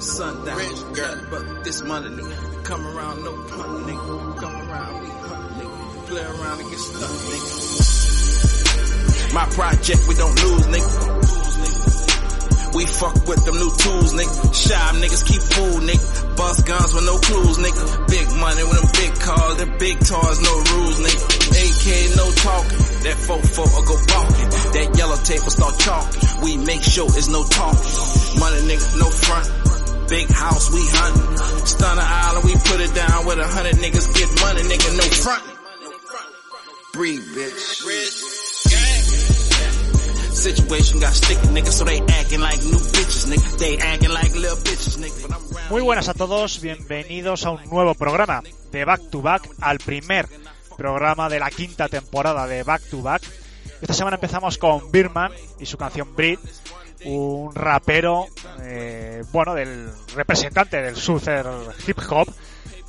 Sundown. Rich girl, but this money nigga, come around, no pun nigga, come around, we hunt nigga, play around and get stuck nigga. My project, we don't lose nigga. We fuck with them new tools, nigga. Shy niggas keep fool, nigga. Bust guns with no clues, nigga. Big money with them big cars, them big toys, no rules, nigga. AK, no talking. That 4-4 will go balking. That yellow tape will start chalking. We make sure it's no talking. Money, no front. Big house, we hunting. Stunner Island, we put it down with a hundred niggas get money, nigga, no front. Breathe, bitch. Situation got sticky, nigga, so they like new bitches, nigga. They like little bitches, nigga. Muy buenas a todos, bienvenidos a un nuevo programa de Back to Back, al primer programa de la quinta temporada de Back to Back. Esta semana empezamos con Birman y su canción Breed, un rapero, eh, bueno, del representante del Souther Hip Hop,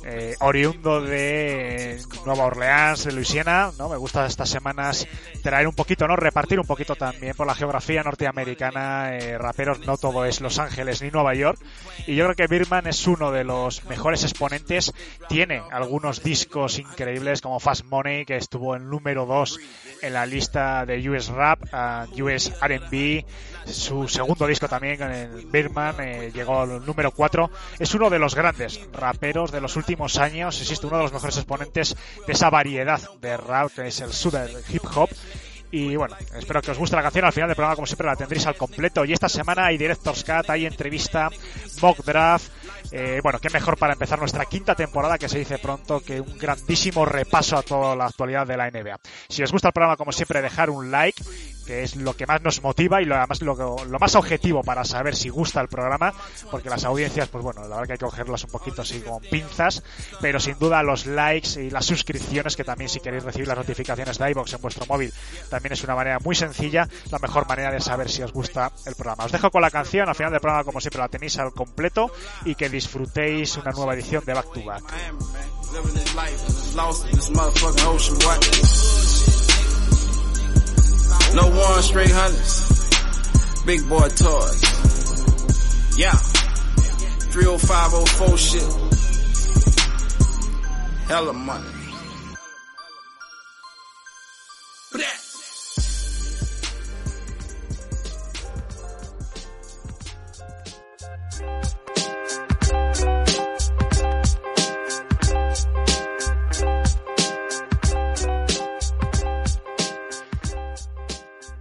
eh, oriundo de Nueva Orleans, de Luisiana, ¿no? Me gusta estas semanas traer un poquito, ¿no? Repartir un poquito también por la geografía norteamericana, eh, raperos, no todo es Los Ángeles ni Nueva York. Y yo creo que Birman es uno de los mejores exponentes. Tiene algunos discos increíbles como Fast Money, que estuvo en número 2 en la lista de US Rap, uh, US R&B. Su segundo disco también con el Birman eh, llegó al número 4. Es uno de los grandes raperos de los últimos años. Existe uno de los mejores exponentes de esa variedad de rap que es el Southern Hip Hop. Y bueno, espero que os guste la canción. Al final del programa, como siempre, la tendréis al completo. Y esta semana hay Director's Cut, hay entrevista, mock draft. Eh, bueno, qué mejor para empezar nuestra quinta temporada, que se dice pronto, que un grandísimo repaso a toda la actualidad de la NBA. Si os gusta el programa, como siempre, dejar un like, que es lo que más nos motiva y lo, además lo, más objetivo para saber si gusta el programa, porque las audiencias, pues bueno, la verdad que hay que cogerlas un poquito así con pinzas, pero sin duda los likes y las suscripciones, que también si queréis recibir las notificaciones de iVoox en vuestro móvil, también es una manera muy sencilla, la mejor manera de saber si os gusta el programa. Os dejo con la canción, al final del programa, como siempre, la tenéis al completo y que disfrutéis una nueva edición de Back to Back. No one straight hundreds. Big boy toys. Yeah. 30504 shit. Hella money. Blah.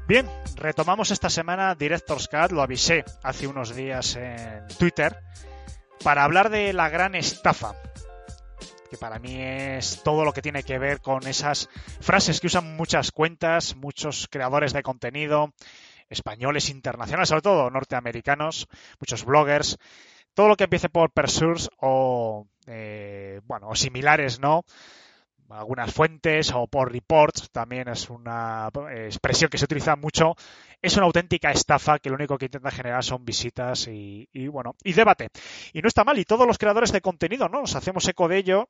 Bien, retomamos esta semana Director's Cut, lo avisé hace unos días en Twitter, para hablar de la gran estafa, que para mí es todo lo que tiene que ver con esas frases que usan muchas cuentas, muchos creadores de contenido, españoles internacionales, sobre todo norteamericanos, muchos bloggers, todo lo que empiece por Persource o, eh, bueno, o similares, ¿no? Algunas fuentes o por reports, también es una expresión que se utiliza mucho, es una auténtica estafa que lo único que intenta generar son visitas y, bueno, y debate. Y no está mal, y todos los creadores de contenido, ¿no? Nos hacemos eco de ello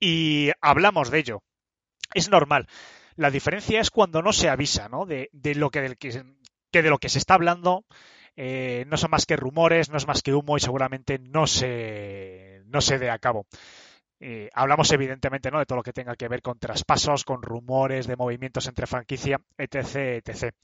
y hablamos de ello. Es normal. La diferencia es cuando no se avisa, ¿no? De, de lo que, del que, que de lo que se está hablando eh, no son más que rumores, no es más que humo y seguramente no se, no se dé a cabo. Eh, hablamos evidentemente ¿no? de todo lo que tenga que ver con traspasos, con rumores de movimientos entre franquicia, etc, etc.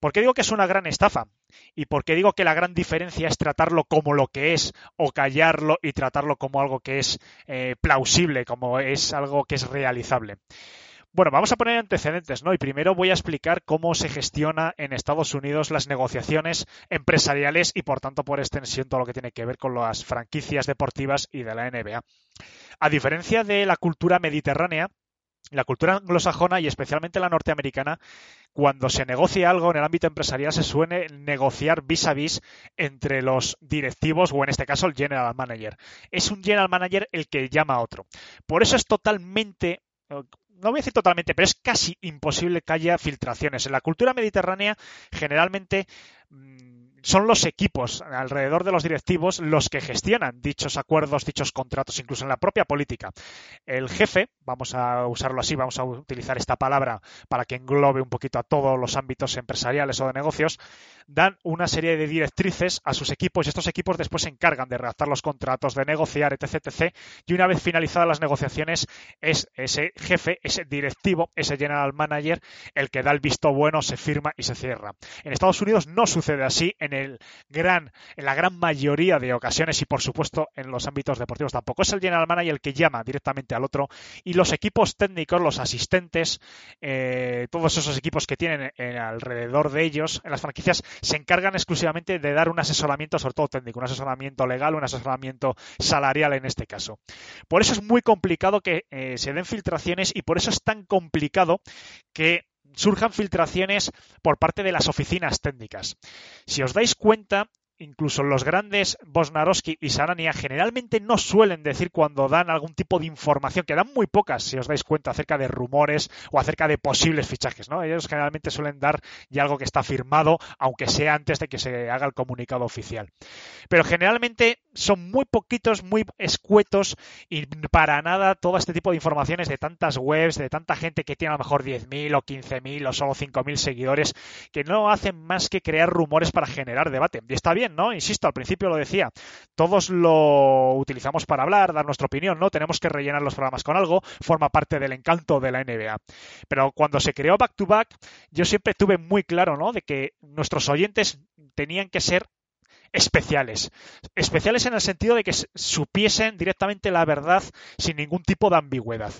¿Por qué digo que es una gran estafa? ¿Y por qué digo que la gran diferencia es tratarlo como lo que es o callarlo y tratarlo como algo que es eh, plausible, como es algo que es realizable? Bueno, vamos a poner antecedentes, ¿no? Y primero voy a explicar cómo se gestiona en Estados Unidos las negociaciones empresariales y, por tanto, por extensión, todo lo que tiene que ver con las franquicias deportivas y de la NBA. A diferencia de la cultura mediterránea, la cultura anglosajona y especialmente la norteamericana, cuando se negocia algo en el ámbito empresarial se suele negociar vis a vis entre los directivos o en este caso el general manager. Es un general manager el que llama a otro. Por eso es totalmente no voy a decir totalmente, pero es casi imposible que haya filtraciones. En la cultura mediterránea, generalmente mm, son los equipos alrededor de los directivos los que gestionan dichos acuerdos, dichos contratos, incluso en la propia política. El jefe, vamos a usarlo así, vamos a utilizar esta palabra para que englobe un poquito a todos los ámbitos empresariales o de negocios, dan una serie de directrices a sus equipos y estos equipos después se encargan de redactar los contratos, de negociar, etc, etc. Y una vez finalizadas las negociaciones, es ese jefe, ese directivo, ese general manager, el que da el visto bueno, se firma y se cierra. En Estados Unidos no sucede así. En la gran mayoría de ocasiones y por supuesto en los ámbitos deportivos tampoco. Es el general manager el que llama directamente al otro y los equipos técnicos, los asistentes, eh, todos esos equipos que tienen alrededor de ellos en las franquicias se encargan exclusivamente de dar un asesoramiento, sobre todo técnico, un asesoramiento legal, un asesoramiento salarial en este caso. Por eso es muy complicado que eh, se den filtraciones y por eso es tan complicado que surjan filtraciones por parte de las oficinas técnicas. Si os dais cuenta, incluso los grandes Bosnarowski y Sarania generalmente no suelen decir cuando dan algún tipo de información, que dan muy pocas, si os dais cuenta, acerca de rumores o acerca de posibles fichajes, ¿no? Ellos generalmente suelen dar ya algo que está firmado, aunque sea antes de que se haga el comunicado oficial. Pero generalmente son muy poquitos, muy escuetos y para nada todo este tipo de informaciones de tantas webs, de tanta gente que tiene a lo mejor 10.000 o 15.000 o solo 5.000 seguidores, que no hacen más que crear rumores para generar debate. Y está bien, ¿no? Insisto, al principio lo decía, todos lo utilizamos para hablar, dar nuestra opinión, ¿no? Tenemos que rellenar los programas con algo, forma parte del encanto de la NBA. Pero cuando se creó Back to Back, yo siempre tuve muy claro, ¿no? De que nuestros oyentes tenían que ser especiales. Especiales en el sentido de que supiesen directamente la verdad sin ningún tipo de ambigüedad.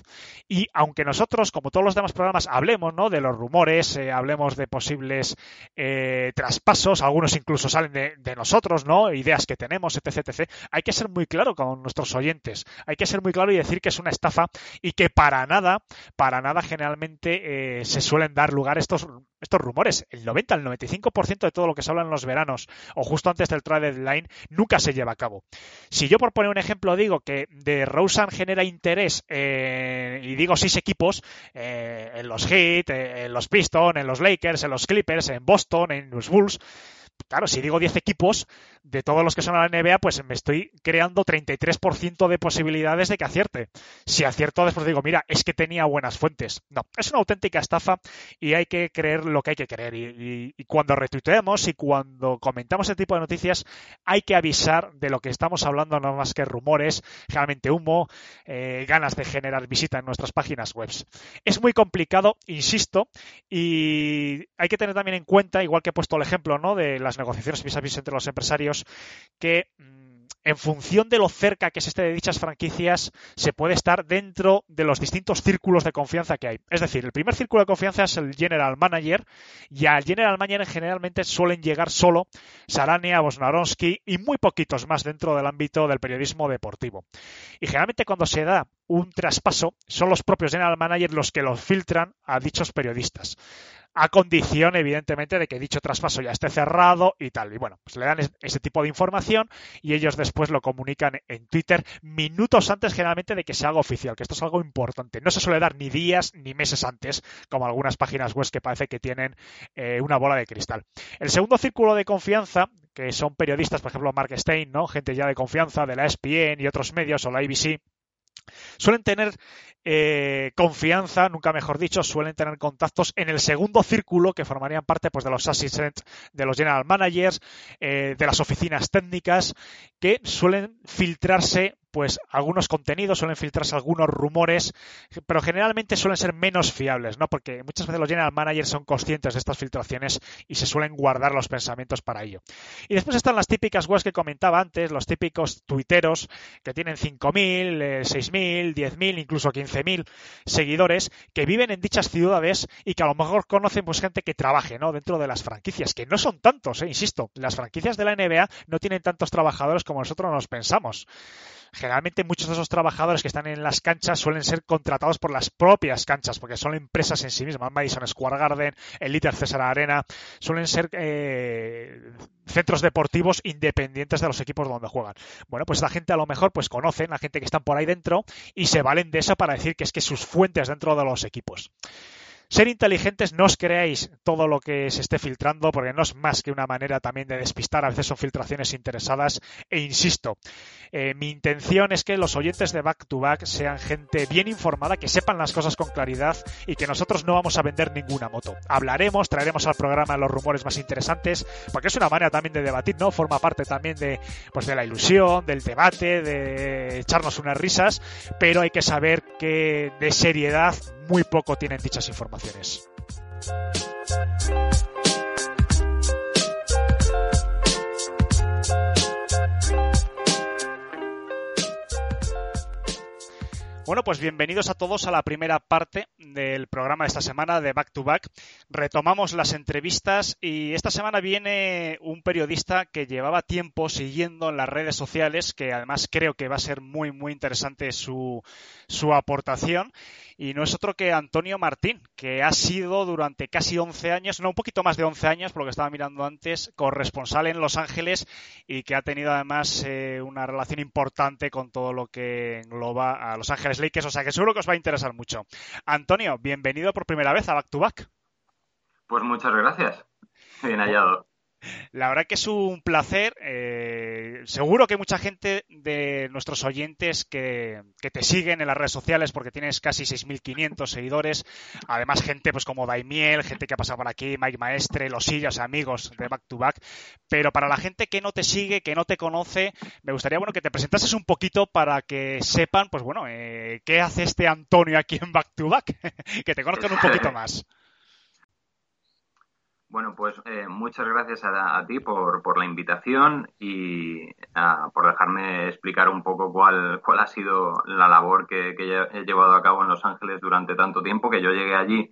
Y aunque nosotros, como todos los demás programas, hablemos ¿no? de los rumores, eh, hablemos de posibles eh, traspasos, algunos incluso salen de, nosotros, ¿no? ideas que tenemos, etc, etc, hay que ser muy claro con nuestros oyentes. Hay que ser muy claro y decir que es una estafa y que para nada, para nada generalmente eh, se suelen dar lugar estos estos rumores. El 90 al 95% de todo lo que se habla en los veranos o justo antes del trade deadline nunca se lleva a cabo. Si yo por poner un ejemplo digo que de Rosen genera interés eh, y digo seis equipos eh, en los Heat, eh, en los Pistons, en los Lakers, en los Clippers, en Boston, en los Bulls, claro, si digo 10 equipos, de todos los que son a la NBA, pues me estoy creando 33% de posibilidades de que acierte. Si acierto, después digo, mira, es que tenía buenas fuentes. No, es una auténtica estafa y hay que creer lo que hay que creer. Y, cuando retuiteamos y cuando comentamos este tipo de noticias, hay que avisar de lo que estamos hablando, no más que rumores, generalmente humo, eh, ganas de generar visita en nuestras páginas web. Es muy complicado, insisto, y hay que tener también en cuenta, igual que he puesto el ejemplo ¿no? de las negociaciones vis a vis entre los empresarios, que mm, en función de lo cerca que se esté de dichas franquicias, se puede estar dentro de los distintos círculos de confianza que hay. Es decir, el primer círculo de confianza es el General Manager, y al General Manager generalmente suelen llegar solo Sarania, Bosnaronsky y muy poquitos más dentro del ámbito del periodismo deportivo. Y generalmente cuando se da un traspaso, son los propios General Managers los que los filtran a dichos periodistas a condición, evidentemente, de que dicho traspaso ya esté cerrado y tal. Y bueno, pues le dan ese tipo de información y ellos después lo comunican en Twitter minutos antes generalmente de que se haga oficial, que esto es algo importante. No se suele dar ni días ni meses antes, como algunas páginas web que parece que tienen eh, una bola de cristal. El segundo círculo de confianza, que son periodistas, por ejemplo, Mark Stein, ¿no? gente ya de confianza de la ESPN y otros medios o la ABC, Suelen tener eh, confianza, nunca mejor dicho, suelen tener contactos en el segundo círculo que formarían parte pues, de los assistants, de los general managers, eh, de las oficinas técnicas, que suelen filtrarse pues algunos contenidos, suelen filtrarse algunos rumores, pero generalmente suelen ser menos fiables, ¿no? Porque muchas veces los general managers son conscientes de estas filtraciones y se suelen guardar los pensamientos para ello. Y después están las típicas webs que comentaba antes, los típicos tuiteros que tienen 5.000, 6.000, 10.000, incluso 15.000 seguidores que viven en dichas ciudades y que a lo mejor conocen pues gente que trabaje, ¿no? Dentro de las franquicias, que no son tantos, ¿eh? insisto, las franquicias de la NBA no tienen tantos trabajadores como nosotros nos pensamos. Generalmente muchos de esos trabajadores que están en las canchas suelen ser contratados por las propias canchas, porque son empresas en sí mismas. Madison Square Garden, el Little César Arena, suelen ser eh, centros deportivos independientes de los equipos donde juegan. Bueno, pues la gente a lo mejor pues conocen, la gente que están por ahí dentro y se valen de eso para decir que es que sus fuentes dentro de los equipos. Ser inteligentes, no os creáis todo lo que se esté filtrando, porque no es más que una manera también de despistar. A veces son filtraciones interesadas. E insisto, eh, mi intención es que los oyentes de Back to Back sean gente bien informada, que sepan las cosas con claridad y que nosotros no vamos a vender ninguna moto. Hablaremos, traeremos al programa los rumores más interesantes, porque es una manera también de debatir, ¿no? Forma parte también de, pues de la ilusión, del debate, de echarnos unas risas, pero hay que saber que de seriedad muy poco tienen dichas informaciones. Bueno, pues bienvenidos a todos a la primera parte del programa de esta semana de Back to Back. Retomamos las entrevistas y esta semana viene un periodista que llevaba tiempo siguiendo en las redes sociales, que además creo que va a ser muy, muy interesante su, su aportación y no es otro que Antonio Martín, que ha sido durante casi 11 años, no un poquito más de 11 años, por lo que estaba mirando antes, corresponsal en Los Ángeles y que ha tenido además eh, una relación importante con todo lo que engloba a Los Ángeles Lakers, o sea que seguro que os va a interesar mucho. Antonio, bienvenido por primera vez a Back to Back. Pues muchas gracias. Bien hallado. La verdad que es un placer. Eh, seguro que hay mucha gente de nuestros oyentes que, te siguen en las redes sociales porque tienes casi 6.500 seguidores. Además, gente pues como Daimiel, gente que ha pasado por aquí, Mike Maestre, los sillas, amigos de Back to Back. Pero para la gente que no te sigue, que no te conoce, me gustaría bueno que te presentases un poquito para que sepan, pues bueno, eh, qué hace este Antonio aquí en Back to Back. que te conozcan un poquito más. Bueno, pues eh, muchas gracias a, ti por, por, la invitación y por dejarme explicar un poco cuál, cuál ha sido la labor que, he llevado a cabo en Los Ángeles durante tanto tiempo, que yo llegué allí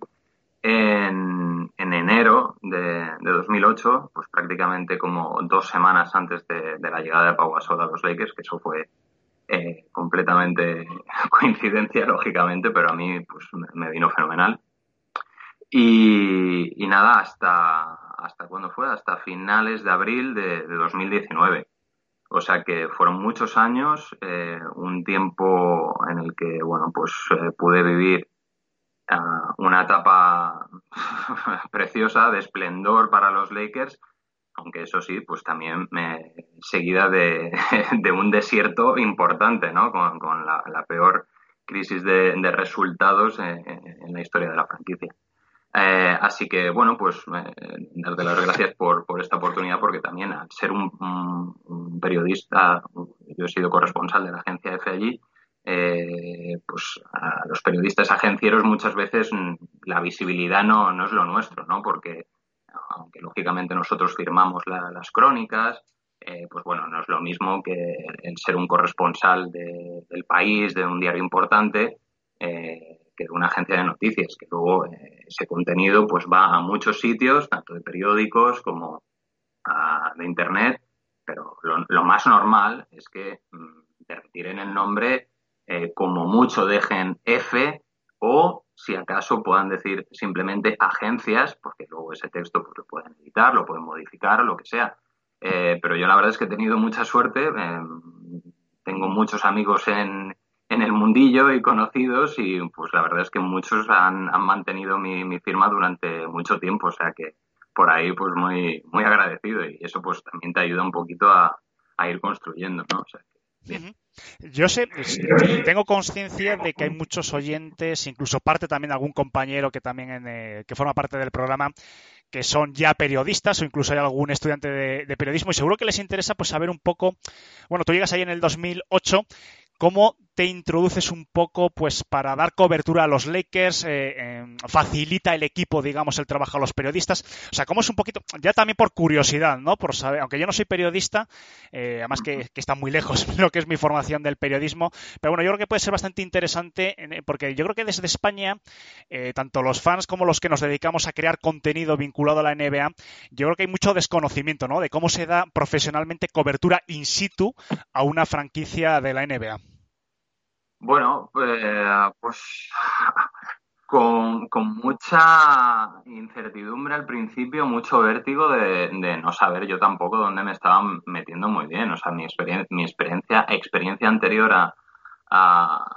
en, en enero de, de, 2008, pues prácticamente como dos semanas antes de, la llegada de Pau Gasol a los Lakers, que eso fue eh, completamente coincidencia, lógicamente, pero a mí pues me vino fenomenal. Y, nada, hasta, hasta cuándo fue, hasta finales de abril de, 2019. O sea que fueron muchos años, eh, un tiempo en el que, bueno, pues eh, pude vivir ah, una etapa preciosa de esplendor para los Lakers, aunque eso sí, pues también me, seguida de, un desierto importante, ¿no? Con, la, peor crisis de, resultados en la historia de la franquicia. Eh, así que, bueno, pues eh, darte las gracias por, por, esta oportunidad, porque también al ser un, periodista, yo he sido corresponsal de la agencia FAI, eh, pues a los periodistas agencieros muchas veces la visibilidad no, no es lo nuestro, ¿no? Porque aunque lógicamente nosotros firmamos las crónicas, eh, pues bueno, no es lo mismo que el ser un corresponsal del país, de un diario importante, eh, que de una agencia de noticias, que luego eh, ese contenido pues va a muchos sitios, tanto de periódicos como de internet, pero lo, más normal es que mm, te retiren el nombre, eh, como mucho dejen F o si acaso puedan decir simplemente agencias, porque luego ese texto pues, lo pueden editar, lo pueden modificar, lo que sea. Eh, pero yo la verdad es que he tenido mucha suerte. tengo muchos amigos en, en el mundillo y conocidos y pues la verdad es que muchos han, han mantenido mi, mi, firma durante mucho tiempo, o sea que por ahí pues muy, muy agradecido y eso pues también te ayuda un poquito a, a ir construyendo, ¿no? O sea, bien. Yo sé, tengo conciencia de que hay muchos oyentes, incluso parte también de algún compañero que también eh, que forma parte del programa, que son ya periodistas o incluso hay algún estudiante de, de, periodismo y seguro que les interesa pues saber un poco, bueno, tú llegas ahí en el 2008, ¿cómo te introduces un poco pues para dar cobertura a los Lakers, eh, eh, facilita el equipo, digamos, el trabajo a los periodistas. O sea, cómo es un poquito, ya también por curiosidad, ¿no? Por saber, aunque yo no soy periodista, eh, además que, está muy lejos lo que es mi formación del periodismo, pero bueno, yo creo que puede ser bastante interesante porque yo creo que desde España, tanto los fans como los que nos dedicamos a crear contenido vinculado a la NBA, yo creo que hay mucho desconocimiento, ¿no? De cómo se da profesionalmente cobertura in situ a una franquicia de la NBA. Bueno, eh, pues con, mucha incertidumbre al principio, mucho vértigo de, no saber yo tampoco dónde me estaba metiendo muy bien. O sea, mi, mi experiencia, experiencia anterior a,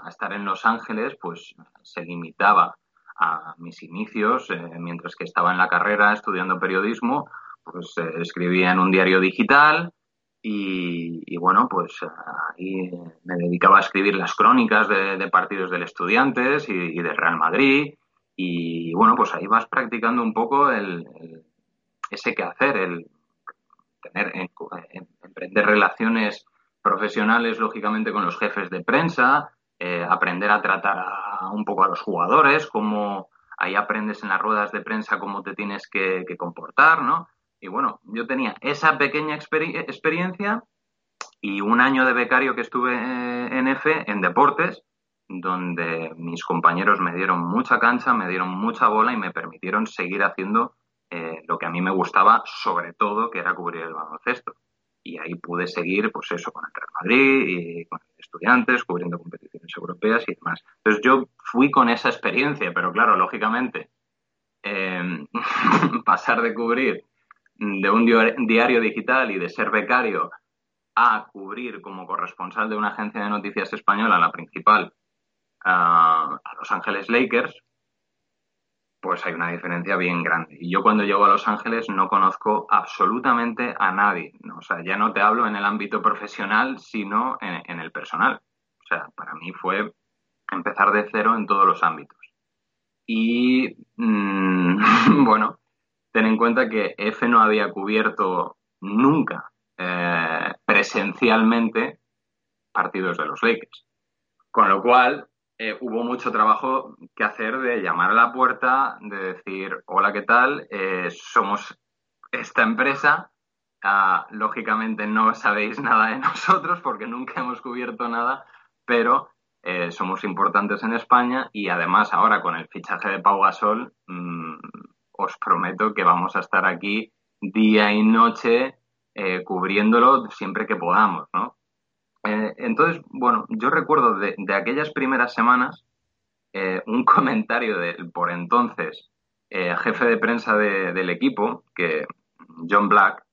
estar en Los Ángeles, pues se limitaba a mis inicios, eh, mientras que estaba en la carrera estudiando periodismo, pues eh, escribía en un diario digital, y, bueno, pues ahí me dedicaba a escribir las crónicas de, partidos del Estudiantes y, del Real Madrid. Y bueno, pues ahí vas practicando un poco el, ese quehacer, el tener, emprender relaciones profesionales, lógicamente, con los jefes de prensa, eh, aprender a tratar un poco a los jugadores, cómo ahí aprendes en las ruedas de prensa cómo te tienes que comportar, ¿no? Y bueno, yo tenía esa pequeña experiencia y un año de becario que estuve eh, en F en deportes, donde mis compañeros me dieron mucha cancha, me dieron mucha bola y me permitieron seguir haciendo eh, lo que a mí me gustaba, sobre todo, que era cubrir el baloncesto. Y ahí pude seguir, pues eso, con el Real Madrid y con estudiantes, cubriendo competiciones europeas y demás. Entonces yo fui con esa experiencia, pero claro, lógicamente, eh, pasar de cubrir de un diario digital y de ser becario a cubrir como corresponsal de una agencia de noticias española, la principal, a Los Ángeles Lakers, pues hay una diferencia bien grande. Y yo cuando llego a Los Ángeles no conozco absolutamente a nadie. O sea, ya no te hablo en el ámbito profesional, sino en, el personal. O sea, para mí fue empezar de cero en todos los ámbitos. Y mm, bueno, ten en cuenta que F no había cubierto nunca eh, presencialmente partidos de los Lakers. Con lo cual, eh, hubo mucho trabajo que hacer de llamar a la puerta, de decir, hola, ¿qué tal? Eh, somos esta empresa. Ah, lógicamente no sabéis nada de nosotros porque nunca hemos cubierto nada, pero somos importantes en España y además ahora con el fichaje de Pau Gasol, mm, os prometo que vamos a estar aquí día y noche eh, cubriéndolo siempre que podamos, ¿no? Eh, entonces, bueno, yo recuerdo de, aquellas primeras semanas eh, un comentario del por entonces jefe de prensa del equipo, que John Black,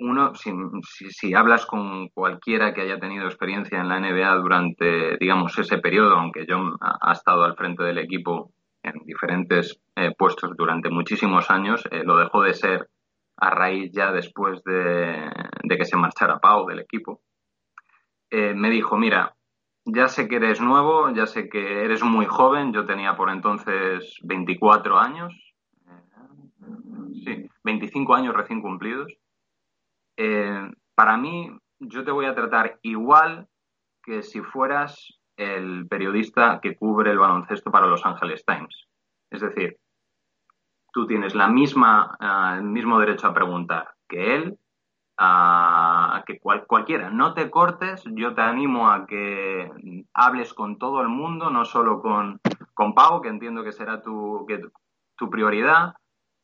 uno, si, hablas con cualquiera que haya tenido experiencia en la NBA durante, digamos, ese periodo, aunque John ha estado al frente del equipo en diferentes eh, puestos durante muchísimos años. Eh, lo dejó de ser a raíz ya después de, que se marchara Pau del equipo. Eh, me dijo, mira, ya sé que eres nuevo, ya sé que eres muy joven, yo tenía por entonces 24 años, sí, 25 años recién cumplidos. para mí, yo te voy a tratar igual que si fueras el periodista que cubre el baloncesto para Los Angeles Times. Es decir, tú tienes la misma, eh, el mismo derecho a preguntar que él, a que cualquiera. No te cortes, yo te animo a que hables con todo el mundo, no solo con, con Pau, que entiendo que será tu, que, tu prioridad.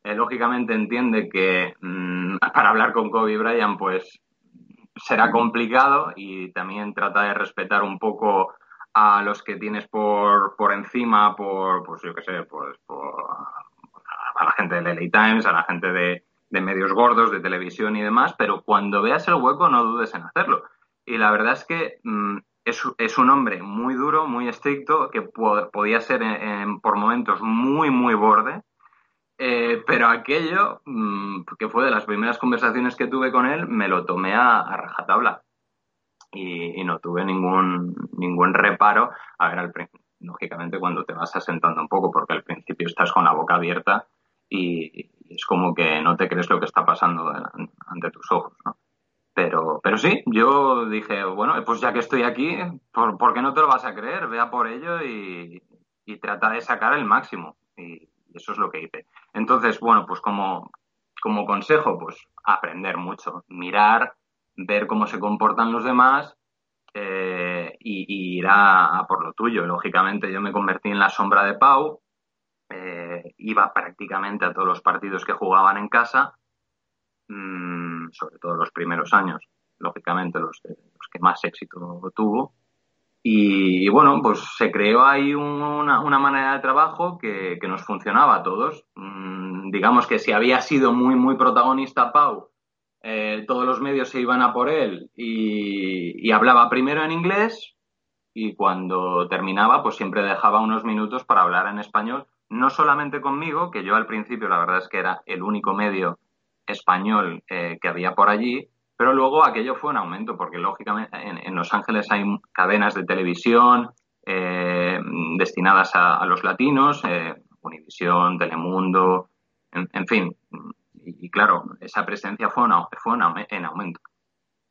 Eh, lógicamente entiende que mm, para hablar con Kobe Bryant, pues será complicado y también trata de respetar un poco a los que tienes por, por encima, por, pues yo qué sé, pues por, a la gente de LA Times, a la gente de, medios gordos, de televisión y demás, pero cuando veas el hueco no dudes en hacerlo. Y la verdad es que mm, es, un hombre muy duro, muy estricto, que podía ser por momentos muy, muy borde, eh, pero aquello, mm, que fue de las primeras conversaciones que tuve con él, me lo tomé a rajatabla y, no tuve ningún, ningún reparo. A ver, al, lógicamente cuando te vas asentando un poco, porque al principio estás con la boca abierta y, es como que no te crees lo que está pasando ante tus ojos, ¿no? Pero, pero sí, yo dije, bueno, pues ya que estoy aquí, ¿por, por qué no te lo vas a creer? Vea por ello y, y trata de sacar el máximo. Y eso es lo que hice. Entonces, bueno, pues como, como consejo, pues aprender mucho, mirar, ver cómo se comportan los demás eh, y, ir a, por lo tuyo. Lógicamente yo me convertí en la sombra de Pau, eh, iba prácticamente a todos los partidos que jugaban en casa, mmm, sobre todo los primeros años, lógicamente los, los que más éxito tuvo. Y, bueno, pues se creó ahí una, manera de trabajo que, que, nos funcionaba a todos. Mm, digamos que si había sido muy, muy protagonista Pau, eh, todos los medios se iban a por él y, hablaba primero en inglés y cuando terminaba, pues siempre dejaba unos minutos para hablar en español, no solamente conmigo, que yo al principio la verdad es que era el único medio español eh, que había por allí, pero luego aquello fue un aumento, porque lógicamente en, Los Ángeles hay cadenas de televisión eh, destinadas a, los latinos, eh, Univisión, Telemundo, en, fin. Y, claro, esa presencia fue, fue en aumento.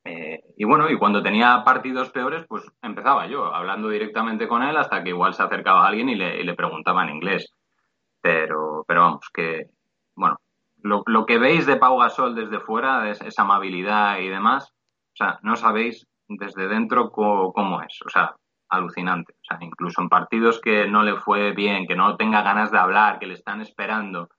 Eh, y bueno, y cuando tenía partidos peores, pues empezaba yo, hablando directamente con él hasta que igual se acercaba alguien y le, y le preguntaba en inglés. Pero, pero vamos, que, bueno, lo, lo, que veis de Pau Gasol desde fuera, es, esa amabilidad y demás, o sea, no sabéis desde dentro cómo, cómo, es, o sea, alucinante. O sea, incluso en partidos que no le fue bien, que no tenga ganas de hablar, que le están esperando,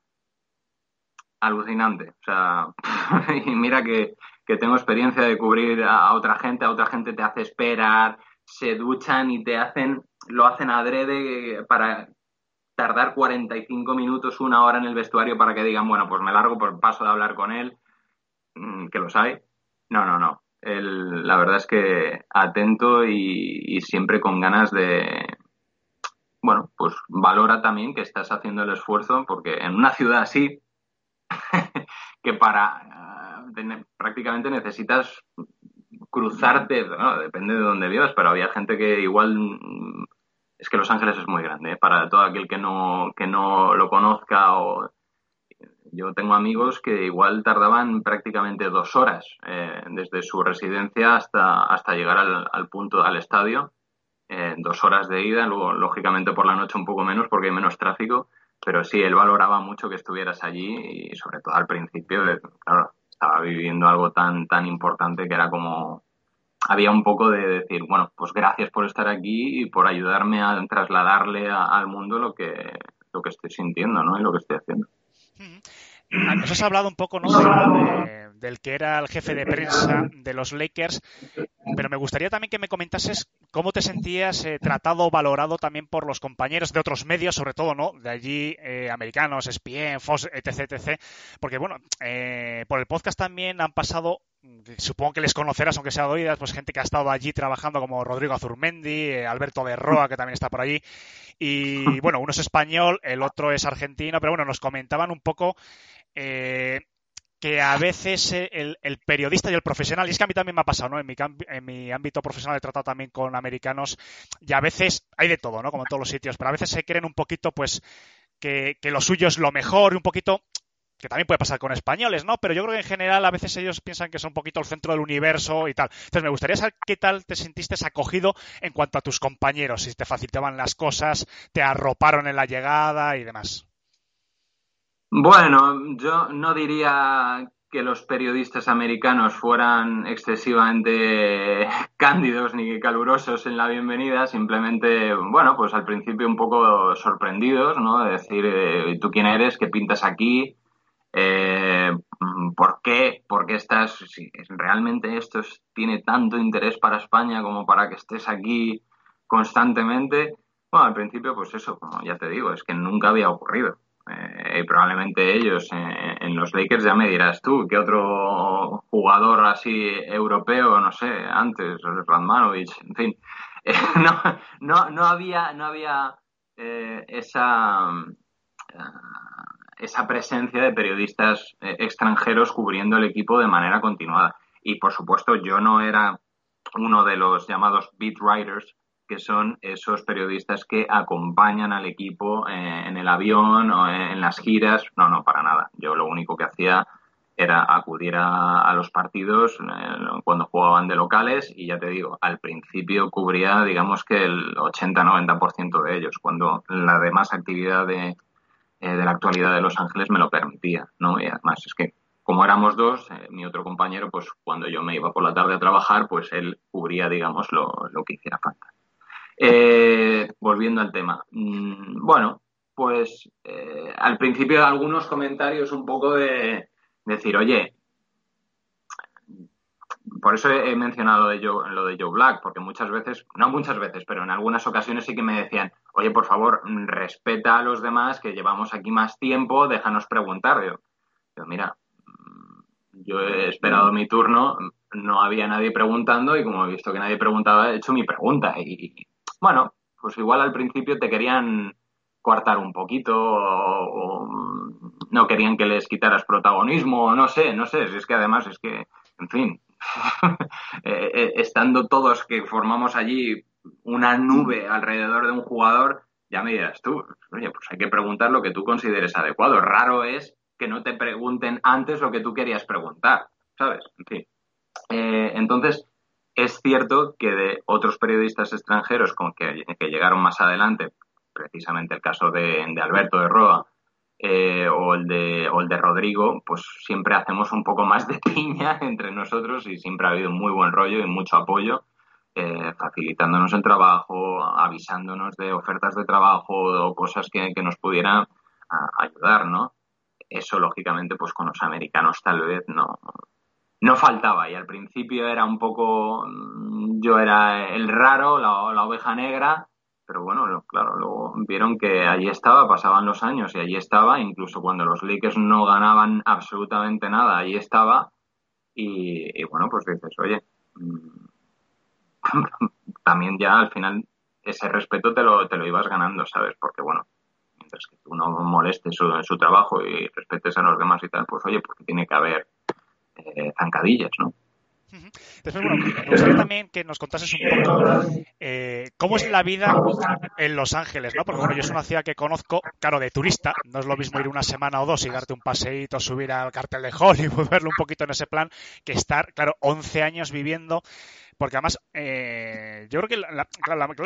alucinante. O sea, y mira que, que tengo experiencia de cubrir a otra gente, a otra gente te hace esperar, se duchan y te hacen, lo hacen adrede para tardar 45 minutos, una hora en el vestuario para que digan, bueno, pues me largo por paso de hablar con él, mm, que los hay. No, no, no. El, la verdad es que atento y, y, siempre con ganas de, bueno, pues valora también que estás haciendo el esfuerzo, porque en una ciudad así, que para uh, prácticamente necesitas cruzarte, ¿no? depende de dónde vivas, pero había gente que igual es que Los Ángeles es muy grande, ¿eh? para todo aquel que no, que no lo conozca o yo tengo amigos que igual tardaban prácticamente dos horas eh, desde su residencia hasta, hasta llegar al, al punto, al estadio. Eh, dos horas de ida, luego lógicamente por la noche un poco menos porque hay menos tráfico, pero sí, él valoraba mucho que estuvieras allí y sobre todo al principio, claro, estaba viviendo algo tan, tan importante que era como, había un poco de decir, bueno, pues gracias por estar aquí y por ayudarme a trasladarle a, al mundo lo que, lo que estoy sintiendo, ¿no? Y lo que estoy haciendo. Nos has hablado un poco, ¿no? De, del que era el jefe de prensa de los Lakers, pero me gustaría también que me comentases cómo te sentías eh, tratado o valorado también por los compañeros de otros medios, sobre todo, ¿no? De allí, eh, americanos, ESPN, Fox, etc., etc. Porque, bueno, eh, por el podcast también han pasado supongo que les conocerás, aunque sea de oídas, pues gente que ha estado allí trabajando como Rodrigo Azurmendi, eh, Alberto Berroa, que también está por allí. Y bueno, uno es español, el otro es argentino, pero bueno, nos comentaban un poco eh, que a veces el, el, periodista y el profesional, y es que a mí también me ha pasado, ¿no? En mi, en mi ámbito profesional he tratado también con americanos y a veces hay de todo, ¿no? Como en todos los sitios, pero a veces se creen un poquito, pues, que, que lo suyo es lo mejor y un poquito que también puede pasar con españoles, ¿no? Pero yo creo que en general a veces ellos piensan que son un poquito el centro del universo y tal. Entonces me gustaría saber qué tal te sentiste acogido en cuanto a tus compañeros, si te facilitaban las cosas, te arroparon en la llegada y demás. Bueno, yo no diría que los periodistas americanos fueran excesivamente cándidos ni calurosos en la bienvenida, simplemente, bueno, pues al principio un poco sorprendidos, ¿no? De decir, eh, ¿tú quién eres? ¿Qué pintas aquí? Eh, ¿Por qué? ¿Por qué estás? Si realmente esto tiene tanto interés para España como para que estés aquí constantemente. Bueno, al principio, pues eso, como ya te digo, es que nunca había ocurrido. Eh, probablemente ellos eh, en los Lakers ya me dirás tú, ¿qué otro jugador así europeo, no sé, antes, Radmanovich, en fin, eh, no, no, no había, no había eh, esa esa presencia de periodistas eh, extranjeros cubriendo el equipo de manera continuada. Y por supuesto, yo no era uno de los llamados beat writers, que son esos periodistas que acompañan al equipo eh, en el avión o en las giras. No, no, para nada. Yo lo único que hacía era acudir a, los partidos eh, cuando jugaban de locales y ya te digo, al principio cubría digamos que el 80-90% de ellos, cuando la demás actividad de, eh, de la actualidad de Los Ángeles me lo permitía, ¿no? Y además es que como éramos dos, mi otro compañero, pues cuando yo me iba por la tarde a trabajar, pues él cubría, digamos, lo, lo que hiciera falta. Volviendo al tema. Mm, bueno, pues al principio algunos comentarios un poco de, decir, oye, por eso he mencionado de Joe, lo de Joe Black, porque muchas veces, no muchas veces, pero en algunas ocasiones sí que me decían, oye, por favor, respeta a los demás que llevamos aquí más tiempo, déjanos preguntar. Yo, mira, yo he esperado mi turno, no había nadie preguntando y como he visto que nadie preguntaba, he hecho mi pregunta. Y, bueno, pues igual al principio te querían coartar un poquito o, no querían que les quitaras protagonismo, no sé, no sé, es que además es que, en fin, eh, eh, estando todos que formamos allí una nube alrededor de un jugador, ya me dirás tú, oye, pues hay que preguntar lo que tú consideres adecuado. Raro es que no te pregunten antes lo que tú querías preguntar, ¿sabes? En fin. Eh, entonces, es cierto que de otros periodistas extranjeros con que, llegaron más adelante, precisamente el caso de, Alberto de Roa eh, o, el de, o el de Rodrigo, pues siempre hacemos un poco más de piña entre nosotros y siempre ha habido muy buen rollo y mucho apoyo, eh, facilitándonos el trabajo, avisándonos de ofertas de trabajo o cosas que, nos pudieran ayudar, ¿no? Eso, lógicamente, pues con los americanos tal vez no, no faltaba y al principio era un poco, mm, yo era el raro, la oveja negra, pero bueno, claro, luego vieron que allí estaba, pasaban los años y allí estaba, incluso cuando los Lakers no ganaban absolutamente nada, allí estaba. Y, bueno, pues dices, oye, mm, también ya al final ese respeto te lo, te lo ibas ganando, ¿sabes? Porque bueno, mientras que tú no molestes su, su trabajo y respetes a los demás y tal, pues oye, porque tiene que haber eh, zancadillas, ¿no? Después, bueno, me gustaría también que nos contases un poco eh, cómo es la vida en Los Ángeles, ¿no? Porque bueno, yo es una ciudad que conozco, claro, de turista, no es lo mismo ir una semana o dos y darte un paseíto, subir al cartel de Hollywood, verlo un poquito en ese plan, que estar, claro, 11 años viviendo porque además eh, yo creo que la,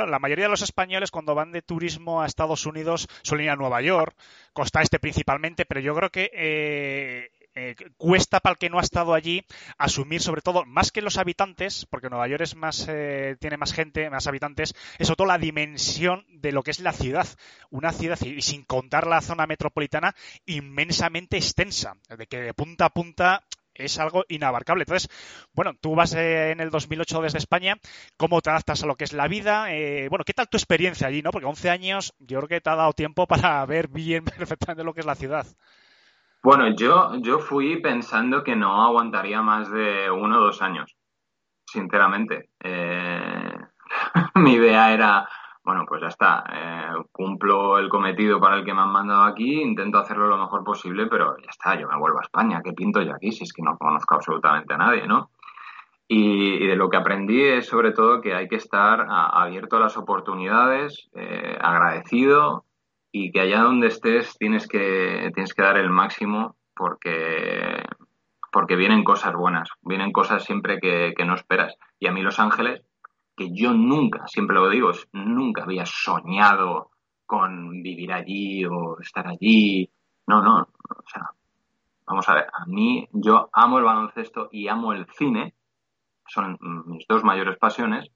la, mayoría de los españoles cuando van de turismo a Estados Unidos suelen ir a Nueva York, Costa Este principalmente, pero yo creo que eh, eh, cuesta para el que no ha estado allí asumir sobre todo más que los habitantes porque Nueva York es más eh, tiene más gente más habitantes es sobre todo la dimensión de lo que es la ciudad una ciudad y sin contar la zona metropolitana inmensamente extensa de que de punta a punta es algo inabarcable. Entonces, bueno, tú vas eh, en el 2008 desde España, ¿cómo te adaptas a lo que es la vida? bueno, ¿qué tal tu experiencia allí, no? Porque 11 años yo creo que te ha dado tiempo para ver bien perfectamente lo que es la ciudad. Bueno, yo, yo fui pensando que no aguantaría más de uno o dos años, sinceramente. Eh, mi idea era, bueno, pues ya está, eh, cumplo el cometido para el que me han mandado aquí, intento hacerlo lo mejor posible, pero ya está, yo me vuelvo a España, ¿qué pinto yo aquí si es que no conozco absolutamente a nadie, ¿no? Y, de lo que aprendí es sobre todo que hay que estar abierto a las oportunidades, eh, agradecido y que allá donde estés tienes que, tienes que dar el máximo porque, porque vienen cosas buenas, vienen cosas siempre que, no esperas. Y a mí Los Ángeles, que yo nunca, siempre lo digo, nunca había soñado con vivir allí o estar allí. No, no, o sea, vamos a ver, a mí yo amo el baloncesto y amo el cine, son mis dos mayores pasiones,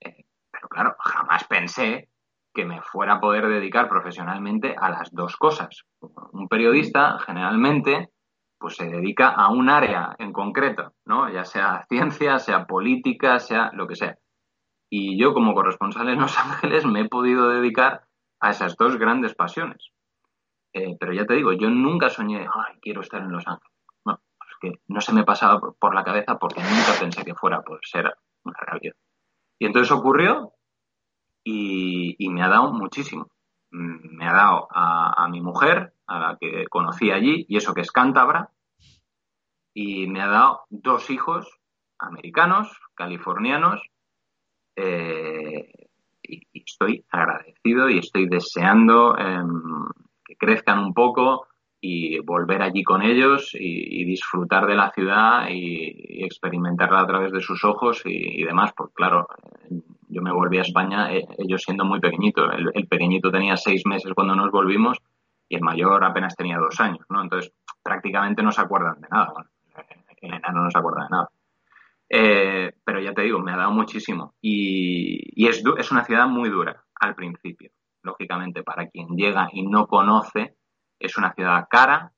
eh, pero claro, jamás pensé que me fuera a poder dedicar profesionalmente a las dos cosas. Un periodista generalmente pues se dedica a un área en concreto, ¿no? Ya sea ciencia, sea política, sea lo que sea. Y yo como corresponsal en Los Ángeles me he podido dedicar a esas dos grandes pasiones. Eh, pero ya te digo, yo nunca soñé, ay, quiero estar en Los Ángeles. No, que no se me pasaba por la cabeza porque nunca pensé que fuera a poder ser una realidad. Y entonces ocurrió y, me ha dado muchísimo. Mm, me ha dado a, mi mujer, a la que conocí allí, y eso que es cántabra, y me ha dado dos hijos americanos, californianos, eh, y, estoy agradecido y estoy deseando em, que crezcan un poco, y volver allí con ellos y, disfrutar de la ciudad y, experimentarla a través de sus ojos y, demás. Pues claro, yo me volví a España, eh, ellos siendo muy pequeñitos. El, pequeñito tenía seis meses cuando nos volvimos y el mayor apenas tenía dos años, ¿no? Entonces prácticamente no se acuerdan de nada. Bueno, el enano no se acuerda de nada. Eh, pero ya te digo, me ha dado muchísimo. Y, es, es una ciudad muy dura al principio. Lógicamente, para quien llega y no conoce, es una ciudad cara,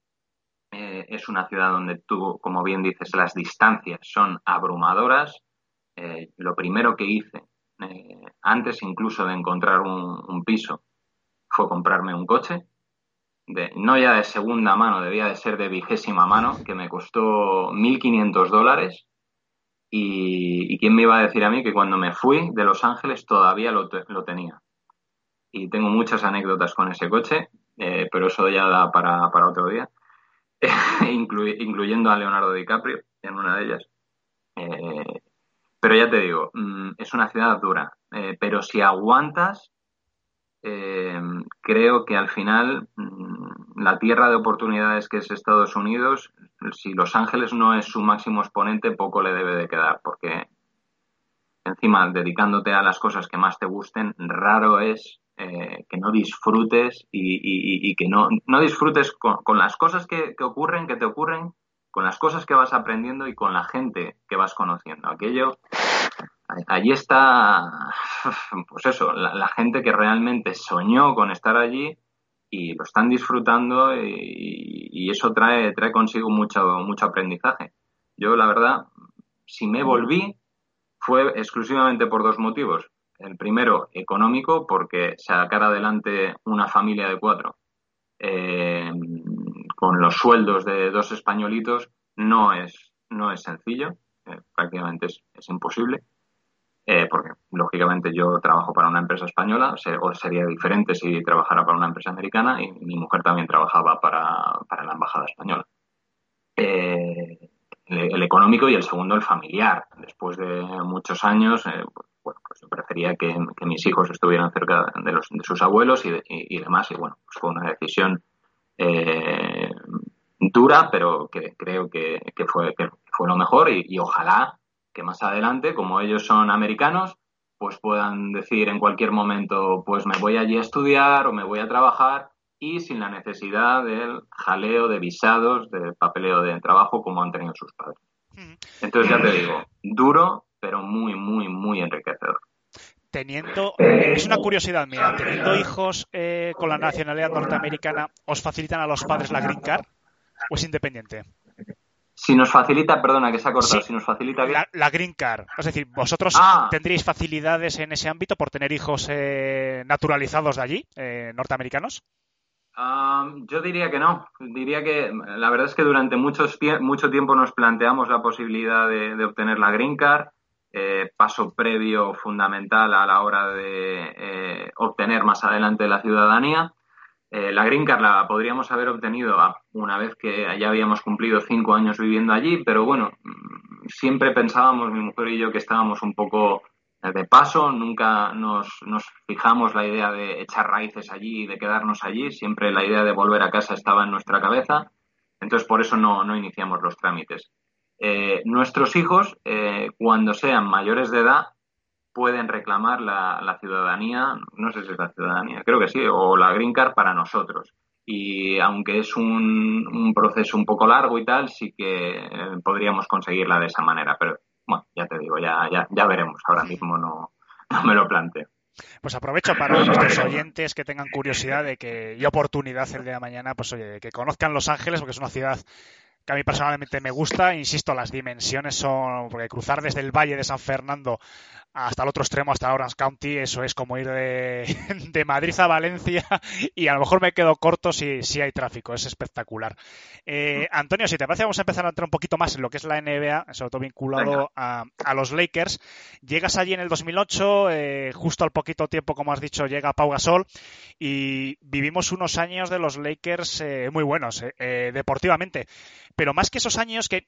eh, es una ciudad donde tú, como bien dices, las distancias son abrumadoras. Eh, lo primero que hice, eh, antes incluso de encontrar un, piso, fue comprarme un coche. De, no ya de segunda mano, debía de ser de vigésima mano, que me costó 1.500 dólares. Y, quién me iba a decir a mí que cuando me fui de Los Ángeles todavía lo, lo tenía. Y tengo muchas anécdotas con ese coche eh, pero eso ya da para, otro día, incluyendo a Leonardo DiCaprio en una de ellas. Eh, pero ya te digo, mm, es una ciudad dura, eh, pero si aguantas, creo que al final mm, la tierra de oportunidades que es Estados Unidos, si Los Ángeles no es su máximo exponente, poco le debe de quedar, porque encima dedicándote a las cosas que más te gusten, raro es eh, que no disfrutes y, que no, no disfrutes con, las cosas que, ocurren, que te ocurren, con las cosas que vas aprendiendo y con la gente que vas conociendo. Aquello, allí está, pues eso, la, gente que realmente soñó con estar allí y lo están disfrutando y, eso trae, trae consigo mucho, mucho aprendizaje. Yo, la verdad, si me volví, fue exclusivamente por dos motivos. El primero, económico, porque sacar adelante una familia de cuatro eh, con los sueldos de dos españolitos no es, no es sencillo, eh, prácticamente es, imposible. Eh, porque lógicamente yo trabajo para una empresa española, o sería diferente si trabajara para una empresa americana y mi mujer también trabajaba para, la embajada española. el, económico y el segundo el familiar. Después de muchos años, bueno, pues yo prefería que, mis hijos estuvieran cerca de, los, de sus abuelos y, demás. Y bueno, pues fue una decisión eh, dura, pero que creo que, fue, que fue lo mejor y, ojalá que más adelante, como ellos son americanos, pues puedan decir en cualquier momento, pues me voy allí a estudiar o me voy a trabajar y sin la necesidad del jaleo de visados, de papeleo de trabajo como han tenido sus padres. Entonces ya te digo, duro, pero muy, muy, muy enriquecedor. Teniendo, es una curiosidad mía, teniendo hijos eh, con la nacionalidad norteamericana, ¿os facilitan a los padres la green card o es independiente? Si nos facilita, perdona que se ha cortado, si nos facilita La, green card. Es decir, vosotros ah. tendríais facilidades en ese ámbito por tener hijos eh, naturalizados de allí, eh, norteamericanos. yo diría que no. Diría que la verdad es que durante muchos, mucho tiempo nos planteamos la posibilidad de obtener la green card. Eh, paso previo fundamental a la hora de eh, obtener más adelante la ciudadanía. Eh, la Green Card la podríamos haber obtenido una vez que ya habíamos cumplido cinco años viviendo allí, pero bueno, mm, siempre pensábamos, mi mujer y yo, que estábamos un poco de paso, nunca nos, nos fijamos la idea de echar raíces allí y de quedarnos allí, siempre la idea de volver a casa estaba en nuestra cabeza, entonces por eso no, no iniciamos los trámites. Eh, nuestros hijos, eh, cuando sean mayores de edad, pueden reclamar la, ciudadanía, no sé si es la ciudadanía, creo que sí, o la green card para nosotros. Y aunque es un, proceso un poco largo y tal, sí que eh, podríamos conseguirla de esa manera. Pero bueno, ya te digo, ya, ya, ya veremos. Ahora mismo no, no me lo planteo. Pues aprovecho para nuestros oyentes que tengan curiosidad de que y oportunidad el día de mañana, pues oye, que conozcan Los Ángeles, porque es una ciudad que a mí personalmente me gusta. Insisto, las dimensiones son, porque cruzar desde el Valle de San Fernando hasta el otro extremo, hasta Orange County, eso es como ir de, Madrid a Valencia y a lo mejor me quedo corto si, si hay tráfico, es espectacular. Eh, Antonio, si te parece, vamos a empezar a entrar un poquito más en lo que es la NBA, sobre todo vinculado a, los Lakers. Llegas allí en el 2008, eh, justo al poquito tiempo, como has dicho, llega Pau Gasol y vivimos unos años de los Lakers eh, muy buenos, deportivamente. Pero más que esos años, que,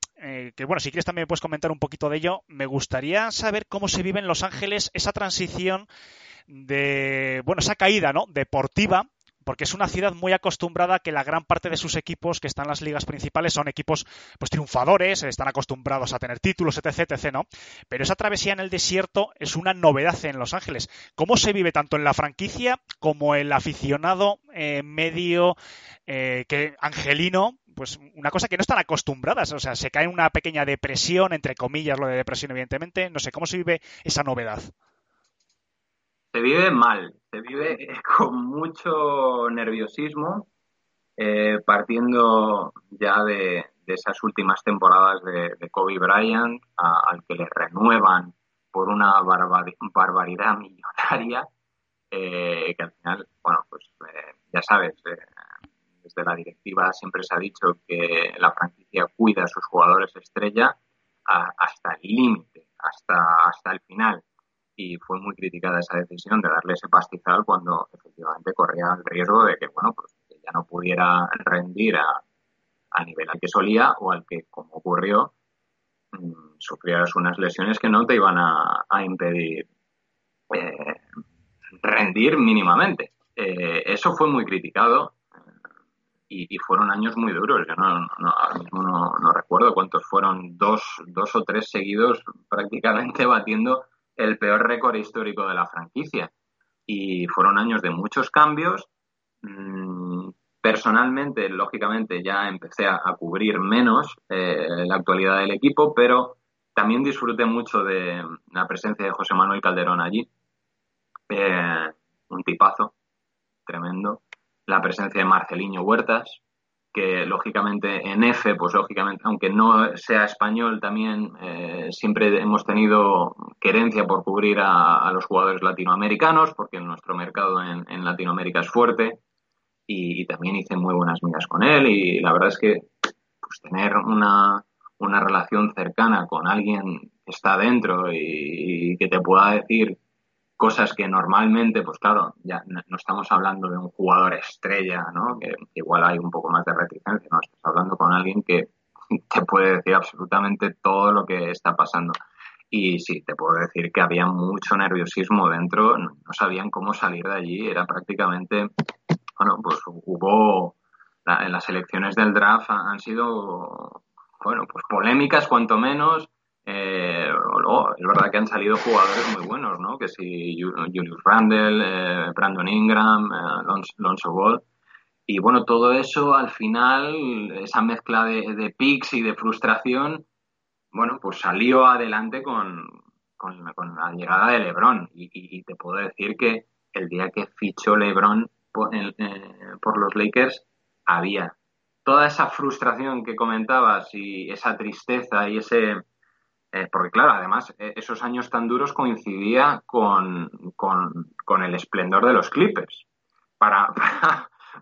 que bueno, si quieres también puedes comentar un poquito de ello, me gustaría saber cómo se viven los los Ángeles esa transición de, bueno, esa caída, ¿no? Deportiva porque es una ciudad muy acostumbrada que la gran parte de sus equipos que están en las ligas principales son equipos pues triunfadores, están acostumbrados a tener títulos, etc, etc, ¿no? Pero esa travesía en el desierto es una novedad en Los Ángeles. ¿Cómo se vive tanto en la franquicia como el aficionado eh, medio eh, angelino pues una cosa que no están acostumbradas, o sea, se cae en una pequeña depresión, entre comillas lo de depresión evidentemente, no sé, ¿cómo se vive esa novedad? Se vive mal, se vive con mucho nerviosismo, eh, partiendo ya de, esas últimas temporadas de, Kobe Bryant, al que le renuevan por una barbaridad millonaria, eh, que al final, bueno, pues eh, ya sabes, desde la directiva siempre se ha dicho que la franquicia cuida a sus jugadores estrella hasta el límite, hasta, hasta el final. Y fue muy criticada esa decisión de darle ese pastizal cuando efectivamente corría el riesgo de que, bueno, pues ya no pudiera rendir a, nivel al que solía o al que, como ocurrió, mmm, sufrieras unas lesiones que no te iban a, impedir eh, rendir mínimamente. Eh, eso fue muy criticado y, fueron años muy duros. Yo no, ahora mismo no, recuerdo cuántos fueron, dos, dos o tres seguidos prácticamente batiendo el peor récord histórico de la franquicia. Y fueron años de muchos cambios. Mm, personalmente, lógicamente, ya empecé a, cubrir menos eh, la actualidad del equipo, pero también disfruté mucho de la presencia de José Manuel Calderón allí. Eh, un tipazo, tremendo la presencia de Marceliño Huertas, que lógicamente en F, pues lógicamente, aunque no sea español, también eh, siempre hemos tenido querencia por cubrir a, los jugadores latinoamericanos, porque nuestro mercado en, Latinoamérica es fuerte, y, también hice muy buenas migas con él, y la verdad es que pues, tener una, una relación cercana con alguien que está dentro y que te pueda decir cosas que normalmente, pues claro, ya no, estamos hablando de un jugador estrella, ¿no? Que, igual hay un poco más de reticencia, no, estamos hablando con alguien que te puede decir absolutamente todo lo que está pasando. Y sí, te puedo decir que había mucho nerviosismo dentro, no, sabían cómo salir de allí, era prácticamente, bueno, pues hubo, en las elecciones del draft han sido, bueno, pues polémicas cuanto menos, eh, es verdad que han salido jugadores muy buenos, ¿no? Que si Julius Randle, eh, Brandon Ingram, eh, Lonzo Ball. Y bueno, todo eso al final, esa mezcla de, de picks y de frustración, bueno, pues salió adelante con, con, la llegada de LeBron. Y, te puedo decir que el día que fichó LeBron por, por los Lakers, había toda esa frustración que comentabas y esa tristeza y ese eh, porque claro, además eh, esos años tan duros coincidía con, con, el esplendor de los Clippers. Para,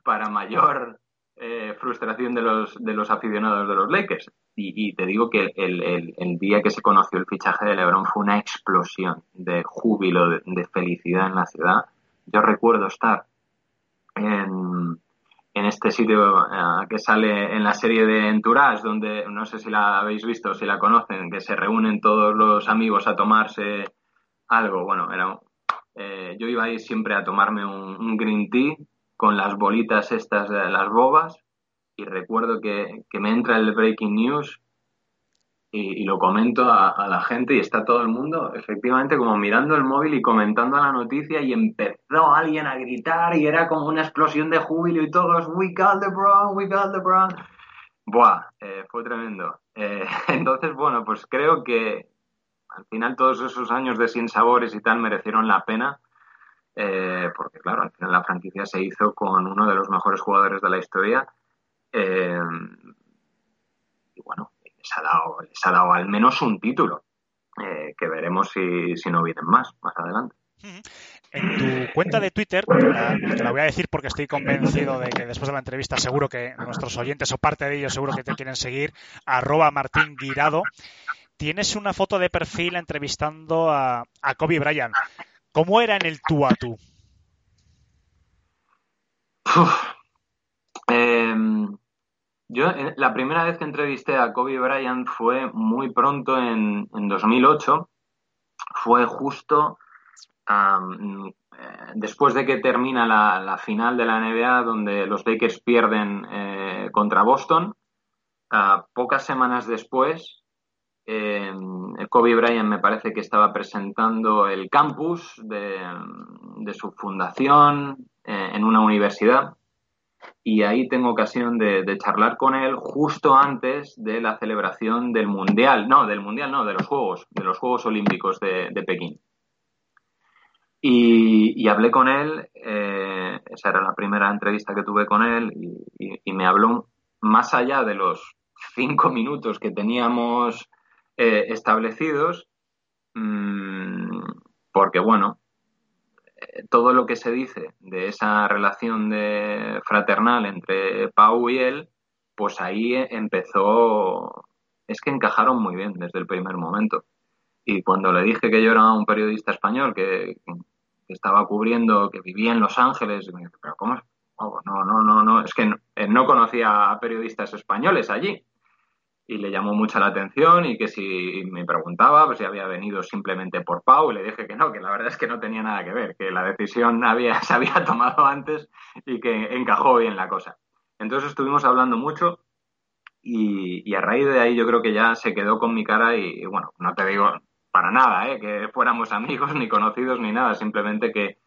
para, mayor eh, frustración de los, de los aficionados de los Lakers. Y, te digo que el, el, día que se conoció el fichaje de LeBron fue una explosión de júbilo, de felicidad en la ciudad. Yo recuerdo estar en, en este sitio eh, que sale en la serie de Entourage, donde no sé si la habéis visto, si la conocen, que se reúnen todos los amigos a tomarse algo. Bueno, era, eh, yo iba ahí siempre a tomarme un, green tea con las bolitas estas, de las bobas, y recuerdo que, que me entra el breaking news y, lo comento a, la gente y está todo el mundo efectivamente como mirando el móvil y comentando la noticia y empezó alguien a gritar y era como una explosión de júbilo y todos, we got LeBron, we got LeBron. Buah, eh, fue tremendo. Eh, entonces, bueno, pues creo que al final todos esos años de sinsabores y tal merecieron la pena. Eh, porque claro, al final la franquicia se hizo con uno de los mejores jugadores de la historia. y bueno, les ha dado, les ha dado al menos un título, eh, que veremos si, si no vienen más más adelante. En tu cuenta de Twitter, te la, voy a decir porque estoy convencido de que después de la entrevista seguro que nuestros oyentes o parte de ellos seguro que te quieren seguir, arroba Martín Guirado, tienes una foto de perfil entrevistando a, a Kobe Bryant. ¿Cómo era en el tú a tú? eh, yo eh, la primera vez que entrevisté a Kobe Bryant fue muy pronto en, en 2008. Fue justo um, después de que termina la, final de la NBA, donde los Lakers pierden eh, contra Boston, uh, pocas semanas después, eh, Kobe Bryant me parece que estaba presentando el campus de, su fundación en una universidad y ahí tengo ocasión de, charlar con él justo antes de la celebración del Mundial, no, del Mundial no, de los Juegos, de los Juegos Olímpicos de, de Pekín. Y, hablé con él, eh, esa era la primera entrevista que tuve con él, y, me habló más allá de los cinco minutos que teníamos eh, establecidos, mmm, porque bueno, todo lo que se dice de esa relación de fraternal entre Pau y él, pues ahí empezó, es que encajaron muy bien desde el primer momento. Y cuando le dije que yo era un periodista español que, estaba cubriendo, que vivía en Los Ángeles, me dijo, pero ¿cómo? Oh, no, no, no, no, es que no, no conocía a periodistas españoles allí y le llamó mucha la atención y que si me preguntaba pues si había venido simplemente por Pau y le dije que no, que la verdad es que no tenía nada que ver, que la decisión había, se había tomado antes y que encajó bien la cosa. Entonces estuvimos hablando mucho y, a raíz de ahí yo creo que ya se quedó con mi cara y, bueno, no te digo para nada, ¿eh? que fuéramos amigos ni conocidos ni nada, simplemente que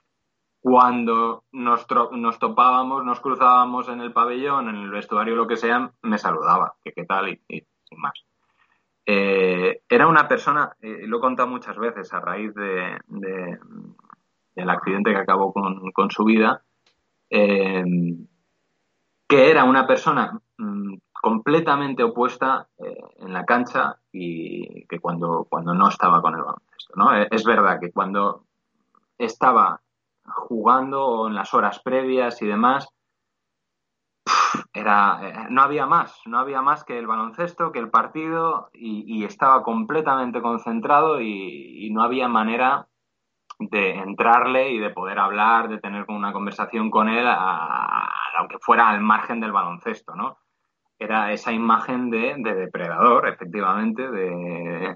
cuando nos, nos, topábamos, nos cruzábamos en el pabellón, en el vestuario, lo que sea, me saludaba, que qué tal y más. Eh, era una persona, eh, lo he contado muchas veces a raíz de, de, del accidente que acabó con, su vida, eh, que era una persona mmm, completamente opuesta en la cancha y que cuando, cuando no estaba con el baloncesto. ¿no? Es verdad que cuando estaba jugando en las horas previas y demás, era, no había más, no había más que el baloncesto, que el partido y, estaba completamente concentrado y, no había manera de entrarle y de poder hablar, de tener una conversación con él, aunque fuera al margen del baloncesto, ¿no? Era esa imagen de, de depredador, efectivamente, de,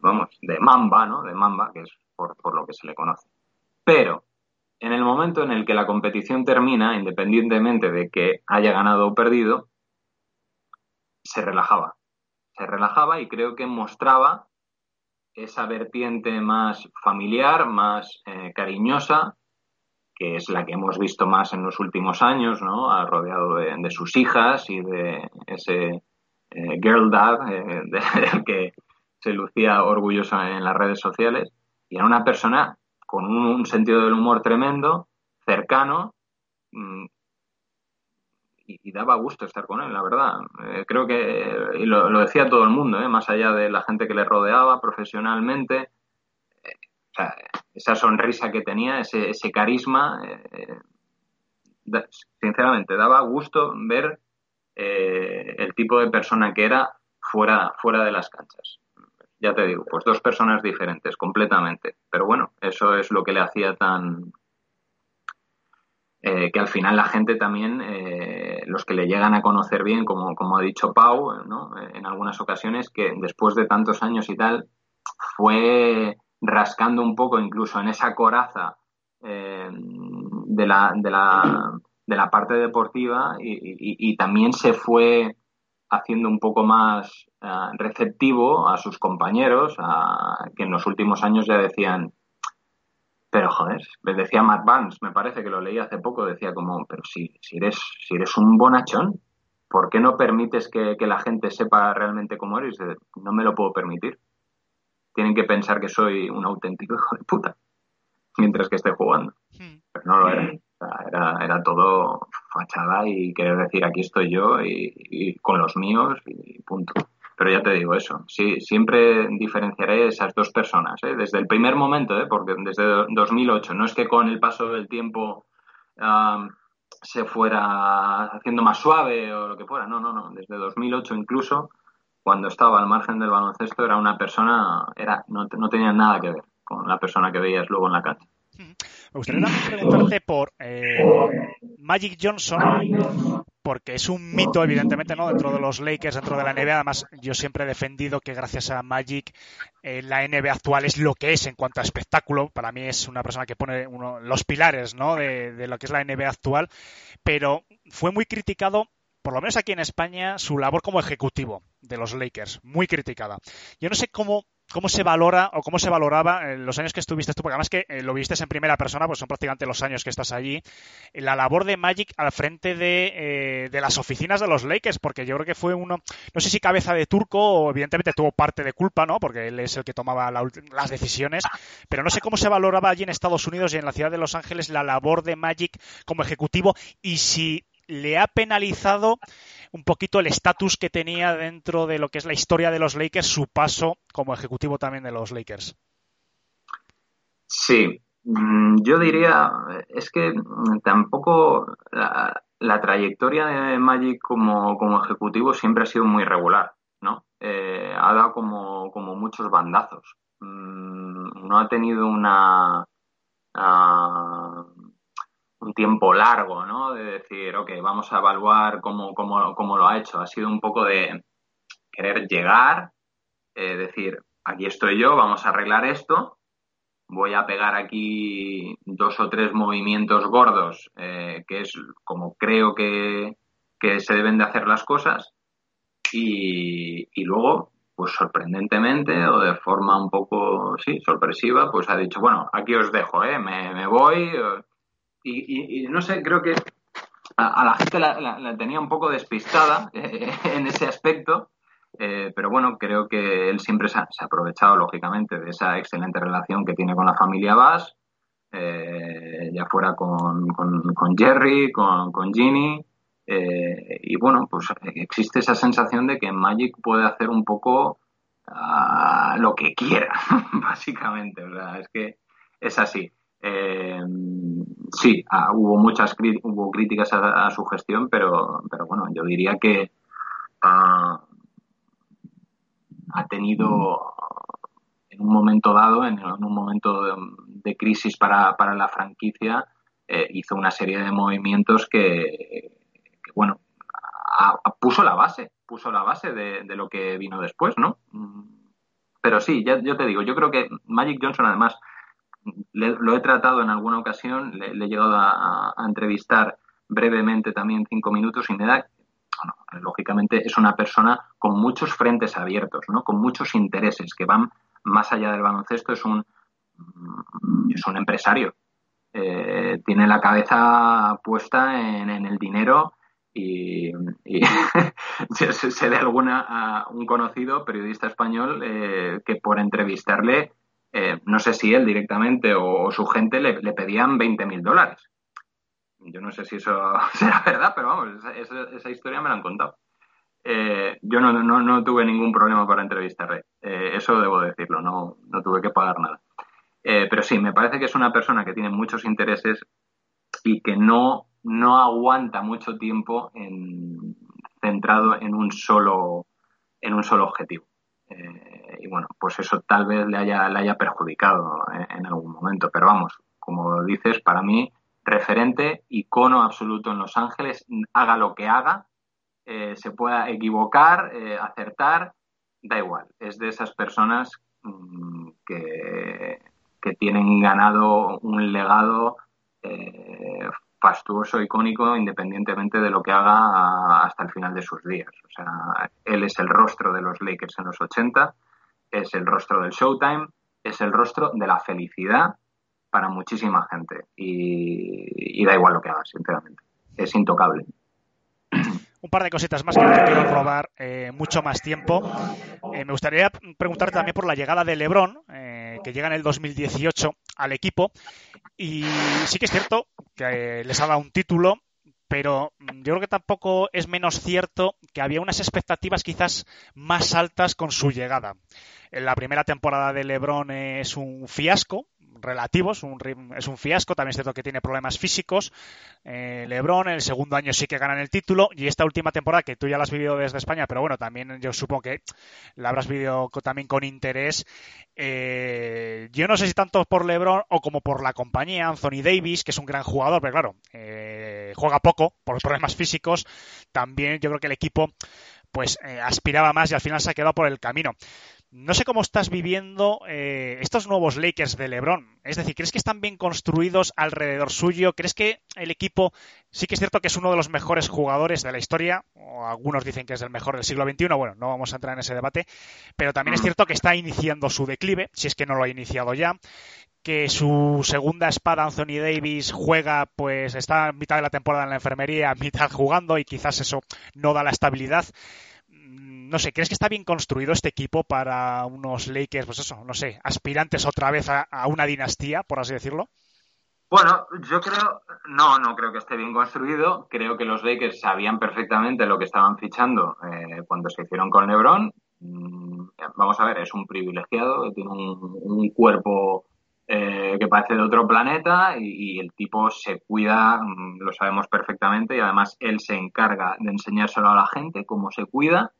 vamos, de mamba, ¿no? De mamba, que es por lo que se le conoce. Pero en el momento en el que la competición termina, independientemente de que haya ganado o perdido, se relajaba. Se relajaba y creo que mostraba esa vertiente más familiar, más eh, cariñosa, que es la que hemos visto más en los últimos años, ¿no? Ha rodeado de, sus hijas y de ese eh, girl dad eh, del que se lucía orgulloso en las redes sociales. Y era una persona con un, sentido del humor tremendo, cercano, mmm, y, daba gusto estar con él, la verdad. Eh, creo que, y lo, decía todo el mundo, ¿eh? más allá de la gente que le rodeaba profesionalmente, eh, o sea, esa sonrisa que tenía, ese, carisma, sinceramente, daba gusto ver el tipo de persona que era fuera de las canchas ya te digo, pues dos personas diferentes completamente. Pero bueno, eso es lo que le hacía tan... Eh, que al final la gente también, eh, los que le llegan a conocer bien, como, como ha dicho Pau, ¿no? en algunas ocasiones, que después de tantos años y tal, fue rascando un poco incluso en esa coraza eh, de, la, de, la, de la parte deportiva y, también se fue haciendo un poco más uh, receptivo a sus compañeros, a, que en los últimos años ya decían, pero joder, les decía Matt Barnes, me parece que lo leí hace poco, decía como, pero si, si, eres, si eres un bonachón, ¿por qué no permites que, que la gente sepa realmente cómo eres? No me lo puedo permitir. Tienen que pensar que soy un auténtico hijo de puta mientras que esté jugando. Hmm. Pero no lo era. Era, era todo fachada y querer decir aquí estoy yo y, con los míos y punto. Pero ya te digo eso, sí, siempre diferenciaré esas dos personas, ¿eh? desde el primer momento, ¿eh? porque desde 2008, no es que con el paso del tiempo um, se fuera haciendo más suave o lo que fuera, no, no, no, desde 2008 incluso, cuando estaba al margen del baloncesto, era una persona, era, no, no tenía nada que ver con la persona que veías luego en la cancha. Me gustaría preguntarte por eh, Magic Johnson, porque es un mito, evidentemente, ¿no? Dentro de los Lakers, dentro de la NBA. Además, yo siempre he defendido que gracias a Magic eh, la NBA actual es lo que es en cuanto a espectáculo. Para mí es una persona que pone los pilares, ¿no? De, de lo que es la NBA actual. Pero fue muy criticado por lo menos aquí en España, su labor como ejecutivo de los Lakers, muy criticada. Yo no sé cómo ¿Cómo se valora o cómo se valoraba en los años que estuviste tú? Porque además que eh, lo viste en primera persona, pues son prácticamente los años que estás allí. La labor de Magic al frente de, eh, de, las oficinas de los Lakers, porque yo creo que fue uno, no sé si cabeza de turco o evidentemente tuvo parte de culpa, ¿no? Porque él es el que tomaba la, las decisiones, pero no sé cómo se valoraba allí en Estados Unidos y en la ciudad de Los Ángeles la labor de Magic como ejecutivo y si le ha penalizado un poquito el estatus que tenía dentro de lo que es la historia de los Lakers, su paso como ejecutivo también de los Lakers. Sí, mm, yo diría, es que tampoco la, trayectoria de Magic como, como, ejecutivo siempre ha sido muy regular, ¿no? Eh, ha dado como, como, muchos bandazos. Mm, no ha tenido una, uh, un tiempo largo, ¿no? De decir, ok, vamos a evaluar cómo, cómo, cómo lo ha hecho. Ha sido un poco de querer llegar, eh, decir, aquí estoy yo, vamos a arreglar esto, voy a pegar aquí dos o tres movimientos gordos, eh, que es como creo que, que, se deben de hacer las cosas, y, y, luego, pues sorprendentemente o de forma un poco, sí, sorpresiva, pues ha dicho, bueno, aquí os dejo, ¿eh? Me, me voy y, no sé, creo que a, la gente la, tenía un poco despistada eh, en ese aspecto, eh, pero bueno, creo que él siempre se ha, aprovechado, lógicamente, de esa excelente relación que tiene con la familia Bass, eh, ya fuera con, con, Jerry, con, con Ginny, y bueno, pues existe esa sensación de que Magic puede hacer un poco ah, lo que quiera, básicamente, o es que es así. Eh, sí, ah, hubo muchas hubo críticas a, su gestión, pero, pero bueno, yo diría que ah, ha tenido en un momento dado, en, un momento de, crisis para, para, la franquicia, eh, hizo una serie de movimientos que, bueno, puso la base, puso la base de, lo que vino después, ¿no? Pero sí, ya, yo te digo, yo creo que Magic Johnson además lo he tratado en alguna ocasión, le, he llegado a, entrevistar brevemente también cinco minutos y me da, lógicamente es una persona con muchos frentes abiertos, ¿no? con muchos intereses que van más allá del baloncesto, es un, es un empresario. Eh, tiene la cabeza puesta en, el dinero y, sé de alguna un conocido periodista español eh, que por entrevistarle eh, no sé si él directamente o, su gente le, pedían 20 mil dólares. Yo no sé si eso será verdad, pero vamos, esa, historia me la han contado. Eh, yo no, no, tuve ningún problema para entrevistarle, eh, eso debo decirlo, no, no tuve que pagar nada. pero sí, me parece que es una persona que tiene muchos intereses y que no, no aguanta mucho tiempo en, centrado en un solo, en un solo objetivo. Eh, y bueno, pues eso tal vez le haya, le haya perjudicado en, algún momento. Pero vamos, como dices, para mí, referente, icono absoluto en Los Ángeles, haga lo que haga, eh, se pueda equivocar, eh, acertar, da igual. Es de esas personas mm, que, que, tienen ganado un legado fastuoso, icónico, independientemente de lo que haga hasta el final de sus días. O sea, él es el rostro de los Lakers en los 80, es el rostro del Showtime, es el rostro de la felicidad para muchísima gente. Y, da igual lo que haga, sinceramente. Es intocable. Un par de cositas más que no te quiero robar eh, mucho más tiempo. Eh, me gustaría preguntarte también por la llegada de LeBron, eh, que llega en el 2018 al equipo. Y sí que es cierto que les ha dado un título, pero yo creo que tampoco es menos cierto que había unas expectativas quizás más altas con su llegada. En la primera temporada de LeBron es un fiasco, relativos, un, es un fiasco, también es cierto que tiene problemas físicos. Eh, Lebron en el segundo año sí que ganan el título y esta última temporada que tú ya la has vivido desde España, pero bueno, también yo supongo que la habrás vivido también con interés. Eh, yo no sé si tanto por Lebron o como por la compañía, Anthony Davis, que es un gran jugador, pero claro, eh, juega poco por problemas físicos. También yo creo que el equipo pues eh, aspiraba más y al final se ha quedado por el camino. No sé cómo estás viviendo eh, estos nuevos Lakers de LeBron. Es decir, ¿crees que están bien construidos alrededor suyo? ¿Crees que el equipo sí que es cierto que es uno de los mejores jugadores de la historia? O algunos dicen que es el mejor del siglo XXI. Bueno, no vamos a entrar en ese debate. Pero también es cierto que está iniciando su declive, si es que no lo ha iniciado ya que su segunda espada, Anthony Davis, juega, pues está a mitad de la temporada en la enfermería, a mitad jugando y quizás eso no da la estabilidad no sé, ¿crees que está bien construido este equipo para unos Lakers, pues eso, no sé, aspirantes otra vez a, una dinastía, por así decirlo? Bueno, yo creo, no, no creo que esté bien construido. Creo que los Lakers sabían perfectamente lo que estaban fichando eh, cuando se hicieron con LeBron. Mm, vamos a ver, es un privilegiado, tiene un, cuerpo eh, que parece de otro planeta y, y, el tipo se cuida, mm, lo sabemos perfectamente, y además él se encarga de enseñárselo a la gente cómo se cuida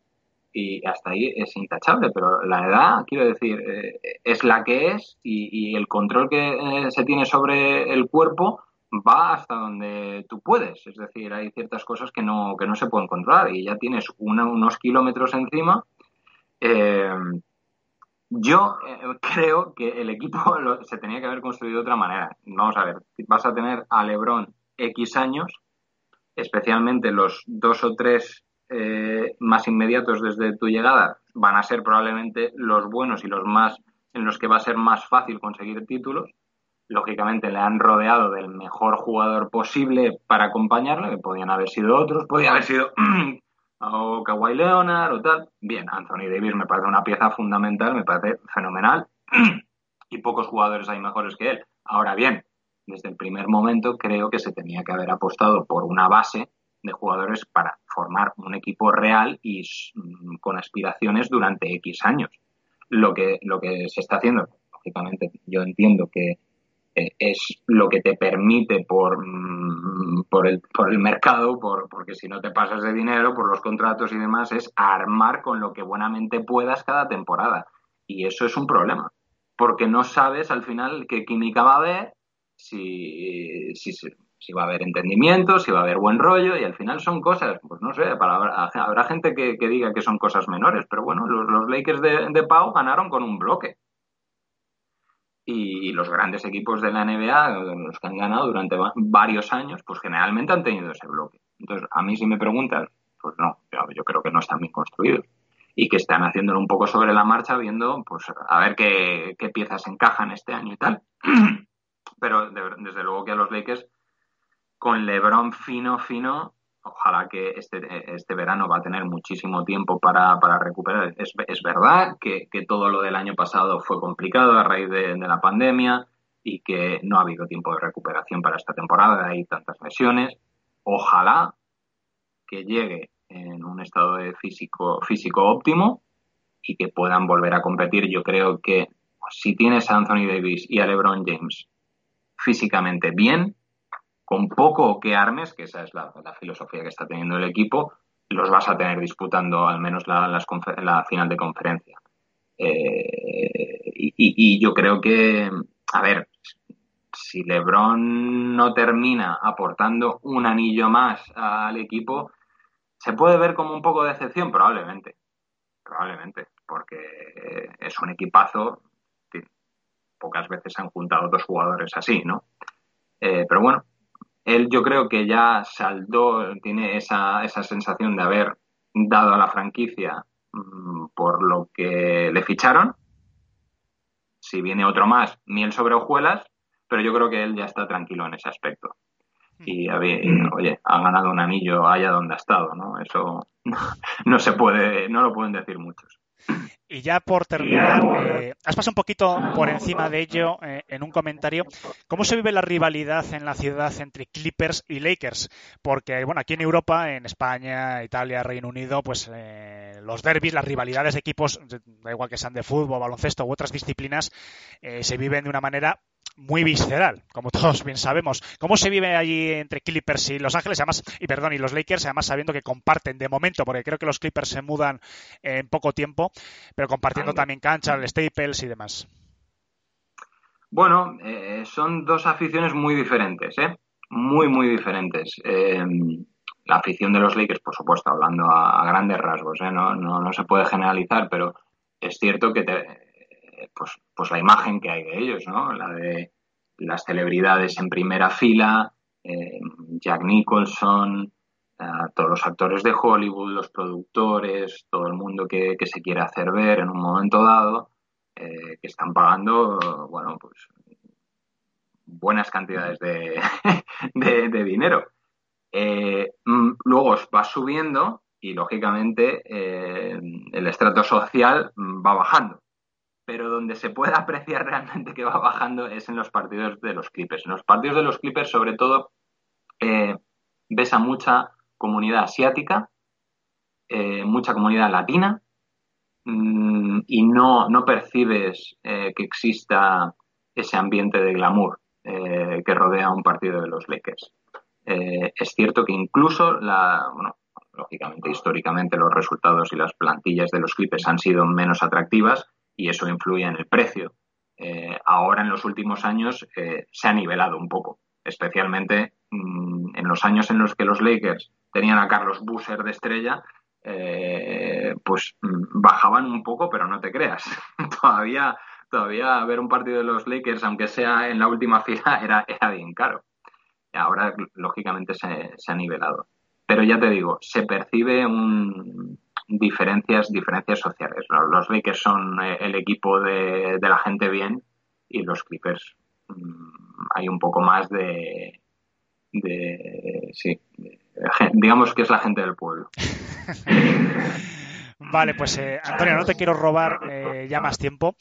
y hasta ahí es intachable, pero la edad, quiero decir, eh, es la que es y, el control que eh, se tiene sobre el cuerpo va hasta donde tú puedes. Es decir, hay ciertas cosas que no, que no se pueden controlar y ya tienes unos kilómetros encima. Eh, yo creo que el equipo se tenía que haber construido de otra manera. Vamos a ver, vas a tener a Lebron X años, especialmente los dos o tres eh, más inmediatos desde tu llegada van a ser probablemente los buenos y los más en los que va a ser más fácil conseguir títulos. Lógicamente le han rodeado del mejor jugador posible para acompañarlo, que podían haber sido otros, podía haber sido o Kawhi Leonard o tal. Bien, Anthony Davis me parece una pieza fundamental, me parece fenomenal y pocos jugadores hay mejores que él. Ahora bien, desde el primer momento creo que se tenía que haber apostado por una base de jugadores para formar un equipo real y mm, con aspiraciones durante X años. Lo que, lo que se está haciendo, lógicamente, yo entiendo que eh, es lo que te permite por, mm, por, el, por el mercado, por, porque si no te pasas de dinero, por los contratos y demás, es armar con lo que buenamente puedas cada temporada. Y eso es un problema, porque no sabes al final qué química va a haber, si, si, si va a haber entendimiento, si va a haber buen rollo, y al final son cosas, pues no sé, para, habrá gente que, diga que son cosas menores, pero bueno, los, Lakers de, Pau ganaron con un bloque. Y los grandes equipos de la NBA, los que han ganado durante varios años, pues generalmente han tenido ese bloque. Entonces, a mí si me preguntas, pues no, yo, creo que no están bien construidos. Y que están haciéndolo un poco sobre la marcha, viendo, pues, a ver qué, qué piezas encajan este año y tal. Pero desde luego que a los Lakers con LeBron fino, fino, ojalá que este, este verano va a tener muchísimo tiempo para, recuperar. Es, verdad que, todo lo del año pasado fue complicado a raíz de, la pandemia y que no ha habido tiempo de recuperación para esta temporada, hay tantas lesiones. Ojalá que llegue en un estado de físico, físico óptimo y que puedan volver a competir. Yo creo que si tienes a Anthony Davis y a LeBron James físicamente bien, con poco que armes, que esa es la, filosofía que está teniendo el equipo, los vas a tener disputando al menos la, final de conferencia. Eh, y, yo creo que, a ver, si LeBron no termina aportando un anillo más al equipo, se puede ver como un poco de excepción, probablemente. Probablemente, porque es un equipazo. Pocas veces han juntado dos jugadores así, ¿no? Eh, pero bueno, él yo creo que ya saldó, tiene esa, esa sensación de haber dado a la franquicia mm, por lo que le ficharon. Si viene otro más, miel sobre hojuelas, pero yo creo que él ya está tranquilo en ese aspecto. Y, oye, ha ganado un anillo allá donde ha estado, ¿no? Eso no se puede, no lo pueden decir muchos. Y ya por terminar, eh, has pasado un poquito por encima de ello eh, en un comentario. ¿Cómo se vive la rivalidad en la ciudad entre Clippers y Lakers? Porque, bueno, aquí en Europa, en España, Italia, Reino Unido, pues eh, los derbis, las rivalidades de equipos, da igual que sean de fútbol, baloncesto u otras disciplinas, se viven de una manera muy visceral, como todos bien sabemos. ¿Cómo se vive allí entre Clippers y Los Ángeles? Además, y perdón, y los Lakers, además sabiendo que comparten de momento, porque creo que los Clippers se mudan en poco tiempo, pero compartiendo también cancha, el Staples y demás. Bueno, eh, son dos aficiones muy diferentes, ¿eh? Muy, muy diferentes. Eh, la afición de los Lakers, por supuesto, hablando a, grandes rasgos, ¿eh? no, no, no, se puede generalizar, pero es cierto que te, pues, pues la imagen que hay de ellos, ¿no? La de las celebridades en primera fila, eh, Jack Nicholson, eh, todos los actores de Hollywood, los productores, todo el mundo que, se quiere hacer ver en un momento dado, eh, que están pagando, bueno, pues buenas cantidades de, dinero. Eh, mm, luego va subiendo y lógicamente eh, el estrato social va bajando. Pero donde se puede apreciar realmente que va bajando es en los partidos de los Clippers. En los partidos de los Clippers, sobre todo, eh, ves a mucha comunidad asiática, eh, mucha comunidad latina, mmm, y no, no percibes eh, que exista ese ambiente de glamour que rodea un partido de los Lakers. Es cierto que incluso la, bueno, lógicamente históricamente los resultados y las plantillas de los Clippers han sido menos atractivas y eso influye en el precio. Eh, ahora en los últimos años eh, se ha nivelado un poco, especialmente mmm, en los años en los que los Lakers tenían a Carlos Busser de estrella, eh, pues mmm, bajaban un poco, pero no te creas, todavía todavía ver un partido de los Lakers, aunque sea en la última fila, era, era bien caro ahora lógicamente se, se, ha nivelado. Pero ya te digo, se percibe un, diferencias, diferencias sociales. Los, los Lakers son eh, el equipo de, de, la gente bien y los Clippers mmm, hay un poco más de, de sí, digamos que es la gente del pueblo. Vale, pues eh, Antonio, no te quiero robar eh, ya más tiempo.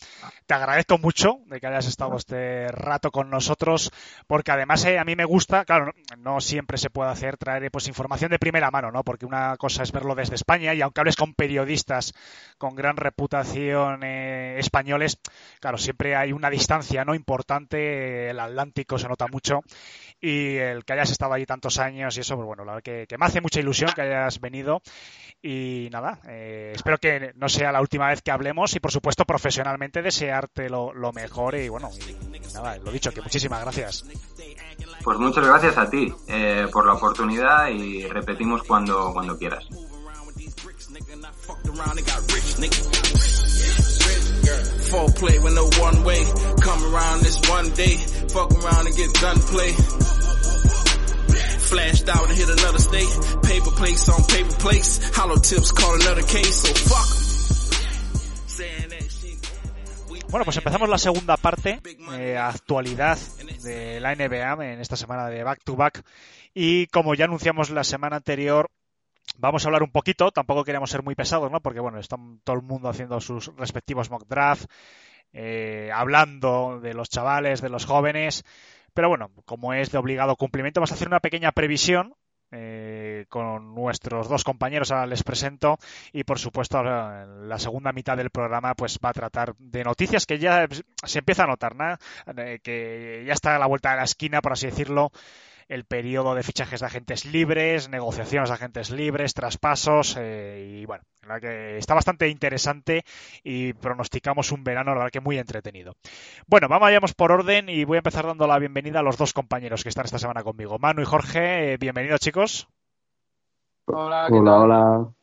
Te agradezco mucho de que hayas estado este rato con nosotros, porque además eh, a mí me gusta, claro, no, siempre se puede hacer traer pues información de primera mano, ¿no? Porque una cosa es verlo desde España y aunque hables con periodistas con gran reputación eh, españoles, claro, siempre hay una distancia, ¿no? Importante, el Atlántico se nota mucho y el que hayas estado allí tantos años y eso, pues bueno, la verdad que, me hace mucha ilusión que hayas venido y nada, eh, espero que no sea la última vez que hablemos y por supuesto profesionalmente desearte lo, lo mejor y bueno, nada, lo dicho, que muchísimas gracias. Pues muchas gracias a ti eh, por la oportunidad y repetimos cuando, cuando quieras. Foreplay with no one way. Come around this one day. Fuck around and get gunplay. Flashed out and hit another state. Paper plates on paper plates. Hollow tips call another case. So fuck Bueno, pues empezamos la segunda parte, eh, actualidad de la NBA en esta semana de back to back. Y como ya anunciamos la semana anterior, vamos a hablar un poquito, tampoco queremos ser muy pesados, ¿no? Porque bueno, está todo el mundo haciendo sus respectivos mock draft, eh, hablando de los chavales, de los jóvenes. Pero bueno, como es de obligado cumplimiento, vamos a hacer una pequeña previsión eh, con nuestros dos compañeros, ahora les presento, y por supuesto la segunda mitad del programa pues va a tratar de noticias que ya se empieza a notar, ¿no? eh, que ya está a la vuelta de la esquina, por así decirlo, el periodo de fichajes de agentes libres, negociaciones de agentes libres, traspasos eh, y bueno, la que está bastante interesante y pronosticamos un verano, la verdad que muy entretenido. Bueno, vamos vayamos por orden y voy a empezar dando la bienvenida a los dos compañeros que están esta semana conmigo, Manu y Jorge. Eh, bienvenidos chicos. Hola, hola, hola.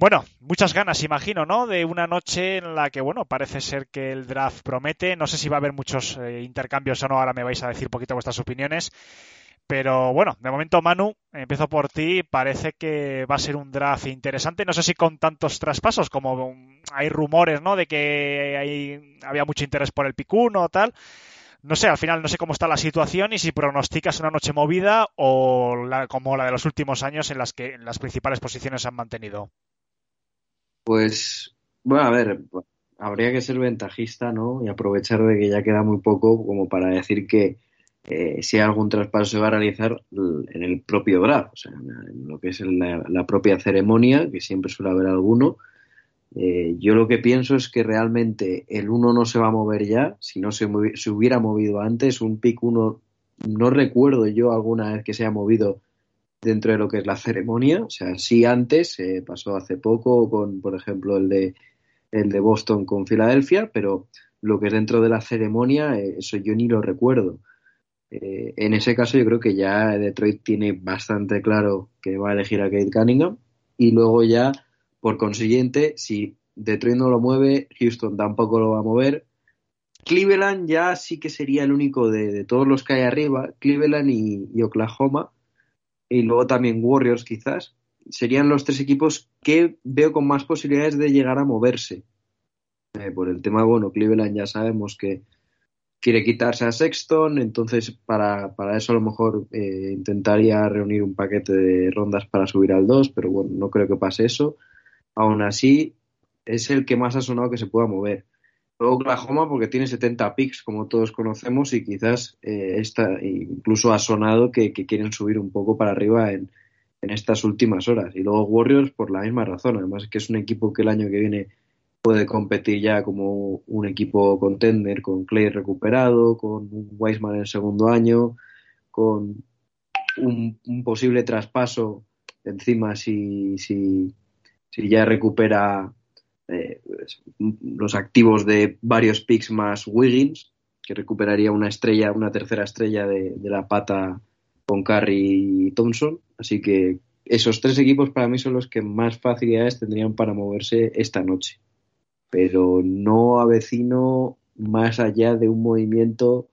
Bueno, muchas ganas, imagino, ¿no? De una noche en la que, bueno, parece ser que el draft promete. No sé si va a haber muchos eh, intercambios o no. Ahora me vais a decir un poquito vuestras opiniones. Pero bueno, de momento, Manu, empiezo por ti. Parece que va a ser un draft interesante. No sé si con tantos traspasos, como hay rumores, ¿no? De que hay, había mucho interés por el picuno o tal. No sé, al final no sé cómo está la situación y si pronosticas una noche movida o la, como la de los últimos años en las que en las principales posiciones se han mantenido. Pues, bueno, a ver, habría que ser ventajista, ¿no? Y aprovechar de que ya queda muy poco como para decir que eh, si algún traspaso se va a realizar en el propio draft, o sea, en lo que es la, la, propia ceremonia, que siempre suele haber alguno, Eh, yo lo que pienso es que realmente el 1 no se va a mover ya, si no se, se hubiera movido antes, un pick 1 no recuerdo yo alguna vez que se haya movido dentro de lo que es la ceremonia, o sea, sí antes, eh, pasó hace poco con, por ejemplo, el de, el de Boston con Filadelfia, pero lo que es dentro de la ceremonia, eh, eso yo ni lo recuerdo. Eh, en ese caso yo creo que ya Detroit tiene bastante claro que va a elegir a Kate Cunningham y luego ya, por consiguiente, si Detroit no lo mueve, Houston tampoco lo va a mover. Cleveland ya sí que sería el único de, todos los que hay arriba, Cleveland y, Oklahoma, y luego también Warriors quizás, serían los tres equipos que veo con más posibilidades de llegar a moverse. Eh, por el tema, bueno, Cleveland ya sabemos que quiere quitarse a Sexton, entonces para, para eso a lo mejor eh, intentaría reunir un paquete de rondas para subir al 2, pero bueno, no creo que pase eso. Aún así, es el que más ha sonado que se pueda mover. Oklahoma porque tiene 70 picks, como todos conocemos, y quizás eh, esta, incluso ha sonado que, quieren subir un poco para arriba en, en estas últimas horas. Y luego Warriors por la misma razón, además que es un equipo que el año que viene puede competir ya como un equipo contender con Clay recuperado, con un Weisman en el segundo año, con un, posible traspaso encima si, si, si ya recupera eh, los activos de varios picks más Wiggins, que recuperaría una estrella, una tercera estrella de, la pata con Curry y Thompson. Así que esos tres equipos para mí son los que más facilidades tendrían para moverse esta noche pero no avecino más allá de un movimiento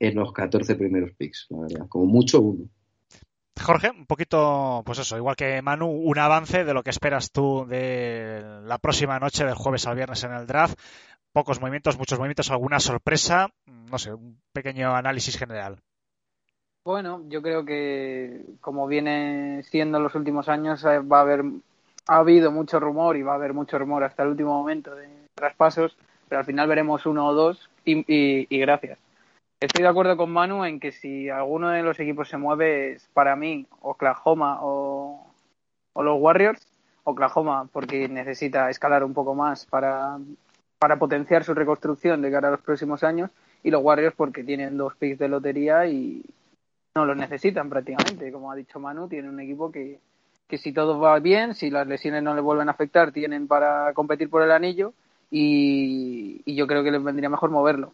en los 14 primeros picks, la verdad, como mucho uno. Jorge, un poquito, pues eso, igual que Manu, un avance de lo que esperas tú de la próxima noche, del jueves al viernes en el draft. Pocos movimientos, muchos movimientos, alguna sorpresa, no sé, un pequeño análisis general. Bueno, yo creo que como viene siendo en los últimos años, eh, va a haber, ha habido mucho rumor y va a haber mucho rumor hasta el último momento de traspasos, pero al final veremos uno o dos y, gracias. Estoy de acuerdo con Manu en que si alguno de los equipos se mueve es para mí Oklahoma o, o los Warriors. Oklahoma porque necesita escalar un poco más para, para potenciar su reconstrucción de cara a los próximos años y los Warriors porque tienen dos picks de lotería y no los necesitan prácticamente. Como ha dicho Manu, tiene un equipo que, que si todo va bien, si las lesiones no le vuelven a afectar, tienen para competir por el anillo y, yo creo que les vendría mejor moverlo.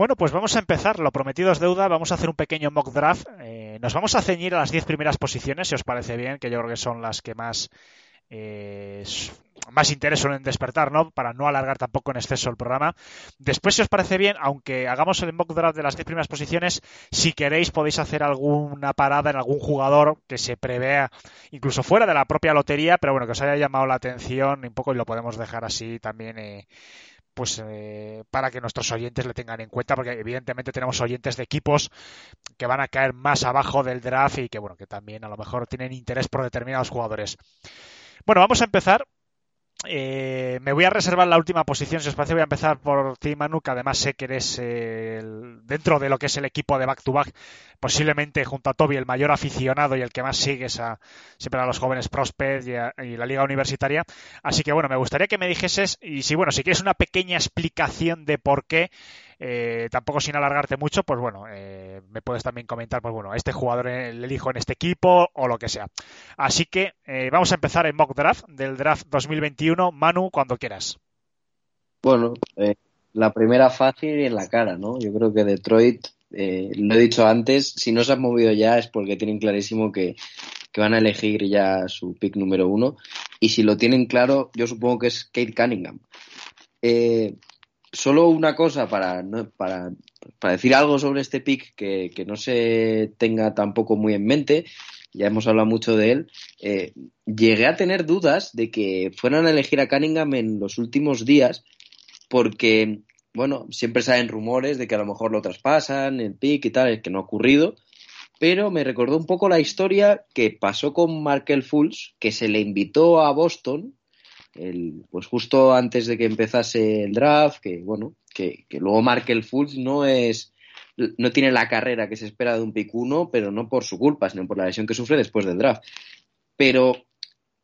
Bueno, pues vamos a empezar. Lo prometido es deuda. Vamos a hacer un pequeño mock draft. Eh, nos vamos a ceñir a las 10 primeras posiciones, si os parece bien, que yo creo que son las que más eh, más interés suelen despertar, ¿no? Para no alargar tampoco en exceso el programa. Después, si os parece bien, aunque hagamos el mock draft de las 10 primeras posiciones, si queréis podéis hacer alguna parada en algún jugador que se prevea, incluso fuera de la propia lotería, pero bueno, que os haya llamado la atención un poco y lo podemos dejar así también. Eh, pues eh, para que nuestros oyentes le tengan en cuenta, porque evidentemente tenemos oyentes de equipos que van a caer más abajo del draft y que bueno, que también a lo mejor tienen interés por determinados jugadores. Bueno, vamos a empezar. Eh, me voy a reservar la última posición, si os parece voy a empezar por ti Manu, que además sé que eres dentro de lo que es el equipo de back to back, posiblemente junto a Toby el mayor aficionado y el que más sigues a, siempre a los jóvenes prospects y, y, la liga universitaria. Así que bueno, me gustaría que me dijeses, y si bueno, si quieres una pequeña explicación de por qué eh, tampoco sin alargarte mucho, pues bueno, eh, me puedes también comentar, pues bueno, este jugador le elijo en este equipo o lo que sea. Así que eh, vamos a empezar el mock draft del draft 2021. Manu, cuando quieras. Bueno, la primera fácil en la cara, ¿no? Yo creo que Detroit, lo he dicho antes, si no se han movido ya es porque tienen clarísimo que, que van a elegir ya su pick número uno. Y si lo tienen claro, yo supongo que es Kate Cunningham. Eh, solo una cosa para, para, para, decir algo sobre este pick que, que, no se tenga tampoco muy en mente. Ya hemos hablado mucho de él. Eh, llegué a tener dudas de que fueran a elegir a Cunningham en los últimos días porque, bueno, siempre salen rumores de que a lo mejor lo traspasan, el pick y tal, que no ha ocurrido. Pero me recordó un poco la historia que pasó con Markel Fultz, que se le invitó a Boston el, pues justo antes de que empezase el draft, que bueno, que, luego Markel Fultz no es no tiene la carrera que se espera de un pick 1, pero no por su culpa, sino por la lesión que sufre después del draft. Pero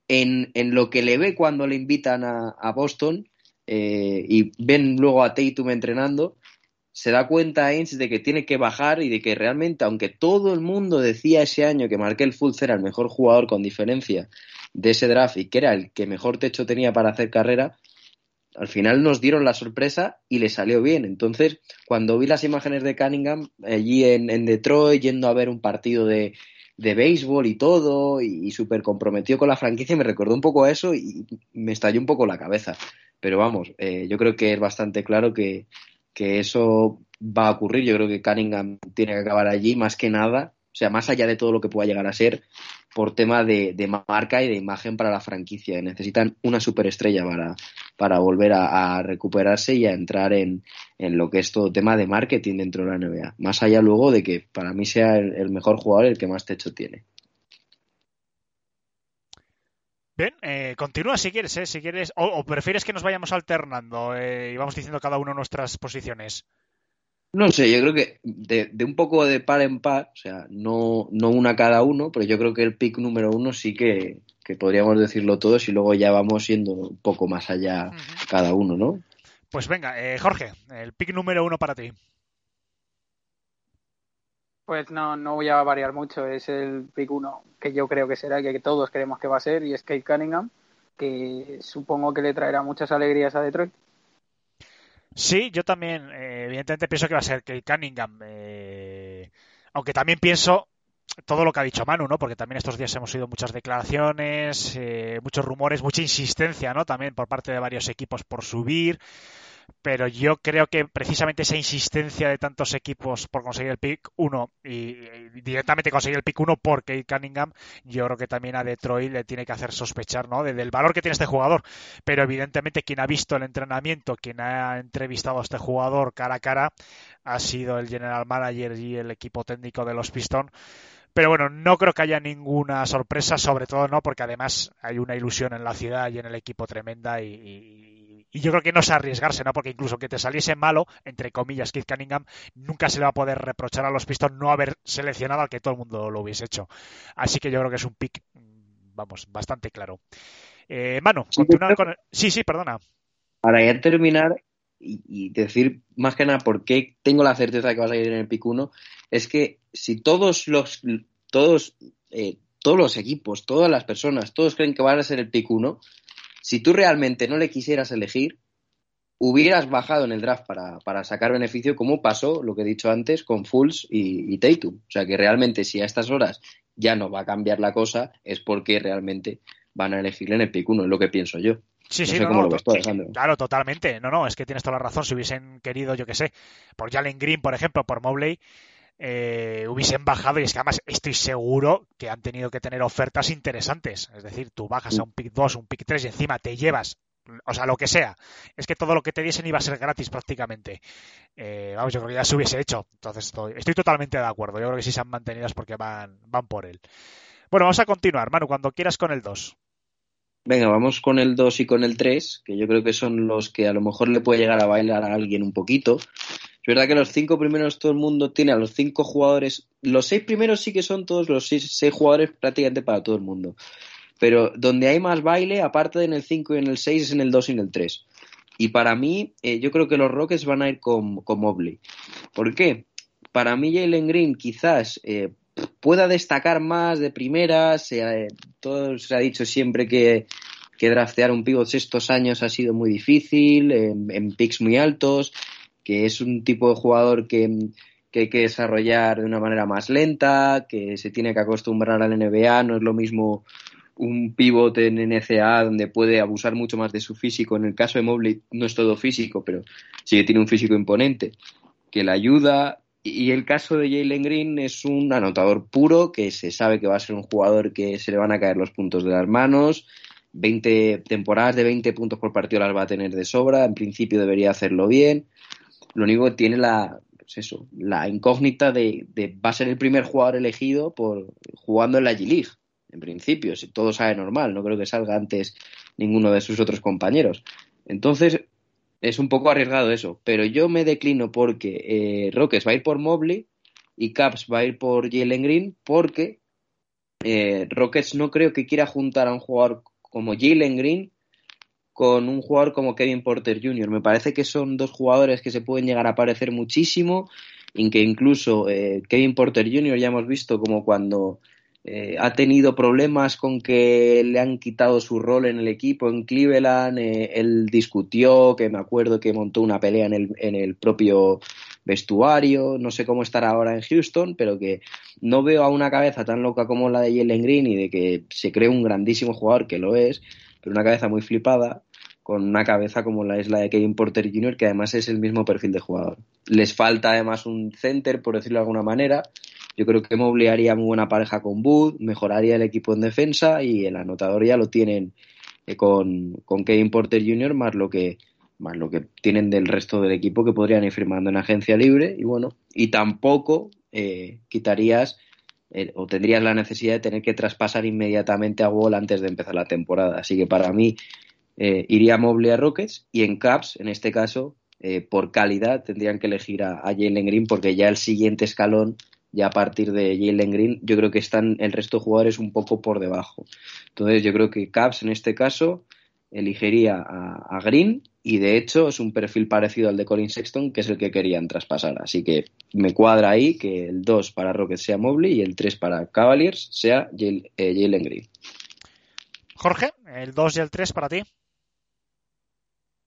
en, en lo que le ve cuando le invitan a, Boston eh, y ven luego a Tatum entrenando, se da cuenta Ainge de que tiene que bajar y de que realmente, aunque todo el mundo decía ese año que Markel Fultz era el mejor jugador con diferencia de ese draft y que era el que mejor techo tenía para hacer carrera, al final nos dieron la sorpresa y le salió bien. Entonces, cuando vi las imágenes de Cunningham allí en, Detroit, yendo a ver un partido de, de béisbol y todo, y, y súper comprometido con la franquicia, me recordó un poco a eso y me estalló un poco la cabeza. Pero vamos, eh, yo creo que es bastante claro que, que eso va a ocurrir. Yo creo que Cunningham tiene que acabar allí más que nada, o sea, más allá de todo lo que pueda llegar a ser, por tema de, marca y de imagen para la franquicia. Necesitan una superestrella para, para volver a, recuperarse y a entrar en, en, lo que es todo tema de marketing dentro de la NBA. Más allá luego de que para mí sea el, mejor jugador el que más techo tiene. Bien, eh, continúa si quieres, eh, si quieres, o, o, prefieres que nos vayamos alternando eh, y vamos diciendo cada uno nuestras posiciones. No sé, yo creo que de, de, un poco de par en par, o sea, no, no una cada uno, pero yo creo que el pick número uno sí que, que podríamos decirlo todos y luego ya vamos yendo un poco más allá uh -huh. cada uno, ¿no? Pues venga, eh, Jorge, el pick número uno para ti. Pues no, no voy a variar mucho, es el pick 1 que yo creo que será, que todos creemos que va a ser, y es Kate Cunningham, que supongo que le traerá muchas alegrías a Detroit. Sí, yo también, eh, evidentemente pienso que va a ser Kate Cunningham, eh, aunque también pienso todo lo que ha dicho Manu, ¿no? Porque también estos días hemos oído muchas declaraciones, eh, muchos rumores, mucha insistencia, ¿no? También por parte de varios equipos por subir pero yo creo que precisamente esa insistencia de tantos equipos por conseguir el pick 1 y, directamente conseguir el pick 1 por Kate Cunningham, yo creo que también a Detroit le tiene que hacer sospechar ¿no? De, del valor que tiene este jugador. Pero evidentemente quien ha visto el entrenamiento, quien ha entrevistado a este jugador cara a cara, ha sido el general manager y el equipo técnico de los Pistons. Pero bueno, no creo que haya ninguna sorpresa, sobre todo no, porque además hay una ilusión en la ciudad y en el equipo tremenda y, y yo creo que no es arriesgarse, ¿no? Porque incluso que te saliese malo, entre comillas, Keith Cunningham, nunca se le va a poder reprochar a los Pistons no haber seleccionado al que todo el mundo lo hubiese hecho. Así que yo creo que es un pick, vamos, bastante claro. Eh, Manu, sí, continúa con el... Sí, sí, perdona. Para ya terminar, y, y, decir más que nada por qué tengo la certeza de que vas a ir en el pick 1 es que si todos los todos eh, todos los equipos, todas las personas, todos creen que van a ser el pick 1, si tú realmente no le quisieras elegir, hubieras bajado en el draft para, para sacar beneficio, como pasó, lo que he dicho antes, con Fulls y, y Tatum. O sea que realmente si a estas horas ya no va a cambiar la cosa, es porque realmente van a elegirle en el pick 1, es lo que pienso yo. Sí, no sí, sé no, no, to claro, totalmente. No, no, es que tienes toda la razón. Si hubiesen querido, yo que sé, por Jalen Green, por ejemplo, por Mobley, eh, hubiesen bajado y es que además estoy seguro que han tenido que tener ofertas interesantes. Es decir, tú bajas a un pick 2, un pick 3 y encima te llevas, o sea, lo que sea. Es que todo lo que te diesen iba a ser gratis prácticamente. Eh, vamos, yo creo que ya se hubiese hecho. Entonces estoy, estoy totalmente de acuerdo. Yo creo que sí se han mantenido es porque van, van por él. Bueno, vamos a continuar, Manu, cuando quieras con el 2. Venga, vamos con el 2 y con el 3, que yo creo que son los que a lo mejor le puede llegar a bailar a alguien un poquito. Es verdad que los cinco primeros todo el mundo tiene a los cinco jugadores, los seis primeros sí que son todos los seis, seis jugadores prácticamente para todo el mundo. Pero donde hay más baile, aparte de en el 5 y en el 6, es en el 2 y en el 3. Y para mí, eh, yo creo que los Rockets van a ir con, con Mobley. ¿Por qué? Para mí, Jalen Green quizás eh, pueda destacar más de primeras. Eh, todo se ha dicho siempre que, que draftear un pivot estos años ha sido muy difícil, en, en picks muy altos, que es un tipo de jugador que, que hay que desarrollar de una manera más lenta, que se tiene que acostumbrar al NBA, no es lo mismo un pivot en NCA donde puede abusar mucho más de su físico. En el caso de Mobley no es todo físico, pero sí que tiene un físico imponente que le ayuda, y el caso de Jalen Green es un anotador puro que se sabe que va a ser un jugador que se le van a caer los puntos de las manos. 20 temporadas de 20 puntos por partido las va a tener de sobra. En principio debería hacerlo bien. Lo único que tiene la, pues eso, la incógnita de, de, va a ser el primer jugador elegido por jugando en la G-League. En principio, si todo sale normal, no creo que salga antes ninguno de sus otros compañeros. Entonces, es un poco arriesgado eso, pero yo me declino porque eh, Rockets va a ir por Mobley y Caps va a ir por Jalen Green porque eh, Rockets no creo que quiera juntar a un jugador como Jalen Green con un jugador como Kevin Porter Jr. Me parece que son dos jugadores que se pueden llegar a parecer muchísimo y que incluso eh, Kevin Porter Jr. ya hemos visto como cuando eh, ha tenido problemas con que le han quitado su rol en el equipo en Cleveland, eh, él discutió, que me acuerdo que montó una pelea en el, en el propio vestuario, no sé cómo estará ahora en Houston, pero que no veo a una cabeza tan loca como la de Jalen Green y de que se cree un grandísimo jugador, que lo es, pero una cabeza muy flipada, con una cabeza como la es la de Kevin Porter Jr., que además es el mismo perfil de jugador. Les falta además un center, por decirlo de alguna manera. Yo creo que Mobley haría muy buena pareja con Wood, mejoraría el equipo en defensa y el anotador ya lo tienen eh, con, con Kevin Porter Jr., más lo que más lo que tienen del resto del equipo que podrían ir firmando en agencia libre y bueno, y tampoco eh, quitarías eh, o tendrías la necesidad de tener que traspasar inmediatamente a Wall antes de empezar la temporada. Así que para mí eh, iría Mobley a Rockets y en Caps, en este caso, eh, por calidad tendrían que elegir a, Jalen Green porque ya el siguiente escalón, ya a partir de Jalen Green, yo creo que están el resto de jugadores un poco por debajo. Entonces yo creo que Caps en este caso elegiría a, a Green y de hecho es un perfil parecido al de Colin Sexton que es el que querían traspasar. Así que me cuadra ahí que el 2 para Rockets sea Mobley y el 3 para Cavaliers sea eh, Jalen Green. Jorge, el 2 y el 3 para ti.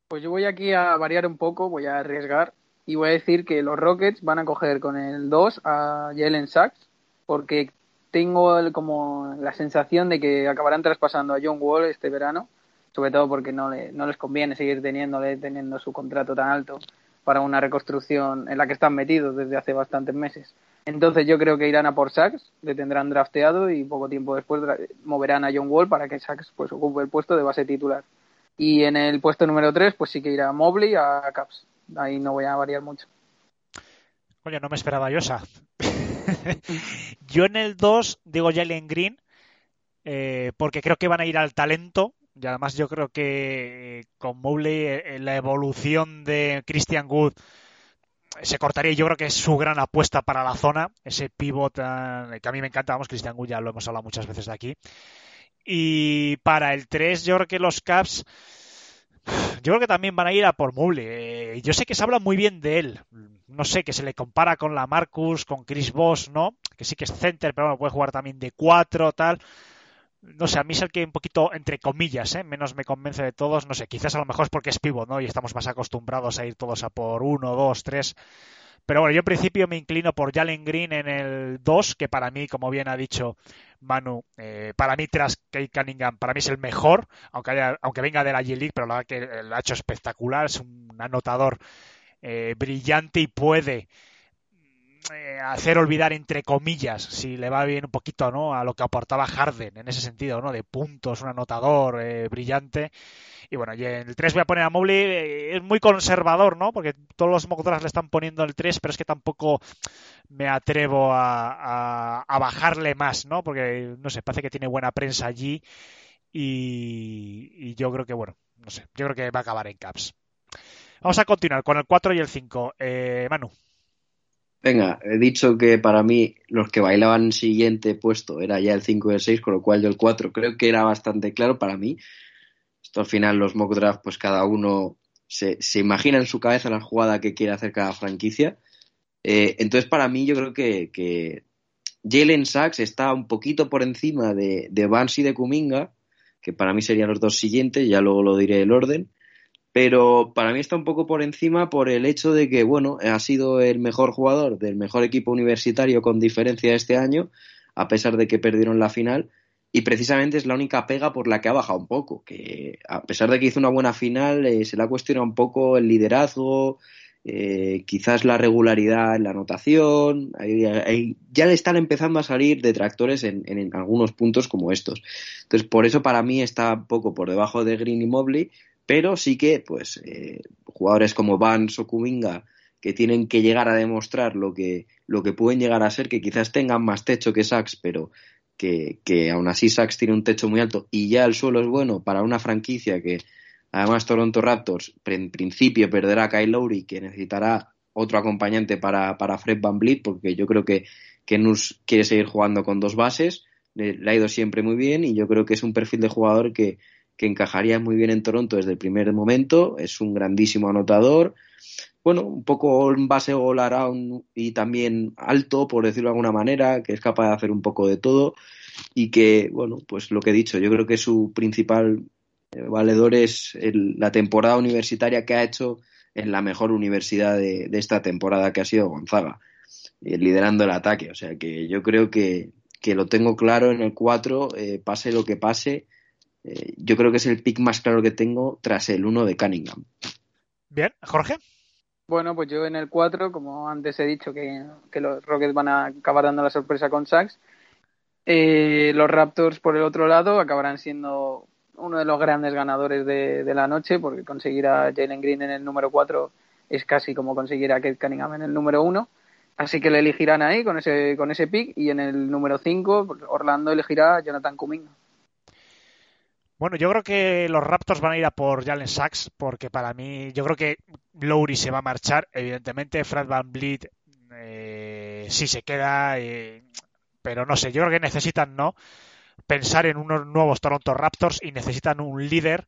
Pues yo voy aquí a variar un poco, voy a arriesgar y voy a decir que los Rockets van a coger con el 2 a Jalen Sachs porque tengo como la sensación de que acabarán traspasando a John Wall este verano, sobre todo porque no, le, no les conviene seguir teniéndole, teniendo su contrato tan alto para una reconstrucción en la que están metidos desde hace bastantes meses. Entonces yo creo que irán a por Sachs, le tendrán drafteado y poco tiempo después moverán a John Wall para que Sachs pues ocupe el puesto de base titular. Y en el puesto número 3, pues sí que irá Mobley a Caps. Ahí no voy a variar mucho. Oye, no me esperaba yo esa. yo en el 2 digo Jalen Green, eh, porque creo que van a ir al talento. Y además yo creo que con Mobley eh, la evolución de Christian Wood se cortaría. Yo creo que es su gran apuesta para la zona. Ese pivot eh, que a mí me encanta. Vamos, Christian Wood ya lo hemos hablado muchas veces de aquí. Y para el 3, yo creo que los Caps. Yo creo que también van a ir a por Mobley. Eh, yo sé que se habla muy bien de él. No sé, que se le compara con la Marcus, con Chris Voss, ¿no? Que sí que es center, pero bueno, puede jugar también de 4, tal. No sé, a mí es el que un poquito, entre comillas, ¿eh? menos me convence de todos. No sé, quizás a lo mejor es porque es pivot, ¿no? Y estamos más acostumbrados a ir todos a por 1, 2, 3. Pero bueno, yo en principio me inclino por Jalen Green en el 2, que para mí, como bien ha dicho Manu, eh, para mí tras Kate Cunningham, para mí es el mejor, aunque, haya, aunque venga de la G-League, pero la verdad que lo ha hecho espectacular, es un anotador eh, brillante y puede hacer olvidar entre comillas si le va bien un poquito no a lo que aportaba Harden en ese sentido no de puntos un anotador eh, brillante. Y bueno y en el 3 voy a poner a Mobley eh, es muy conservador no porque todos los mock le están poniendo el 3 pero es que tampoco me atrevo a, bajarle más no porque no sé parece que tiene buena prensa allí y, yo creo que bueno no sé yo creo que va a acabar en caps. Vamos a continuar con el 4 y el 5 Manu Venga, he dicho que para mí los que bailaban el siguiente puesto era ya el 5 y el 6, con lo cual yo el 4 creo que era bastante claro para mí. Esto al final los mock draft, pues cada uno se, se imagina en su cabeza la jugada que quiere hacer cada franquicia. Eh, entonces para mí yo creo que, que Jalen Sachs está un poquito por encima de, de Vance y de Kuminga, que para mí serían los dos siguientes, ya luego lo diré el orden pero para mí está un poco por encima por el hecho de que, bueno, ha sido el mejor jugador del mejor equipo universitario con diferencia este año, a pesar de que perdieron la final, y precisamente es la única pega por la que ha bajado un poco, que a pesar de que hizo una buena final, eh, se le ha cuestionado un poco el liderazgo, eh, quizás la regularidad en la anotación, ya le están empezando a salir detractores en, en, en, algunos puntos como estos. Entonces, por eso para mí está un poco por debajo de Green y Mobley, pero sí que pues eh, jugadores como Vance o Kuminga que tienen que llegar a demostrar lo que, lo que pueden llegar a ser, que quizás tengan más techo que Sachs, pero que, que aún así Sachs tiene un techo muy alto y ya el suelo es bueno para una franquicia que además Toronto Raptors en principio perderá a Kyle Lowry que necesitará otro acompañante para, para Fred Van Vliet porque yo creo que, que Nus quiere seguir jugando con dos bases le, le ha ido siempre muy bien y yo creo que es un perfil de jugador que, que encajaría muy bien en Toronto desde el primer momento. Es un grandísimo anotador. Bueno, un poco en base all around y también alto, por decirlo de alguna manera, que es capaz de hacer un poco de todo y que, bueno, pues lo que he dicho, yo creo que su principal eh, valedor es el- la temporada universitaria que ha hecho en la mejor universidad de, de esta temporada, que ha sido Gonzaga, eh, liderando el ataque. O sea que yo creo que, que lo tengo claro en el 4, eh, pase lo que pase. Eh, yo creo que es el pick más claro que tengo tras el 1 de Cunningham. Bien, Jorge. Bueno, pues yo en el 4, como antes he dicho que, que los Rockets van a acabar dando la sorpresa con Sachs, eh, los Raptors por el otro lado acabarán siendo uno de los grandes ganadores de, de la noche porque conseguir a Jalen Green en el número 4 es casi como conseguir a Kate Cunningham en el número 1. Así que le elegirán ahí con ese, con ese pick y en el número 5 Orlando elegirá a Jonathan Kuminga. Bueno, yo creo que los Raptors van a ir a por Jalen Sachs porque para mí, yo creo que Lowry se va a marchar, evidentemente. Fred Van Vliet eh, sí se queda, eh, pero no sé, yo creo que necesitan, ¿no? Pensar en unos nuevos Toronto Raptors y necesitan un líder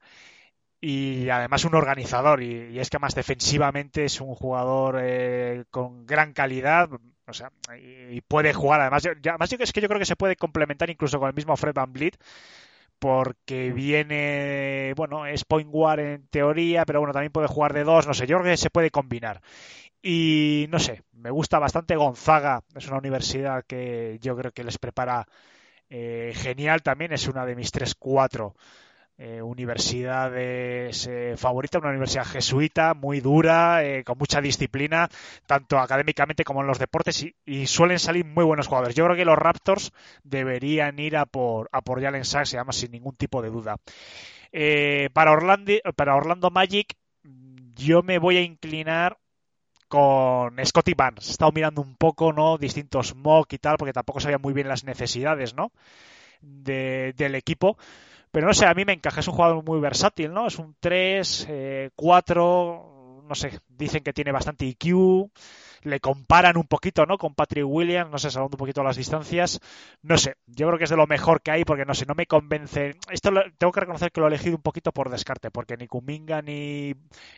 y además un organizador. Y, es que más defensivamente es un jugador eh, con gran calidad. O sea, y, puede jugar. Además, además yo- es que yo creo que se puede complementar incluso con el mismo Fred Van Vliet porque viene, bueno, es point guard en teoría, pero bueno, también puede jugar de dos, no sé, yo creo que se puede combinar. Y no sé, me gusta bastante Gonzaga, es una universidad que yo creo que les prepara eh, genial también, es una de mis 3-4 eh, universidades eh, favoritas, una universidad jesuita, muy dura, eh, con mucha disciplina, tanto académicamente como en los deportes, y, y suelen salir muy buenos jugadores. Yo creo que los Raptors deberían ir a por, a por Jalen Sachs, además sin ningún tipo de duda. Eh, para, Orlando, para Orlando Magic, yo me voy a inclinar con Scotty Barnes. He estado mirando un poco, ¿no? Distintos mock y tal, porque tampoco sabía muy bien las necesidades, ¿no? De, del equipo. Pero no sé, a mí me encaja. Es un jugador muy versátil, ¿no? Es un 3, eh, 4, no sé, dicen que tiene bastante IQ. Le comparan un poquito, ¿no? Con Patrick Williams, no sé, salvando un poquito las distancias. No sé, yo creo que es de lo mejor que hay porque no sé, no me convence. Esto lo, tengo que reconocer que lo he elegido un poquito por descarte, porque ni Kuminga ni,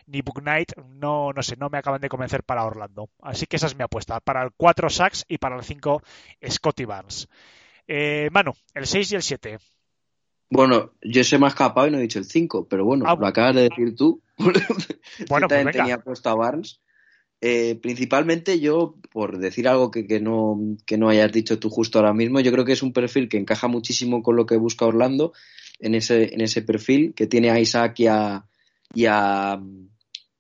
ni Knight no, no sé, no me acaban de convencer para Orlando. Así que esa es mi apuesta. Para el 4 Sacks y para el 5 Scotty Barnes. Eh, Manu, el 6 y el 7. Bueno, yo se me ha escapado y no he dicho el 5, pero bueno, Ah, lo acabas de decir tú. Bueno, pues venga. tenía puesto a Barnes. Eh, principalmente yo, por decir algo que, que, no, que no hayas dicho tú justo ahora mismo, yo creo que es un perfil que encaja muchísimo con lo que busca Orlando en ese, en ese perfil, que tiene a Isaac y a, y a,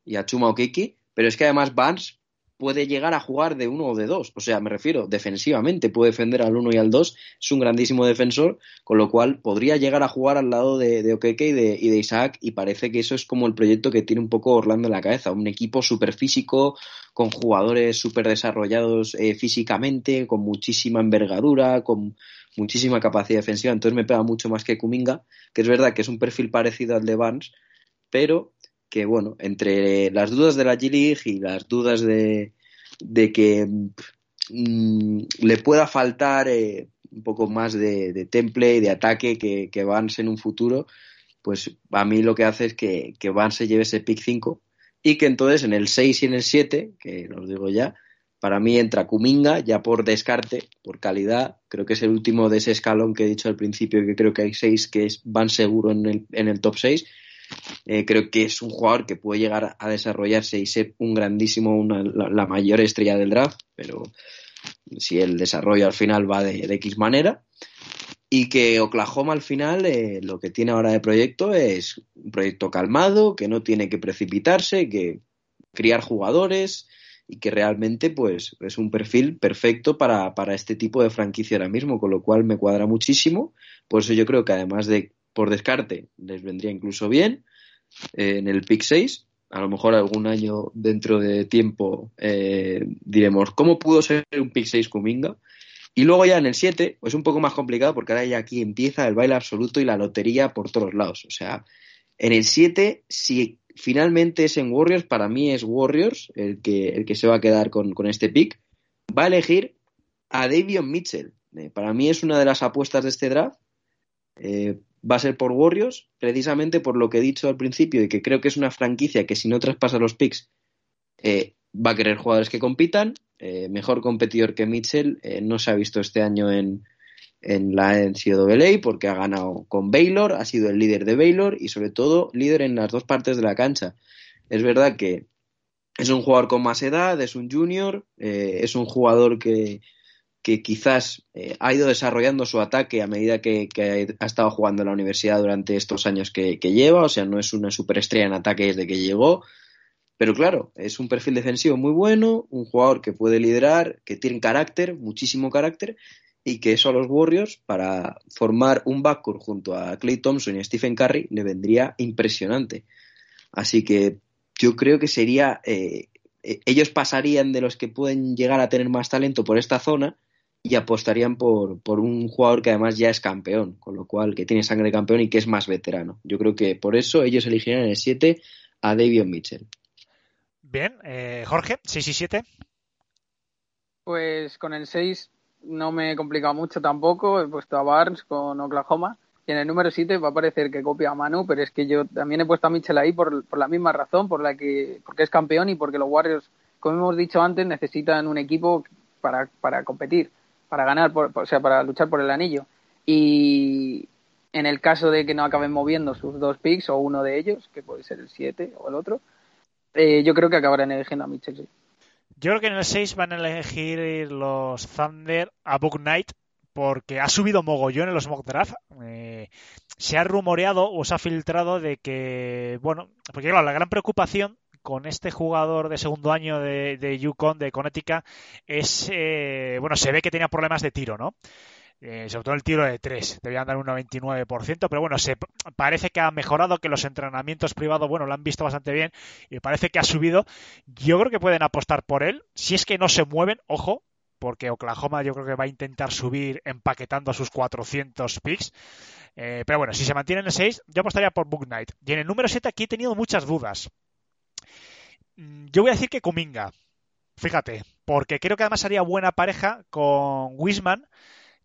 y a Chuma Okiki, pero es que además Barnes puede llegar a jugar de uno o de dos, o sea, me refiero, defensivamente puede defender al uno y al dos, es un grandísimo defensor, con lo cual podría llegar a jugar al lado de, de Okeke y de, Isaac, y parece que eso es como el proyecto que tiene un poco Orlando en la cabeza, un equipo súper físico, con jugadores súper desarrollados eh, físicamente, con muchísima envergadura, con muchísima capacidad defensiva, entonces me pega mucho más que Kuminga, que es verdad que es un perfil parecido al de Barnes, pero que bueno, entre las dudas de la G-League y las dudas de, de que mm, le pueda faltar eh, un poco más de, temple y de ataque que, que Vance en un futuro, pues a mí lo que hace es que, que Vance lleve ese pick 5 y que entonces en el 6 y en el 7, que os digo ya, para mí entra Kuminga, ya por descarte, por calidad, creo que es el último de ese escalón que he dicho al principio, que creo que hay 6 que van seguro en el, en el top 6. Eh, creo que es un jugador que puede llegar a desarrollarse y ser un grandísimo, una, la, mayor estrella del draft, pero si el desarrollo al final va de, de X manera. Y que Oklahoma al final eh, lo que tiene ahora de proyecto es un proyecto calmado, que no tiene que precipitarse, que criar jugadores y que realmente pues es un perfil perfecto para, para este tipo de franquicia ahora mismo, con lo cual me cuadra muchísimo. Por eso yo creo que además de por descarte les vendría incluso bien eh, en el pick 6. A lo mejor algún año dentro de tiempo eh, diremos, ¿cómo pudo ser un pick 6 Kuminga? Y luego ya en el 7, pues un poco más complicado porque ahora ya aquí empieza el baile absoluto y la lotería por todos lados. O sea, en el 7, si finalmente es en Warriors, para mí es Warriors el que, el que se va a quedar con, con este pick, va a elegir a Davion Mitchell Eh, para mí es una de las apuestas de este draft. Eh, va a ser por Warriors, precisamente por lo que he dicho al principio y que creo que es una franquicia que si no traspasa los picks eh, va a querer jugadores que compitan. mejor competidor que Mitchell no se ha visto este año en, en la NCAA porque ha ganado con Baylor, ha sido el líder de Baylor y sobre todo líder en las dos partes de la cancha. Es verdad que es un jugador con más edad, es un junior, es un jugador que, que quizás eh, ha ido desarrollando su ataque a medida que, ha estado jugando en la universidad durante estos años que, lleva, o sea, no es una superestrella en ataque desde que llegó, pero claro, es un perfil defensivo muy bueno, un jugador que puede liderar, que tiene carácter, muchísimo carácter, y que eso a los Warriors, para formar un backcourt junto a Clay Thompson y Stephen Curry, le vendría impresionante. Así que yo creo que sería... Eh, eh, ellos pasarían de los que pueden llegar a tener más talento por esta zona y apostarían por, por, un jugador que además ya es campeón, con lo cual que tiene sangre de campeón y que es más veterano. Yo creo que por eso ellos elegirían en el 7 a Davion Mitchell. Bien, eh, Jorge, 6 y 7. Pues con el 6 no me he complicado mucho tampoco, he puesto a Barnes con Oklahoma. Y en el número 7 va a parecer que copia a Manu, pero es que yo también he puesto a Mitchell ahí por, por la misma razón, por la que porque es campeón y porque los Warriors, como hemos dicho antes, necesitan un equipo para, para competir para ganar, o sea, para luchar por el anillo. Y en el caso de que no acaben moviendo sus dos picks o uno de ellos, que puede ser el 7 o el otro, eh, yo creo que acabarán eligiendo a Mitchell. Yo creo que en el 6 van a elegir los Thunder a Book Knight porque ha subido mogollón en los mock draft. Eh, se ha rumoreado o se ha filtrado de que, bueno, porque claro, la gran preocupación con este jugador de segundo año de, de Yukon, de Connecticut, es, eh, bueno, se ve que tenía problemas de tiro, ¿no? Eh, sobre todo el tiro de tres, debían dar un 99%, pero bueno, se parece que ha mejorado, que los entrenamientos privados, bueno, lo han visto bastante bien y parece que ha subido. Yo creo que pueden apostar por él, si es que no se mueven, ojo, porque Oklahoma yo creo que va a intentar subir empaquetando a sus 400 picks. Eh, pero bueno, si se mantiene en el 6, yo apostaría por Book Knight. Y en el número 7 aquí he tenido muchas dudas. Mm, yo voy a decir que Kuminga. Fíjate, porque creo que además haría buena pareja con Wisman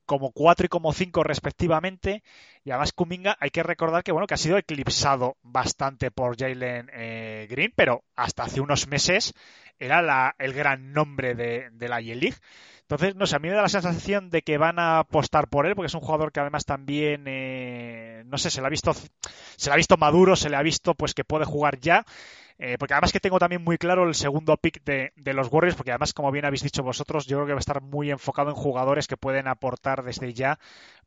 como 4 y como 5 respectivamente. Y además Kuminga hay que recordar que bueno que ha sido eclipsado bastante por Jalen eh, Green, pero hasta hace unos meses era el gran nombre de, la Y-League. Entonces, no sé, a mí me da la sensación de que van a apostar por él, porque es un jugador que además también, eh, no sé, se le ha visto, se le ha visto maduro, se le ha visto pues que puede jugar ya. Eh, porque además que tengo también muy claro el segundo pick de, los Warriors, porque además, como bien habéis dicho vosotros, yo creo que va a estar muy enfocado en jugadores que pueden aportar desde ya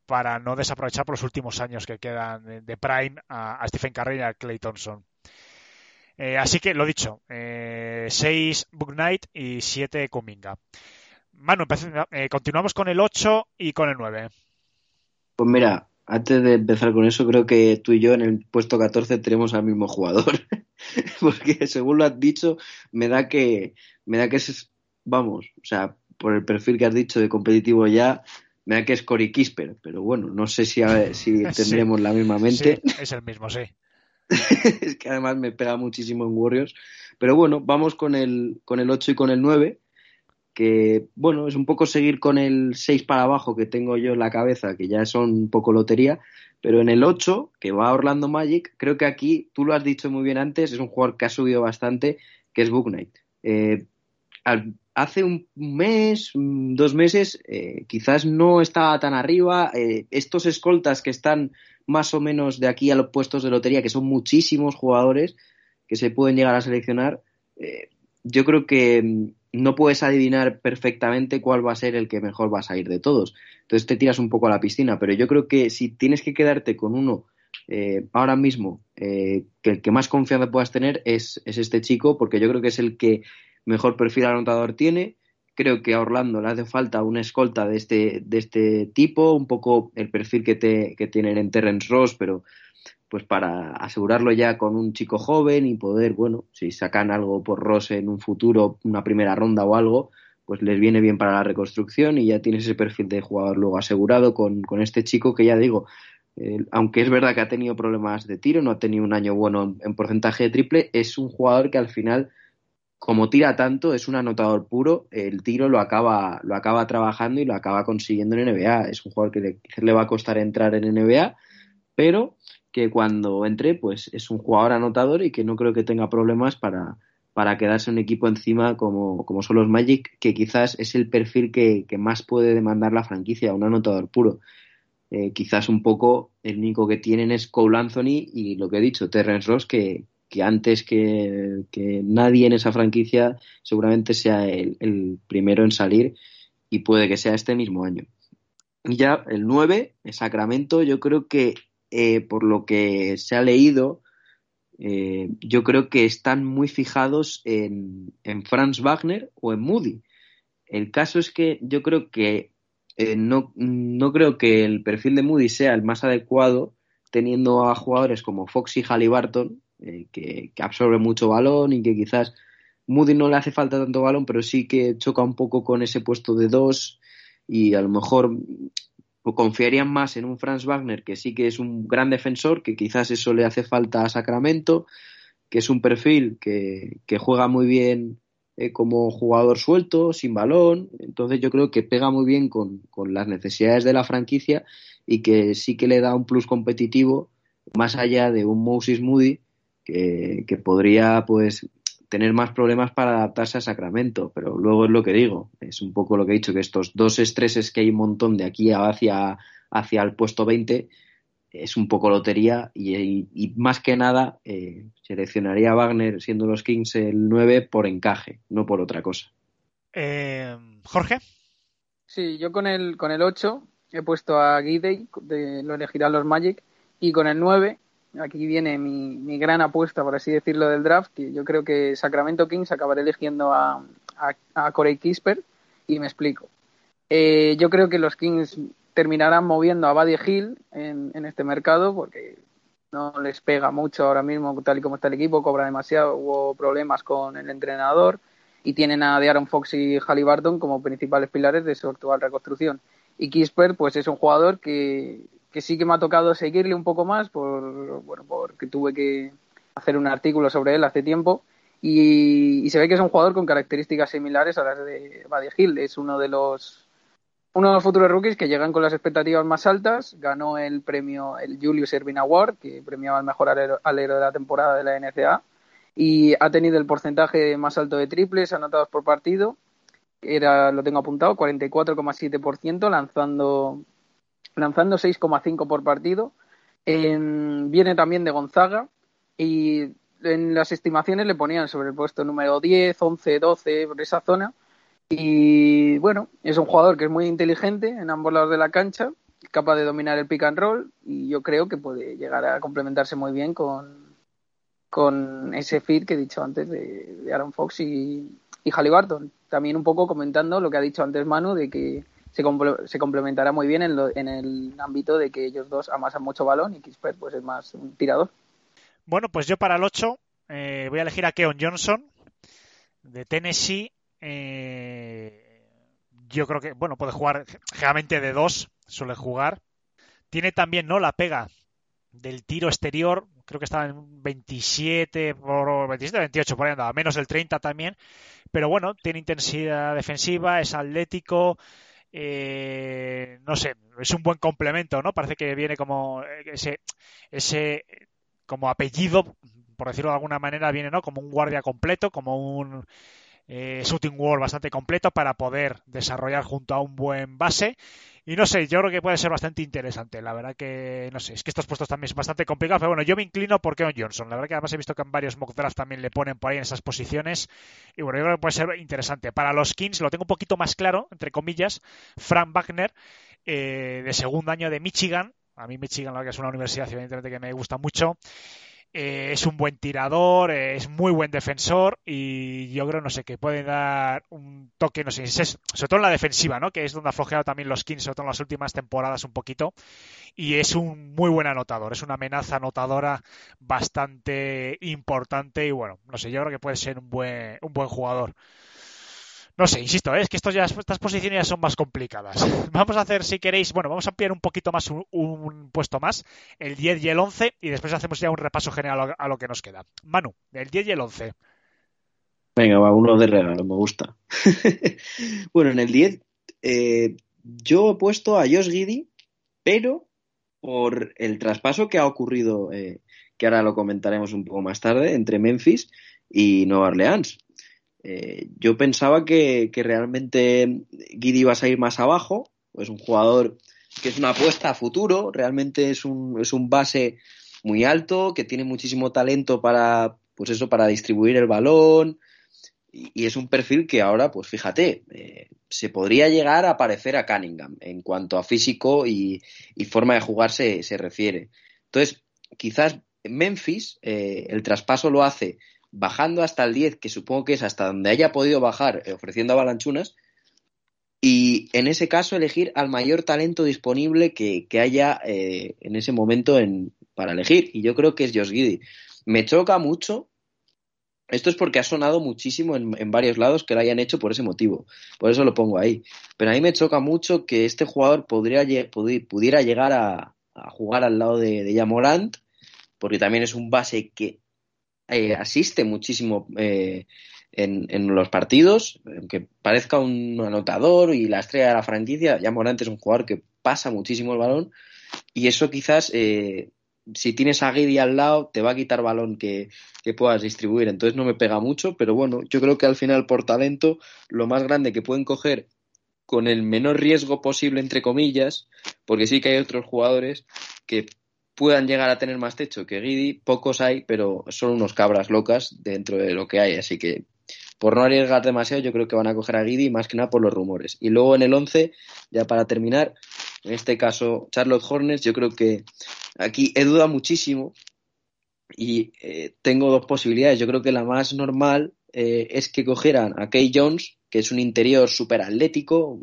para no desaprovechar por los últimos años que quedan de Prime a, Stephen Curry y a Clay Thompson. Eh, así que lo dicho, 6 eh, Book Knight y 7 Kuminga. Manu, continuamos con el 8 y con el 9. Pues mira, antes de empezar con eso, creo que tú y yo en el puesto 14 tenemos al mismo jugador. Porque según lo has dicho, me da que, me da que es, vamos, o sea, por el perfil que has dicho de competitivo ya, me da que es Cory Kisper. Pero bueno, no sé si, si tendremos la misma mente. es el mismo, sí. es que además me pega muchísimo en Warriors. Pero bueno, vamos con el, con el 8 y con el 9 que bueno, es un poco seguir con el 6 para abajo que tengo yo en la cabeza, que ya son un poco lotería, pero en el 8, que va Orlando Magic, creo que aquí, tú lo has dicho muy bien antes, es un jugador que ha subido bastante, que es Book Knight. Eh, hace un mes, dos meses, eh, quizás no estaba tan arriba. Eh, estos escoltas que están más o menos de aquí a los puestos de lotería, que son muchísimos jugadores que se pueden llegar a seleccionar, yo creo que no puedes adivinar perfectamente cuál va a ser el que mejor va a salir de todos. Entonces te tiras un poco a la piscina, pero yo creo que si tienes que quedarte con uno eh, ahora mismo, eh, que el que más confianza puedas tener es, este chico, porque yo creo que es el que mejor perfil anotador tiene. Creo que a Orlando le hace falta una escolta de este, de este tipo, un poco el perfil que, te, que tienen en Terrence Ross, pero pues para asegurarlo ya con un chico joven y poder, bueno, si sacan algo por Ross en un futuro, una primera ronda o algo, pues les viene bien para la reconstrucción y ya tienes ese perfil de jugador luego asegurado con, este chico que ya digo, eh, aunque es verdad que ha tenido problemas de tiro, no ha tenido un año bueno en, porcentaje de triple, es un jugador que al final como tira tanto, es un anotador puro, el tiro lo acaba, lo acaba trabajando y lo acaba consiguiendo en NBA. Es un jugador que le, le va a costar entrar en NBA, pero que cuando entre, pues es un jugador anotador y que no creo que tenga problemas para, para quedarse un equipo encima como, como son los Magic, que quizás es el perfil que, que más puede demandar la franquicia, un anotador puro. Eh, quizás un poco el único que tienen es Cole Anthony y lo que he dicho, Terrence Ross, que, que antes que, que, nadie en esa franquicia seguramente sea el, el, primero en salir y puede que sea este mismo año. Y ya el 9, el Sacramento, yo creo que eh, por lo que se ha leído, eh, yo creo que están muy fijados en, en, Franz Wagner o en Moody. El caso es que yo creo que eh, no, no, creo que el perfil de Moody sea el más adecuado teniendo a jugadores como Fox y Halliburton que, que, absorbe mucho balón y que quizás Moody no le hace falta tanto balón, pero sí que choca un poco con ese puesto de dos y a lo mejor confiarían más en un Franz Wagner, que sí que es un gran defensor, que quizás eso le hace falta a Sacramento, que es un perfil que, que juega muy bien eh, como jugador suelto, sin balón. Entonces yo creo que pega muy bien con, con, las necesidades de la franquicia y que sí que le da un plus competitivo más allá de un Moses Moody que, que podría pues tener más problemas para adaptarse a Sacramento, pero luego es lo que digo, es un poco lo que he dicho, que estos dos estreses que hay un montón de aquí hacia, hacia el puesto 20 es un poco lotería y, y, y más que nada eh, seleccionaría a Wagner siendo los Kings el 9 por encaje, no por otra cosa. Eh, Jorge. Sí, yo con el, con el 8 he puesto a Gidey, lo elegirán los Magic, y con el 9 aquí viene mi, gran apuesta, por así decirlo, del draft, que yo creo que Sacramento Kings acabará eligiendo a Corey Kisper, y me explico. Eh, yo creo que los Kings terminarán moviendo a Buddy Hill en, en, este mercado, porque no les pega mucho ahora mismo, tal y como está el equipo, cobra demasiado, hubo problemas con el entrenador, y tienen a De'Aaron Fox y Halliburton como principales pilares de su actual reconstrucción. Y Kisper, pues es un jugador que que sí que me ha tocado seguirle un poco más por bueno porque tuve que hacer un artículo sobre él hace tiempo y, y se ve que es un jugador con características similares a las de Buddy Hill es uno de los uno de los futuros rookies que llegan con las expectativas más altas. Ganó el premio el Julius Erving Award que premiaba al mejor alero, de la temporada de la NCAA y ha tenido el porcentaje más alto de triples anotados por partido. Era lo tengo apuntado 44,7% lanzando lanzando 6,5 por partido. Viene también de Gonzaga y en las estimaciones le ponían sobre el puesto número 10, 11, 12, por esa zona. Y bueno, es un jugador que es muy inteligente en ambos lados de la cancha, capaz de dominar el pick and roll y yo creo que puede llegar a complementarse muy bien con, con ese fit que he dicho antes de, de Aaron Fox y, y Halliburton. También un poco comentando lo que ha dicho antes Manu de que se, se complementará muy bien en, lo, en, el ámbito de que ellos dos amasan mucho balón y Kispert pues es más un tirador. Bueno, pues yo para el 8 eh, voy a elegir a Keon Johnson de Tennessee. Eh, yo creo que, bueno, puede jugar generalmente de dos, suele jugar. Tiene también, ¿no? La pega del tiro exterior, creo que estaba en 27 por 27, 28 por ahí andaba, menos el 30 también, pero bueno, tiene intensidad defensiva, es atlético, eh, no sé, es un buen complemento, ¿no? Parece que viene como ese, ese como apellido, por decirlo de alguna manera, viene, ¿no? Como un guardia completo, como un eh, shooting wall bastante completo para poder desarrollar junto a un buen base. Y no sé, yo creo que puede ser bastante interesante. La verdad que, no sé, es que estos puestos también son bastante complicados. Pero bueno, yo me inclino por Keon Johnson. La verdad que además he visto que en varios mock drafts también le ponen por ahí en esas posiciones. Y bueno, yo creo que puede ser interesante. Para los Kings lo tengo un poquito más claro, entre comillas. Frank Wagner, eh, de segundo año de Michigan. A mí Michigan, la verdad que es una universidad, evidentemente, que me gusta mucho. Eh, es un buen tirador, eh, es muy buen defensor y yo creo, no sé, que puede dar un toque, no sé, sobre todo en la defensiva, ¿no? Que es donde ha flojeado también los Kings, sobre todo en las últimas temporadas un poquito. Y es un muy buen anotador, es una amenaza anotadora bastante importante y bueno, no sé, yo creo que puede ser un buen, un buen jugador. No sé, insisto, ¿eh? es que estos ya, estas posiciones ya son más complicadas. Vamos a hacer, si queréis, bueno, vamos a ampliar un poquito más un, puesto más, el 10 y el 11, y después hacemos ya un repaso general a lo, a lo, que nos queda. Manu, el 10 y el 11. Venga, va, uno de regalo, me gusta. bueno, en el 10 eh, yo he puesto a Josh Giddy, pero por el traspaso que ha ocurrido, eh, que ahora lo comentaremos un poco más tarde, entre Memphis y Nueva Orleans. Eh, yo pensaba que, que realmente Giddy iba a salir más abajo, es un jugador que es una apuesta a futuro, realmente es un, es un base muy alto, que tiene muchísimo talento para, pues eso, para distribuir el balón, y, es un perfil que ahora, pues fíjate, eh, se podría llegar a parecer a Cunningham en cuanto a físico y, forma de jugar se, refiere. Entonces, quizás Memphis, eh, el traspaso lo hace bajando hasta el 10, que supongo que es hasta donde haya podido bajar, eh, ofreciendo avalanchunas, y en ese caso elegir al mayor talento disponible que, haya en ese momento en, para elegir. Y yo creo que es Josh Giddy. Me choca mucho esto es porque ha sonado muchísimo en, varios lados que lo hayan hecho por ese motivo. Por eso lo pongo ahí. Pero a mí me choca mucho que este jugador pudiera llegar a, jugar al lado de, de Yamorant, porque también es un base que eh, asiste muchísimo eh, en, los partidos, aunque parezca un anotador y la estrella de la franquicia, Yamorant es un jugador que pasa muchísimo el balón y eso quizás eh, si tienes a Guidi al lado, te va a quitar balón que, puedas distribuir. Entonces no me pega mucho, pero bueno, yo creo que al final, por talento, lo más grande que pueden coger con el menor riesgo posible, entre comillas, porque sí que hay otros jugadores que puedan llegar a tener más techo que Guidi, pocos hay, pero son unos cabras locas dentro de lo que hay, así que por no arriesgar demasiado, yo creo que van a coger a Guidi más que nada por los rumores. Y luego en el 11, ya para terminar, en este caso Charlotte Hornets, yo creo que aquí he dudado muchísimo y eh, tengo dos posibilidades. Yo creo que la más normal eh, es que cogieran a Kay Jones, que es un interior súper atlético,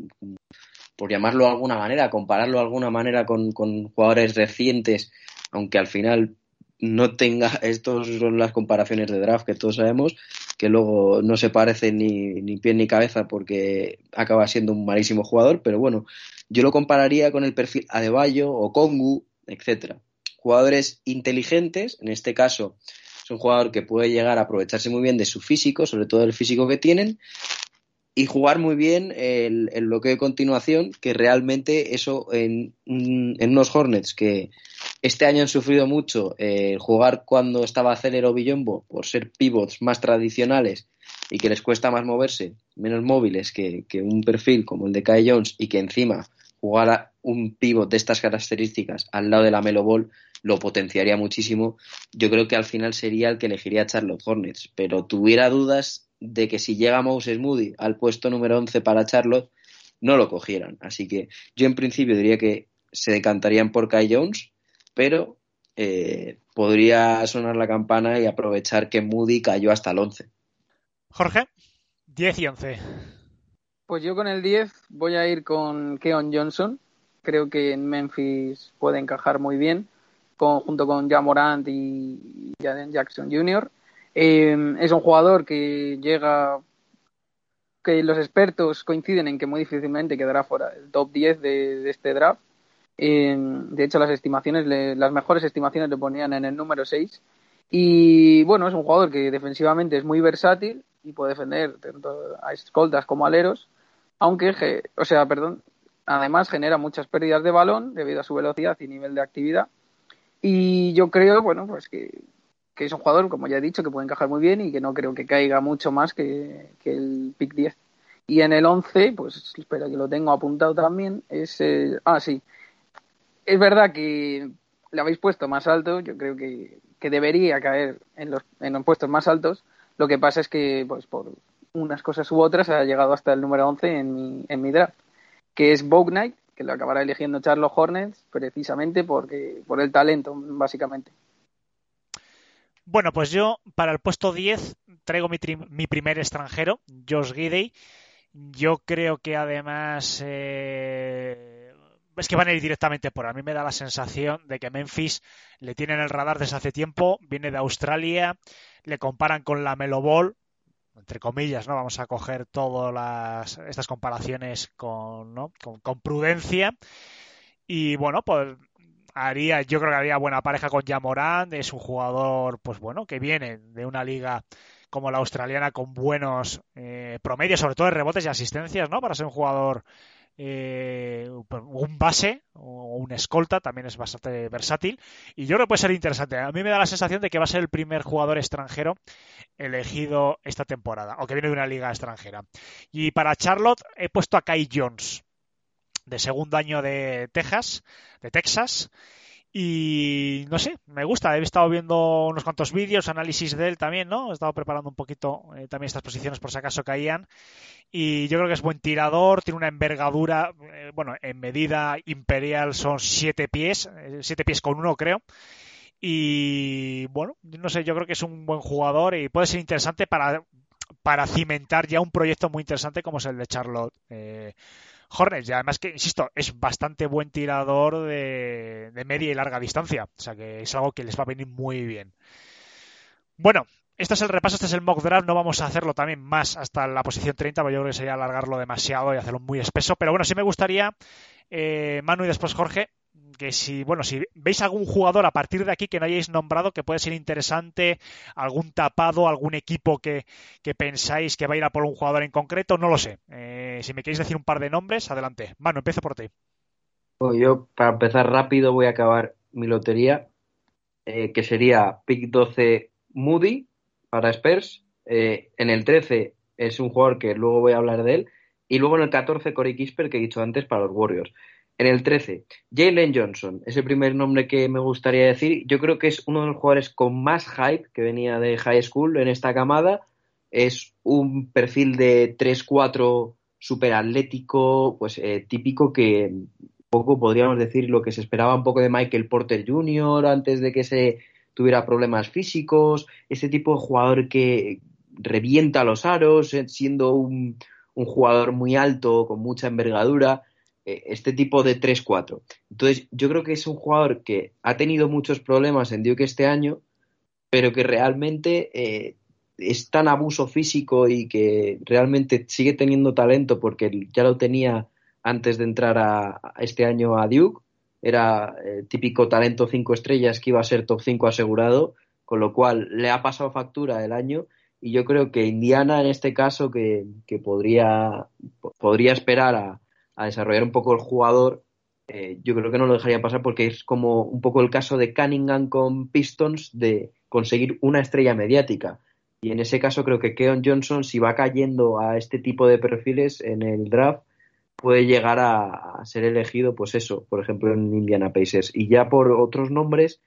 por llamarlo de alguna manera, compararlo de alguna manera con, con jugadores recientes, aunque al final no tenga, estos son las comparaciones de draft que todos sabemos, que luego no se parece ni, ni pie ni cabeza porque acaba siendo un malísimo jugador, pero bueno, yo lo compararía con el perfil Adebayo o Kongu, etcétera. Jugadores inteligentes, en este caso es un jugador que puede llegar a aprovecharse muy bien de su físico, sobre todo el físico que tienen, y jugar muy bien el, el bloqueo de continuación, que realmente eso en, en unos Hornets que este año han sufrido mucho eh, jugar cuando estaba Celero Villombo por ser pivots más tradicionales y que les cuesta más moverse, menos móviles que, un perfil como el de Kai Jones y que encima jugara un pivot de estas características al lado de la Melo Ball lo potenciaría muchísimo. Yo creo que al final sería el que elegiría Charlotte Hornets, pero tuviera dudas de que si llega Moses Moody al puesto número 11 para Charlotte, no lo cogieran. Así que yo en principio diría que se decantarían por Kai Jones, pero eh, podría sonar la campana y aprovechar que Moody cayó hasta el 11. Jorge, 10 y 11. Pues yo con el 10 voy a ir con Keon Johnson. Creo que en Memphis puede encajar muy bien, junto con Jamorant y Jaden Jackson Jr. Eh, es un jugador que llega, que los expertos coinciden en que muy difícilmente quedará fuera del top 10 de este draft de hecho, las estimaciones, las mejores estimaciones le ponían en el número 6. Y bueno, es un jugador que defensivamente es muy versátil y puede defender tanto a escoltas como aleros, aunque, o sea, perdón, además genera muchas pérdidas de balón debido a su velocidad y nivel de actividad. Y yo creo, bueno, pues que, es un jugador, como ya he dicho, que puede encajar muy bien y que no creo que caiga mucho más que, el pick 10. Y en el 11, pues espera que lo tengo apuntado también, es, ah, sí, es verdad que le habéis puesto más alto, yo creo que, debería caer en los, en los puestos más altos. Lo que pasa es que, pues por unas cosas u otras, ha llegado hasta el número 11 en mi, en mi draft, que es Vogue Knight, que lo acabará eligiendo Charles Hornets, precisamente porque, por el talento, básicamente. Bueno, pues yo para el puesto 10 traigo mi, mi primer extranjero, Josh Gidey. Yo creo que además eh, es que van a ir directamente por. A mí me da la sensación de que Memphis le tienen el radar desde hace tiempo, viene de Australia, le comparan con la Melo Ball, entre comillas, ¿no? Vamos a coger todas estas comparaciones con, ¿no? con, prudencia. Y bueno, pues haría, yo creo que haría buena pareja con Jamorán, es un jugador, pues bueno, que viene de una liga como la australiana con buenos eh, promedios, sobre todo de rebotes y asistencias, ¿no? Para ser un jugador eh, un base o un escolta, también es bastante versátil. Y yo creo que puede ser interesante. A mí me da la sensación de que va a ser el primer jugador extranjero elegido esta temporada, o que viene de una liga extranjera. Y para Charlotte he puesto a Kai Jones, de segundo año de Texas, de Texas. Y no sé, me gusta. He estado viendo unos cuantos vídeos, análisis de él también, ¿no? He estado preparando un poquito eh, también estas posiciones por si acaso caían. Y yo creo que es buen tirador, tiene una envergadura, eh, bueno, en medida imperial son siete pies, eh, siete pies con uno creo. Y bueno, no sé, yo creo que es un buen jugador y puede ser interesante para, para cimentar ya un proyecto muy interesante como es el de Charlotte. Hornets. Y además que, insisto, es bastante buen tirador de, media y larga distancia. O sea que es algo que les va a venir muy bien. Bueno, este es el repaso, este es el mock draft. No vamos a hacerlo también más hasta la posición 30, porque yo creo que sería alargarlo demasiado y hacerlo muy espeso. Pero bueno, sí me gustaría, eh, Manu y después Jorge, que si, bueno, si veis algún jugador a partir de aquí que no hayáis nombrado que puede ser interesante, algún tapado, algún equipo que, pensáis que va a ir a por un jugador en concreto, no lo sé. Eh, si me queréis decir un par de nombres, adelante. Manu, empiezo por ti. Yo, para empezar rápido, voy a acabar mi lotería, eh, que sería pick 12 Moody para Spurs. Eh, en el 13 es un jugador que luego voy a hablar de él. Y luego en el 14 Corey Kisper, que he dicho antes, para los Warriors. En el 13, Jalen Johnson, es el primer nombre que me gustaría decir. Yo creo que es uno de los jugadores con más hype que venía de high school en esta camada. Es un perfil de 3-4 super atlético, pues eh, típico que poco podríamos decir lo que se esperaba un poco de Michael Porter Jr. antes de que se tuviera problemas físicos, ese tipo de jugador que revienta los aros, eh, siendo un, jugador muy alto, con mucha envergadura este tipo de 3-4. Entonces, yo creo que es un jugador que ha tenido muchos problemas en Duke este año, pero que realmente eh, es tan abuso físico y que realmente sigue teniendo talento porque ya lo tenía antes de entrar a, este año a Duke. Era eh, típico talento 5 estrellas que iba a ser top 5 asegurado, con lo cual le ha pasado factura el año y yo creo que Indiana en este caso que, que podría, podría esperar a, a desarrollar un poco el jugador, eh, yo creo que no lo dejaría pasar porque es como un poco el caso de Cunningham con Pistons de conseguir una estrella mediática. Y en ese caso creo que Keon Johnson, si va cayendo a este tipo de perfiles en el draft, puede llegar a, ser elegido, pues eso, por ejemplo, en Indiana Pacers. Y ya por otros nombres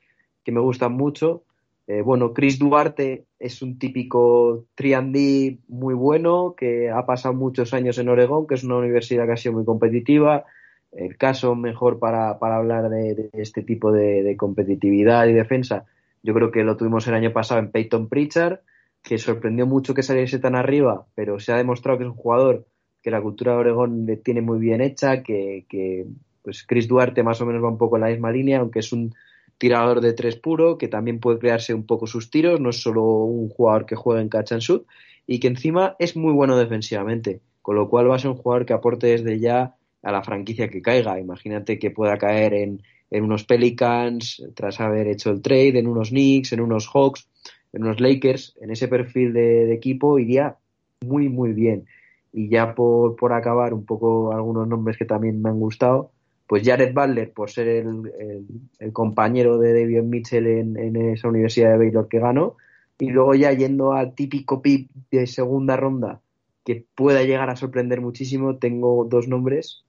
que me gustan mucho, eh, bueno, Chris Duarte es un típico 3D muy bueno que ha pasado muchos años en Oregón, que es una universidad que ha sido muy competitiva. El caso mejor para, hablar de, este tipo de, competitividad y defensa, yo creo que lo tuvimos el año pasado en Peyton Pritchard, que sorprendió mucho que saliese tan arriba, pero se ha demostrado que es un jugador que la cultura de Oregón le tiene muy bien hecha, que, que pues Chris Duarte más o menos va un poco en la misma línea, aunque es un tirador de tres puro, que también puede crearse un poco sus tiros, no es solo un jugador que juega en catch and shoot, y que encima es muy bueno defensivamente, con lo cual va a ser un jugador que aporte desde ya a la franquicia que caiga. Imagínate que pueda caer en, unos Pelicans tras haber hecho el trade, en unos Knicks, en unos Hawks, en unos Lakers, en ese perfil de, equipo iría muy, muy bien. Y ya por, por acabar un poco algunos nombres que también me han gustado, pues Jared Butler, por ser el, compañero de David Mitchell en, esa universidad de Baylor que ganó, y luego ya yendo al típico pick de segunda ronda que pueda llegar a sorprender muchísimo, tengo dos nombres,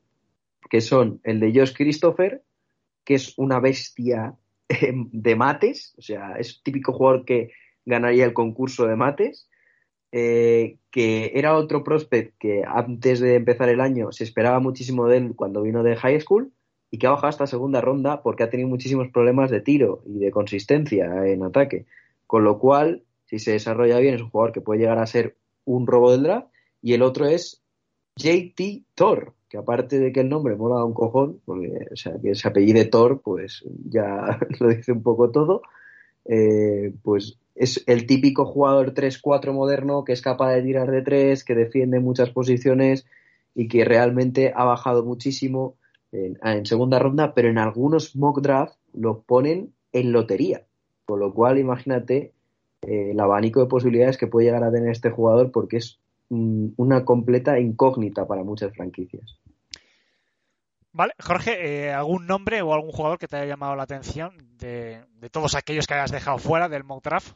que son el de Josh Christopher, que es una bestia de mates, o sea, es típico jugador que ganaría el concurso de mates, eh, que era otro prospect que antes de empezar el año se esperaba muchísimo de él cuando vino de high school y que ha bajado hasta segunda ronda porque ha tenido muchísimos problemas de tiro y de consistencia en ataque. Con lo cual, si se desarrolla bien, es un jugador que puede llegar a ser un robo del draft. Y el otro es JT Thor, que aparte de que el nombre mola un cojón, porque o sea, que se apellide Thor, pues ya lo dice un poco todo. Eh, pues es el típico jugador 3-4 moderno que es capaz de tirar de 3, que defiende muchas posiciones y que realmente ha bajado muchísimo en, segunda ronda, pero en algunos mock draft lo ponen en lotería. Con lo cual, imagínate eh, el abanico de posibilidades que puede llegar a tener este jugador porque es mm, una completa incógnita para muchas franquicias. Vale, Jorge, eh, ¿algún nombre o algún jugador que te haya llamado la atención de, de todos aquellos que hayas dejado fuera del mock draft?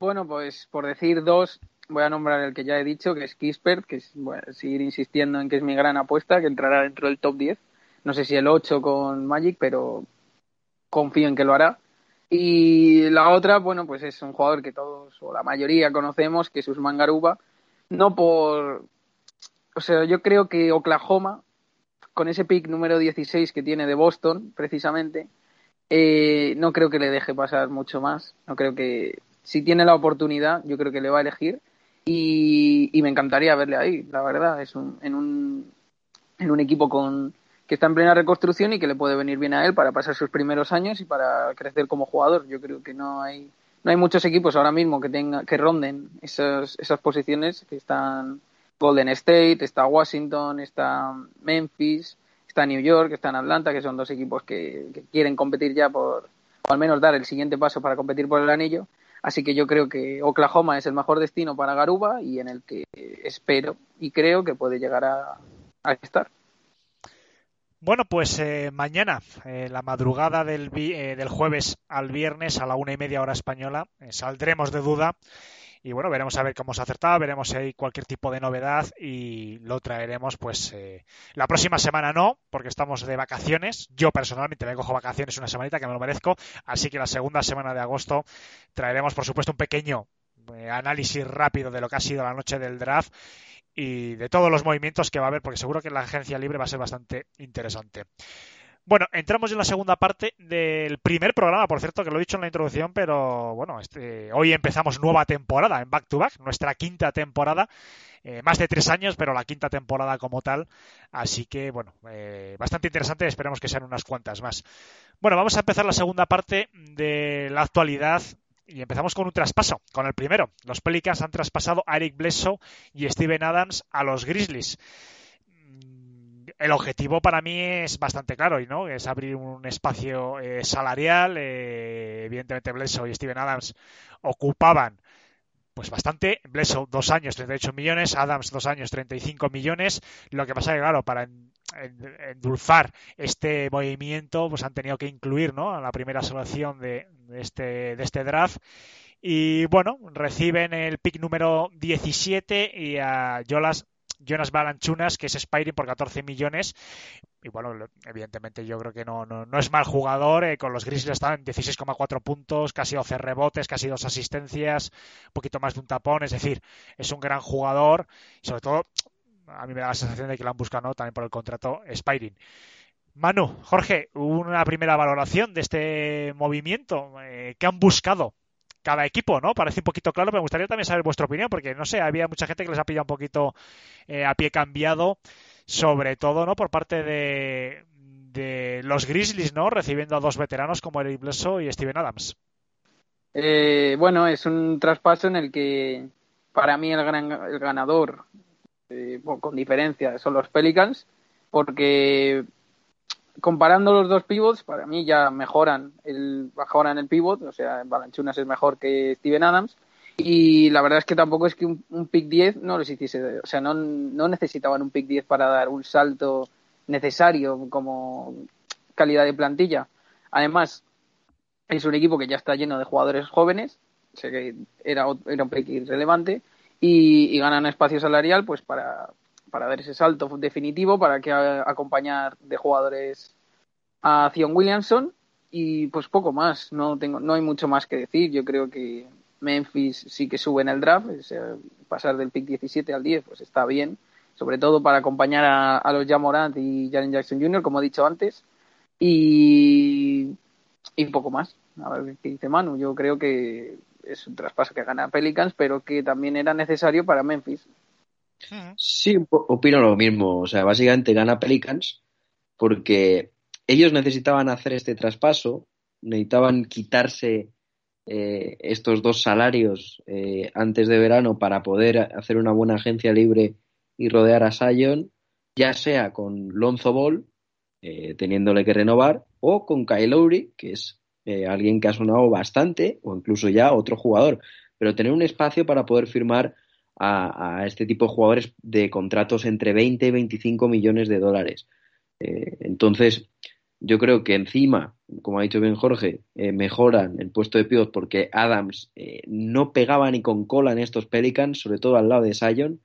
Bueno, pues por decir dos, voy a nombrar el que ya he dicho, que es Kispert, que es, bueno, seguir insistiendo en que es mi gran apuesta, que entrará dentro del top 10. No sé si el 8 con Magic, pero confío en que lo hará. Y la otra, bueno, pues es un jugador que todos o la mayoría conocemos, que es Usman Garuba. No por. O sea, yo creo que Oklahoma, con ese pick número 16 que tiene de Boston, precisamente, eh, no creo que le deje pasar mucho más. No creo que. Si tiene la oportunidad, yo creo que le va a elegir. Y, y me encantaría verle ahí, la verdad. Es un, en, un, en un equipo con, que está en plena reconstrucción y que le puede venir bien a él para pasar sus primeros años y para crecer como jugador. Yo creo que no hay no hay muchos equipos ahora mismo que tenga que ronden esas esas posiciones que están Golden State, está Washington, está Memphis, está New York, está Atlanta, que son dos equipos que, que quieren competir ya por o al menos dar el siguiente paso para competir por el anillo. Así que yo creo que Oklahoma es el mejor destino para Garuba y en el que espero y creo que puede llegar a, estar. Bueno, pues eh, mañana, eh, la madrugada del, eh, del, jueves al viernes a la una y media hora española, eh, saldremos de duda y bueno, veremos a ver cómo se ha acertado, veremos si hay cualquier tipo de novedad y lo traeremos pues eh, la próxima semana no, porque estamos de vacaciones. Yo personalmente me cojo vacaciones una semanita que me lo merezco, así que la segunda semana de agosto traeremos por supuesto un pequeño eh, análisis rápido de lo que ha sido la noche del draft y de todos los movimientos que va a haber, porque seguro que la agencia libre va a ser bastante interesante. Bueno, entramos en la segunda parte del primer programa, por cierto, que lo he dicho en la introducción, pero bueno, este, hoy empezamos nueva temporada en Back to Back, nuestra quinta temporada, eh, más de tres años, pero la quinta temporada como tal, así que bueno, eh, bastante interesante, esperemos que sean unas cuantas más. Bueno, vamos a empezar la segunda parte de la actualidad y empezamos con un traspaso, con el primero. Los Pelicans han traspasado a Eric Bledsoe y Steven Adams a los Grizzlies. El objetivo para mí es bastante claro, ¿no? Es abrir un espacio eh, salarial. Eh, evidentemente, Bledsoe y Steven Adams ocupaban pues bastante. Bledsoe, dos años, 38 millones. Adams, dos años, 35 millones. Lo que pasa que, claro, para endulzar este movimiento, pues han tenido que incluir, ¿no? A la primera selección de, de, este, de este draft. Y bueno, reciben el pick número 17 y a Jolas, Jonas Balanchunas, que es Spiring por 14 millones. Y bueno, evidentemente yo creo que no, no, no es mal jugador. Eh, con los Grizzlies están en 16,4 puntos, casi 12 rebotes, casi dos asistencias, un poquito más de un tapón. Es decir, es un gran jugador. Y sobre todo, a mí me da la sensación de que lo han buscado también por el contrato Spiring. Manu, Jorge, una primera valoración de este movimiento. Eh, ¿Qué han buscado cada equipo, ¿no? Parece un poquito claro, pero me gustaría también saber vuestra opinión, porque no sé, había mucha gente que les ha pillado un poquito eh, a pie cambiado, sobre todo, ¿no? Por parte de, los Grizzlies, ¿no? Recibiendo a dos veteranos como Eric Bledsoe y Steven Adams. Eh, bueno, es un traspaso en el que para mí el, gran, el ganador, eh, con diferencia, son los Pelicans, porque comparando los dos pivots, para mí ya mejoran el, mejoran el pivot, o sea, Balanchunas es mejor que Steven Adams. Y la verdad es que tampoco es que un, pick 10 no les hiciese, o sea, no, necesitaban un pick 10 para dar un salto necesario como calidad de plantilla. Además, es un equipo que ya está lleno de jugadores jóvenes, sea que era, era un pick irrelevante, y ganan espacio salarial pues para, para dar ese salto definitivo, para que a, acompañar de jugadores a Zion Williamson y pues poco más, no tengo no hay mucho más que decir, yo creo que Memphis sí que sube en el draft, eh, pasar del pick 17 al 10 pues está bien, sobre todo para acompañar a, a los Jamorant y Jaren Jackson Jr., como he dicho antes, y, y poco más. A ver qué dice Manu, yo creo que es un traspaso que gana Pelicans, pero que también era necesario para Memphis. Sí, opino lo mismo. O sea, básicamente gana Pelicans porque ellos necesitaban hacer este traspaso, necesitaban quitarse eh, estos dos salarios eh, antes de verano para poder hacer una buena agencia libre y rodear a Sion, ya sea con Lonzo Ball, eh, teniéndole que renovar, o con Kyle Lowry, que es alguien que ha sonado bastante, o incluso ya otro jugador, pero tener un espacio para poder firmar a, este tipo de jugadores de contratos entre 20 y 25 millones de dólares. Eh, entonces, yo creo que encima, como ha dicho bien Jorge, eh, mejoran el puesto de pivot porque Adams no pegaba ni con cola en estos Pelicans, sobre todo al lado de Sion.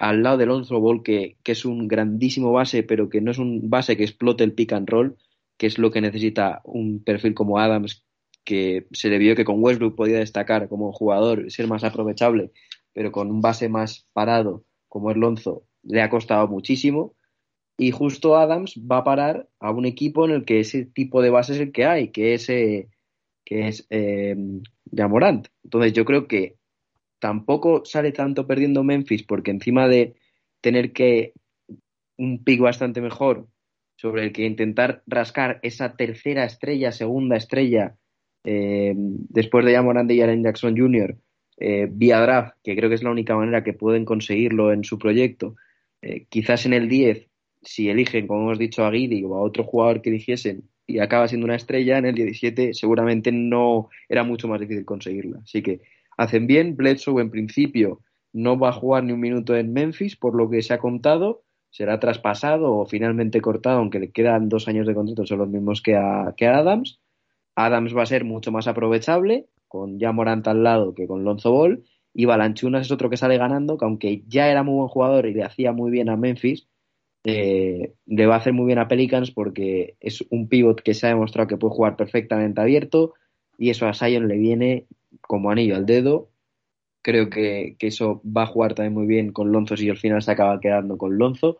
al lado de Alonso Ball, que, que, es un grandísimo base, pero que no es un base que explote el pick and roll, que es lo que necesita un perfil como Adams, que se le vio que con Westbrook podía destacar como jugador, ser más aprovechable, pero con un base más parado como el Lonzo le ha costado muchísimo. Y justo Adams va a parar a un equipo en el que ese tipo de base es el que hay, que es, eh, que es eh, Yamorant. Entonces yo creo que tampoco sale tanto perdiendo Memphis porque encima de tener que un pick bastante mejor sobre el que intentar rascar esa tercera estrella, segunda estrella, eh, después de Yamorant y Jaren Jackson Jr., eh, vía draft, que creo que es la única manera que pueden conseguirlo en su proyecto. Eh, quizás en el 10, si eligen, como hemos dicho, a Guidi o a otro jugador que eligiesen y acaba siendo una estrella, en el 17 seguramente no era mucho más difícil conseguirla. Así que hacen bien. Bledsoe en principio no va a jugar ni un minuto en Memphis, por lo que se ha contado será traspasado o finalmente cortado, aunque le quedan dos años de contrato, son los mismos que a, que Adams. Adams va a ser mucho más aprovechable, con ya Morant al lado que con Lonzo Ball. Y Balanchunas es otro que sale ganando, que aunque ya era muy buen jugador y le hacía muy bien a Memphis, eh, le va a hacer muy bien a Pelicans porque es un pivot que se ha demostrado que puede jugar perfectamente abierto y eso a Sion le viene como anillo al dedo Creo que, eso va a jugar también muy bien con Lonzo si al final se acaba quedando con Lonzo.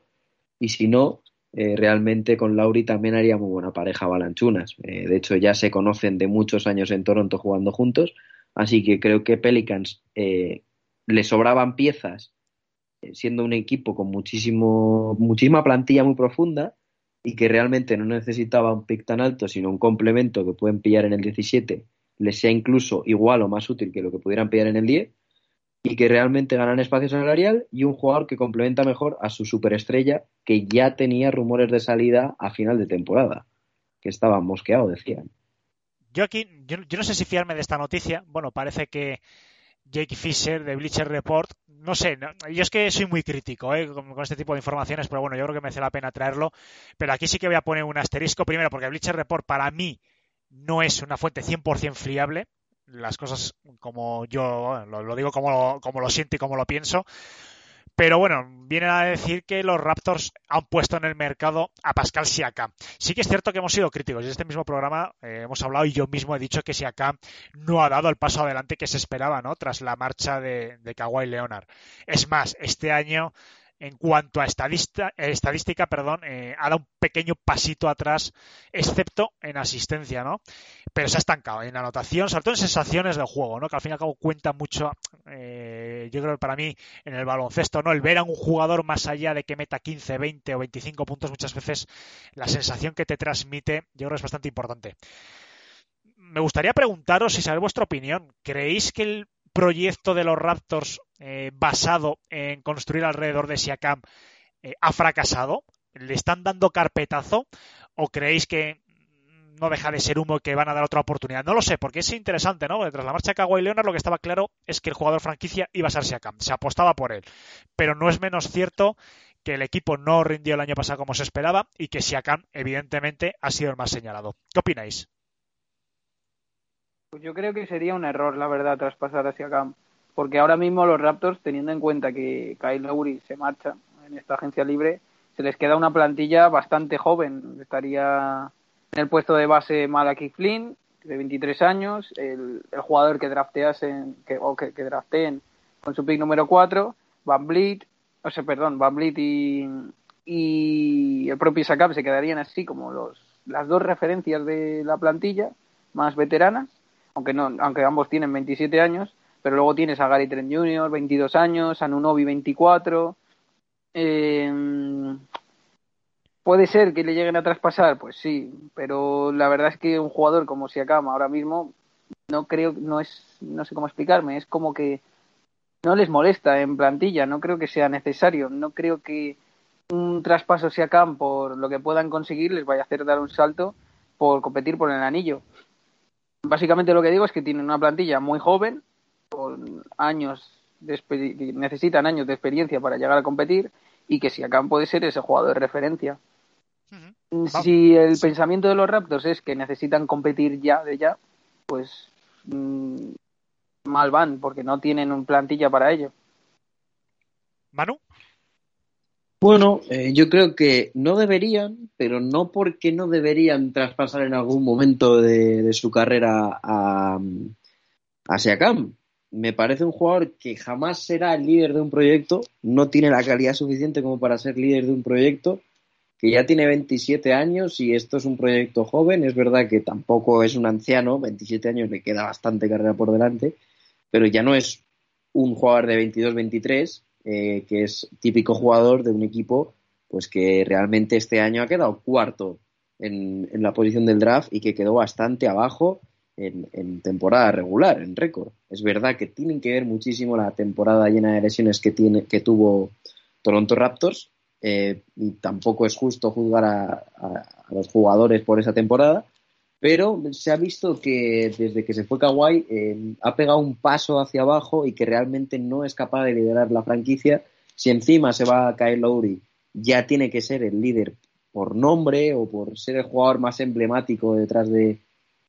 Y si no, eh, realmente con Lauri también haría muy buena pareja Balanchunas. Eh, de hecho, ya se conocen de muchos años en Toronto jugando juntos. Así que creo que Pelicans eh, le sobraban piezas, siendo un equipo con muchísimo, muchísima plantilla muy profunda y que realmente no necesitaba un pick tan alto, sino un complemento que pueden pillar en el 17, les sea incluso igual o más útil que lo que pudieran pillar en el 10 y que realmente ganan espacio salarial y un jugador que complementa mejor a su superestrella que ya tenía rumores de salida a final de temporada, que estaba mosqueado, decían. Yo aquí, yo, no sé si fiarme de esta noticia. Bueno, parece que Jake Fisher de Bleacher Report, no sé, yo es que soy muy crítico ¿eh? con, este tipo de informaciones, pero bueno, yo creo que merece la pena traerlo. Pero aquí sí que voy a poner un asterisco primero, porque Bleacher Report para mí no es una fuente 100% fiable las cosas como yo lo, digo como lo, como lo siento y como lo pienso. Pero bueno, vienen a decir que los Raptors han puesto en el mercado a Pascal Siakam. Sí que es cierto que hemos sido críticos. En este mismo programa eh, hemos hablado y yo mismo he dicho que Siakam no ha dado el paso adelante que se esperaba, ¿no? Tras la marcha de, de Kawhi Leonard. Es más, este año en cuanto a estadística, perdón, eh, ha dado un pequeño pasito atrás, excepto en asistencia, ¿no? Pero se ha estancado en anotación, sobre todo en sensaciones del juego, ¿no? Que al fin y al cabo cuenta mucho, eh, yo creo que para mí, en el baloncesto, ¿no? El ver a un jugador más allá de que meta 15, 20 o 25 puntos, muchas veces la sensación que te transmite, yo creo que es bastante importante. Me gustaría preguntaros y saber vuestra opinión. ¿Creéis que el proyecto de los Raptors eh, basado en construir alrededor de Siakam eh, ha fracasado? ¿Le están dando carpetazo? ¿O creéis que no deja de ser humo y que van a dar otra oportunidad? No lo sé, porque es interesante, ¿no? Tras la marcha de Kawhi Leonard lo que estaba claro es que el jugador franquicia iba a ser Siakam. Se apostaba por él. Pero no es menos cierto que el equipo no rindió el año pasado como se esperaba y que Siakam, evidentemente, ha sido el más señalado. ¿Qué opináis? Pues yo creo que sería un error, la verdad, traspasar hacia Cam. Porque ahora mismo los Raptors, teniendo en cuenta que Kyle Lowry se marcha en esta agencia libre, se les queda una plantilla bastante joven. Estaría en el puesto de base Malachi Flynn, de 23 años, el, jugador que drafteasen, que, o que, drafteen con su pick número 4, Van Vliet, o sea, perdón, Van Vliet y, y el propio Sakab se quedarían así como los, las dos referencias de la plantilla más veteranas aunque no, aunque ambos tienen 27 años, pero luego tienes a Gary Trent Jr., 22 años, a Nunobi, 24. Eh, ¿Puede ser que le lleguen a traspasar? Pues sí, pero la verdad es que un jugador como Siakam ahora mismo no creo, no es, no sé cómo explicarme, es como que no les molesta en plantilla, no creo que sea necesario, no creo que un traspaso Siakam por lo que puedan conseguir les vaya a hacer dar un salto por competir por el anillo básicamente lo que digo es que tienen una plantilla muy joven, con años de necesitan años de experiencia para llegar a competir y que Siakam puede ser ese jugador de referencia. Si el pensamiento de los Raptors es que necesitan competir ya de ya, pues mm, mal van, porque no tienen un plantilla para ello. Manu, Bueno, eh, yo creo que no deberían, pero no porque no deberían traspasar en algún momento de, su carrera a, a. Me parece un jugador que jamás será el líder de un proyecto, no tiene la calidad suficiente como para ser líder de un proyecto, que ya tiene 27 años y esto es un proyecto joven. Es verdad que tampoco es un anciano, 27 años le queda bastante carrera por delante, pero ya no es un jugador de 22-23, eh, que es típico jugador de un equipo pues que realmente este año ha quedado cuarto en, en la posición del draft y que quedó bastante abajo en, en temporada regular, en récord. Es verdad que tienen que ver muchísimo la temporada llena de lesiones que, tiene, que tuvo Toronto Raptors eh, y tampoco es justo juzgar a los jugadores por esa temporada, pero se ha visto que desde que se fue Kawhi eh, ha pegado un paso hacia abajo y que realmente no es capaz de liderar la franquicia. Si encima se va a caer Lowry, ya tiene que ser el líder por nombre o por ser el jugador más emblemático detrás de,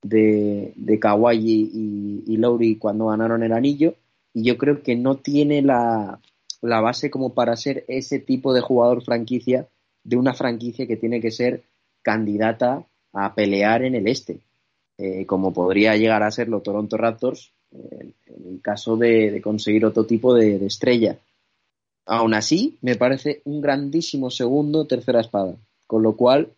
de, Kawhi y, y Lowry cuando ganaron el anillo. Y yo creo que no tiene la, la base como para ser ese tipo de jugador franquicia de una franquicia que tiene que ser candidata a pelear en el este, eh, como podría llegar a ser los Toronto Raptors en el caso de, conseguir otro tipo de, de estrella. Aún así, me parece un grandísimo segundo, tercera espada, con lo cual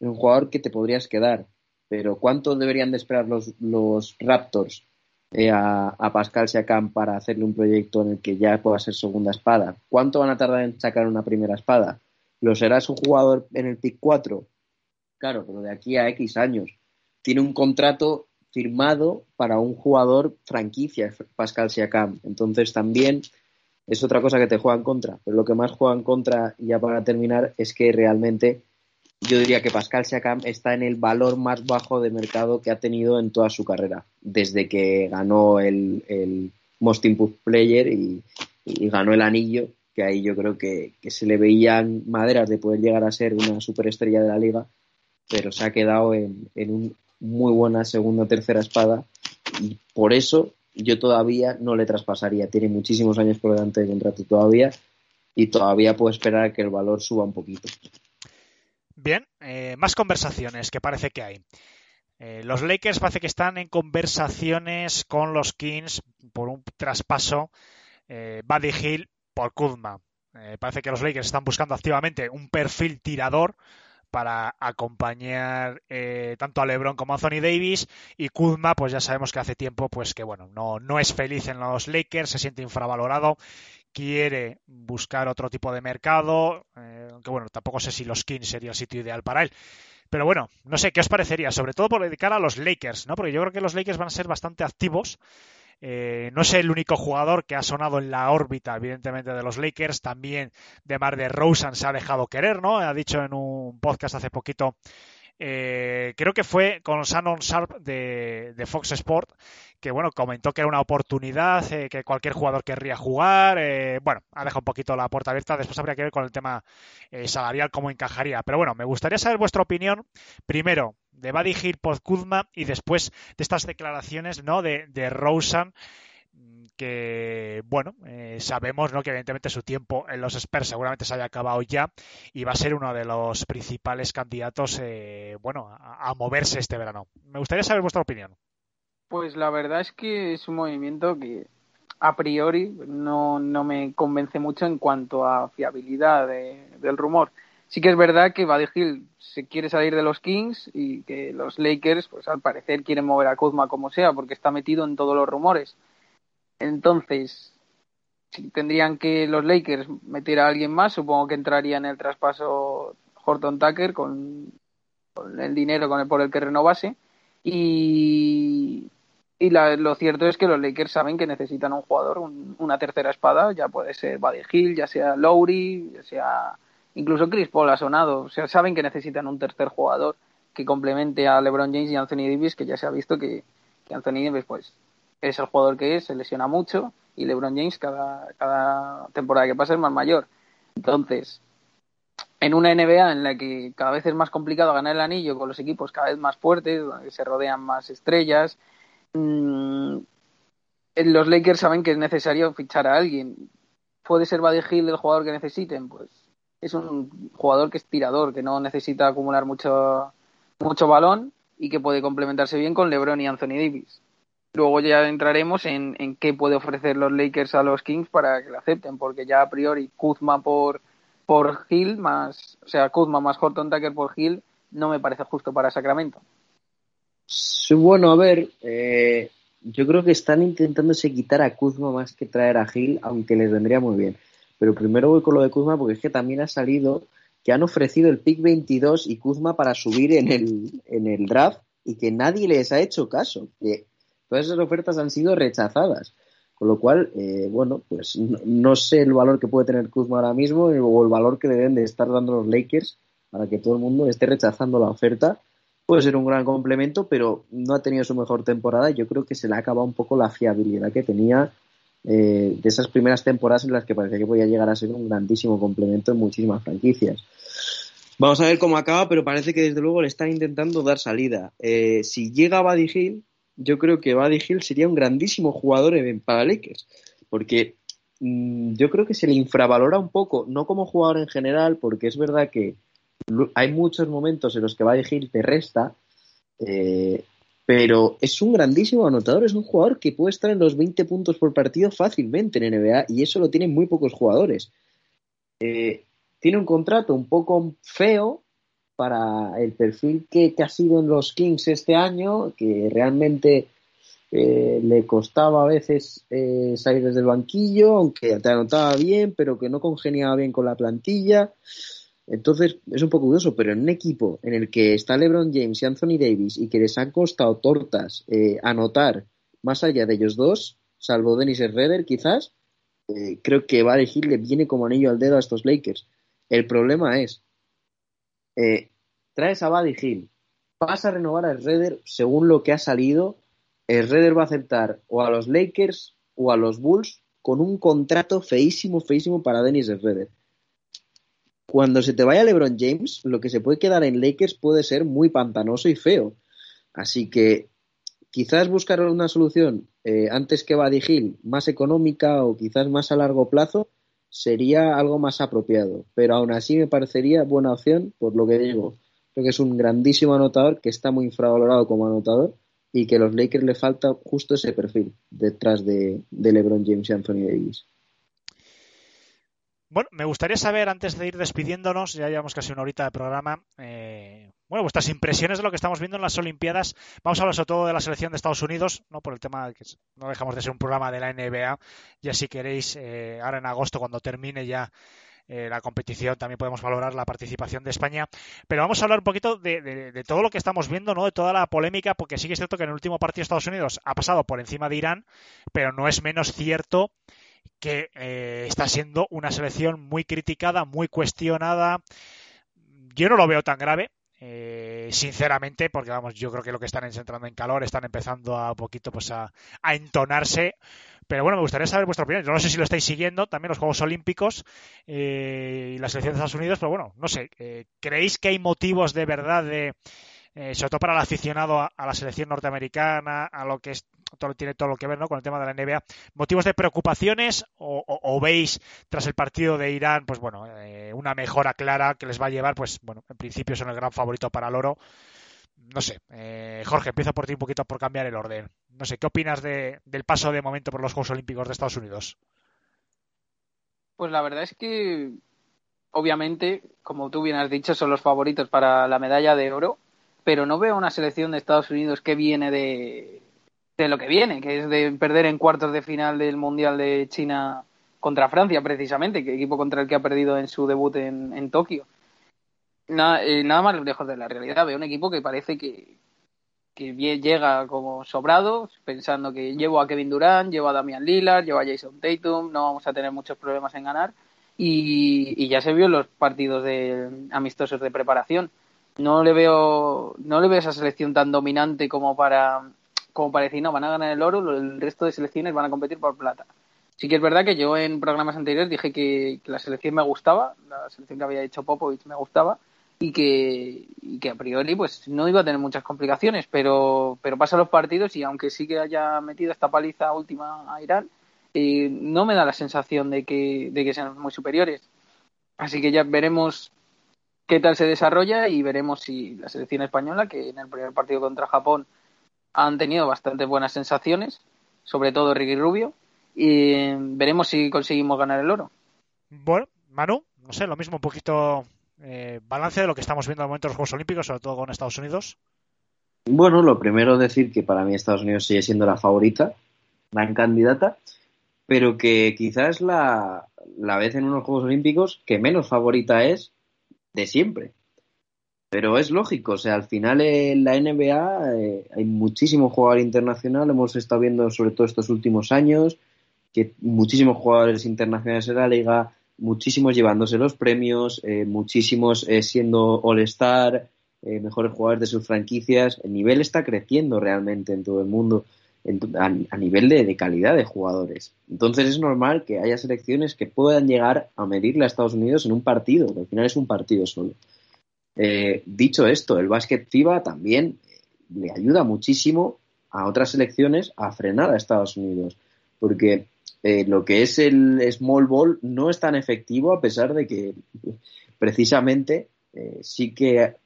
es un jugador que te podrías quedar. Pero ¿cuánto deberían de esperar los, los Raptors eh, a, a Pascal Siakam para hacerle un proyecto en el que ya pueda ser segunda espada? ¿Cuánto van a tardar en sacar una primera espada? ¿Lo será su jugador en el pick 4? Claro, pero de aquí a X años. Tiene un contrato firmado para un jugador franquicia, Pascal Siakam. Entonces también es otra cosa que te juega en contra. Pero lo que más juega en contra, ya para terminar, es que realmente yo diría que Pascal Siakam está en el valor más bajo de mercado que ha tenido en toda su carrera, desde que ganó el, el Most Improved Player y, y ganó el anillo, que ahí yo creo que, que se le veían maderas de poder llegar a ser una superestrella de la liga, pero se ha quedado en, en un muy buena segunda o tercera espada y por eso yo todavía no le traspasaría. Tiene muchísimos años por delante de contrato todavía y todavía puedo esperar a que el valor suba un poquito. Bien, eh, más conversaciones que parece que hay. Eh, los Lakers parece que están en conversaciones con los Kings por un traspaso eh, Buddy Hill por Kuzma. Eh, parece que los Lakers están buscando activamente un perfil tirador para acompañar eh, tanto a LeBron como a Anthony Davis y Kuzma pues ya sabemos que hace tiempo pues que bueno no, no es feliz en los Lakers se siente infravalorado quiere buscar otro tipo de mercado eh, aunque bueno tampoco sé si los Kings sería el sitio ideal para él pero bueno, no sé, ¿qué os parecería? Sobre todo por dedicar a los Lakers, ¿no? Porque yo creo que los Lakers van a ser bastante activos. Eh, no es el único jugador que ha sonado en la órbita, evidentemente, de los Lakers. También de Mar de Rosen se ha dejado querer, ¿no? Ha dicho en un podcast hace poquito, eh, creo que fue con Shannon Sharp de, Fox Sport, que bueno, comentó que era una oportunidad, eh, que cualquier jugador querría jugar. Eh, bueno, ha dejado un poquito la puerta abierta. Después habría que ver con el tema eh, salarial cómo encajaría. Pero bueno, me gustaría saber vuestra opinión. Primero, de Buddy Hill por Kuzma y después de estas declaraciones ¿no? de, de Rosen que bueno eh, sabemos ¿no? que evidentemente su tiempo en los Spurs seguramente se haya acabado ya y va a ser uno de los principales candidatos eh, bueno a, moverse este verano me gustaría saber vuestra opinión pues la verdad es que es un movimiento que a priori no, no me convence mucho en cuanto a fiabilidad de, del rumor sí que es verdad que Hill se quiere salir de los Kings y que los Lakers pues al parecer quieren mover a Kuzma como sea porque está metido en todos los rumores entonces, si tendrían que los Lakers meter a alguien más, supongo que entraría en el traspaso Horton Tucker con, el dinero con el, por el que renovase. Y, y la, lo cierto es que los Lakers saben que necesitan un jugador, un, una tercera espada, ya puede ser Buddy Hill, ya sea Lowry, ya sea incluso Chris Paul ha sonado. O sea, saben que necesitan un tercer jugador que complemente a LeBron James y Anthony Davis, que ya se ha visto que, Anthony Davis pues es el jugador que es, se lesiona mucho y LeBron James cada, cada temporada que pasa es más mayor. Entonces, en una NBA en la que cada vez es más complicado ganar el anillo con los equipos cada vez más fuertes, donde se rodean más estrellas, mmm, los Lakers saben que es necesario fichar a alguien. ¿Puede ser Buddy Hill el jugador que necesiten? Pues es un jugador que es tirador, que no necesita acumular mucho, mucho balón y que puede complementarse bien con LeBron y Anthony Davis. Luego ya entraremos en, en qué puede ofrecer los Lakers a los Kings para que lo acepten, porque ya a priori Kuzma por, por Hill más, o sea, Kuzma más Horton Tucker por Hill no me parece justo para Sacramento. Bueno, a ver, eh, yo creo que están intentándose quitar a Kuzma más que traer a Hill, aunque les vendría muy bien. Pero primero voy con lo de Kuzma porque es que también ha salido que han ofrecido el pick 22 y Kuzma para subir en el, en el draft y que nadie les ha hecho caso. Que todas esas ofertas han sido rechazadas. Con lo cual, eh, bueno, pues no, no, sé el valor que puede tener Kuzma ahora mismo o el valor que deben de estar dando los Lakers para que todo el mundo esté rechazando la oferta. Puede ser un gran complemento, pero no ha tenido su mejor temporada. Yo creo que se le ha acabado un poco la fiabilidad que tenía eh, de esas primeras temporadas en las que parecía que podía llegar a ser un grandísimo complemento en muchísimas franquicias. Vamos a ver cómo acaba, pero parece que desde luego le están intentando dar salida. Eh, si llega Buddy Hill, yo creo que Buddy Hill sería un grandísimo jugador para Lakers, porque mmm, yo creo que se le infravalora un poco, no como jugador en general, porque es verdad que hay muchos momentos en los que Buddy Hill te resta, eh, pero es un grandísimo anotador, es un jugador que puede estar en los 20 puntos por partido fácilmente en NBA y eso lo tienen muy pocos jugadores. Eh, tiene un contrato un poco feo para el perfil que, ha sido en los Kings este año, que realmente eh, le costaba a veces eh, salir desde el banquillo, aunque te anotaba bien, pero que no congeniaba bien con la plantilla. Entonces es un poco dudoso, pero en un equipo en el que está LeBron James y Anthony Davis y que les han costado tortas eh, anotar más allá de ellos dos, salvo Dennis Redder quizás, eh, creo que Buddy Hill le viene como anillo al dedo a estos Lakers. El problema es, eh, traes a Buddy Hill, vas a renovar a Redder según lo que ha salido, Redder va a aceptar o a los Lakers o a los Bulls con un contrato feísimo, feísimo para Dennis Redder cuando se te vaya LeBron James, lo que se puede quedar en Lakers puede ser muy pantanoso y feo. Así que quizás buscar una solución eh, antes que Buddy Hill más económica o quizás más a largo plazo sería algo más apropiado. Pero aún así me parecería buena opción por lo que digo. Creo que es un grandísimo anotador que está muy infravalorado como anotador y que a los Lakers le falta justo ese perfil detrás de, de LeBron James y Anthony Davis. Bueno, me gustaría saber, antes de ir despidiéndonos, ya llevamos casi una horita de programa, eh, bueno, vuestras impresiones de lo que estamos viendo en las Olimpiadas. Vamos a hablar sobre todo de la selección de Estados Unidos, no por el tema que no dejamos de ser un programa de la NBA. Ya si queréis, eh, ahora en agosto, cuando termine ya eh, la competición, también podemos valorar la participación de España. Pero vamos a hablar un poquito de, todo lo que estamos viendo, ¿no? De toda la polémica, porque sí que es cierto que en el último partido Estados Unidos ha pasado por encima de Irán, pero no es menos cierto que eh, está siendo una selección muy criticada, muy cuestionada. Yo no lo veo tan grave, eh, sinceramente, porque vamos, yo creo que lo que están entrando en calor, están empezando a poquito pues a, a, entonarse. Pero bueno, me gustaría saber vuestra opinión. Yo no sé si lo estáis siguiendo, también los Juegos Olímpicos eh, y la selección de Estados Unidos, pero bueno, no sé. Eh, ¿Creéis que hay motivos de verdad de, eh, sobre todo para el aficionado a, la selección norteamericana, a lo que es, todo, tiene todo lo que ver ¿no? con el tema de la NBA, motivos de preocupaciones o, veis tras el partido de Irán, pues bueno, eh, una mejora clara que les va a llevar, pues bueno, en principio son el gran favorito para el oro. No sé, eh, Jorge, empiezo por ti un poquito por cambiar el orden. No sé, ¿qué opinas de, del paso de momento por los Juegos Olímpicos de Estados Unidos? Pues la verdad es que, obviamente, como tú bien has dicho, son los favoritos para la medalla de oro pero no veo una selección de Estados Unidos que viene de, de lo que viene, que es de perder en cuartos de final del Mundial de China contra Francia, precisamente, que equipo contra el que ha perdido en su debut en, en Tokio. Nada, eh, nada más lejos de la realidad. Veo un equipo que parece que, que llega como sobrado, pensando que llevo a Kevin Durant, llevo a Damian Lillard, llevo a Jason Tatum, no vamos a tener muchos problemas en ganar. Y, y ya se vio en los partidos de, amistosos de preparación no le veo no le veo esa selección tan dominante como para como para decir, no, van a ganar el oro, el resto de selecciones van a competir por plata. Sí que es verdad que yo en programas anteriores dije que, que la selección me gustaba, la selección que había hecho Popovich me gustaba, y que, y que a priori pues no iba a tener muchas complicaciones, pero, pero pasan los partidos y aunque sí que haya metido esta paliza última a Irán, eh, no me da la sensación de que, de que sean muy superiores. Así que ya veremos qué tal se desarrolla y veremos si la selección española, que en el primer partido contra Japón han tenido bastante buenas sensaciones, sobre todo Ricky Rubio, y veremos si conseguimos ganar el oro. Bueno, Manu, no sé, lo mismo, un poquito eh, balance de lo que estamos viendo al momento en los Juegos Olímpicos, sobre todo con Estados Unidos. Bueno, lo primero decir que para mí Estados Unidos sigue siendo la favorita, la candidata, pero que quizás la, la vez en unos Juegos Olímpicos que menos favorita es de siempre. Pero es lógico, o sea, al final en la NBA eh, hay muchísimo jugador internacional, hemos estado viendo sobre todo estos últimos años que muchísimos jugadores internacionales de la liga, muchísimos llevándose los premios, eh, muchísimos eh, siendo All-Star, eh, mejores jugadores de sus franquicias. El nivel está creciendo realmente en todo el mundo a, nivel de, calidad de jugadores. Entonces es normal que haya selecciones que puedan llegar a medirle a Estados Unidos en un partido, que al final es un partido solo. Dicho esto, el básquet FIBA también le ayuda muchísimo a otras selecciones a frenar a Estados Unidos, porque eh, lo que es el small ball no es tan efectivo a pesar de que precisamente eh, sí que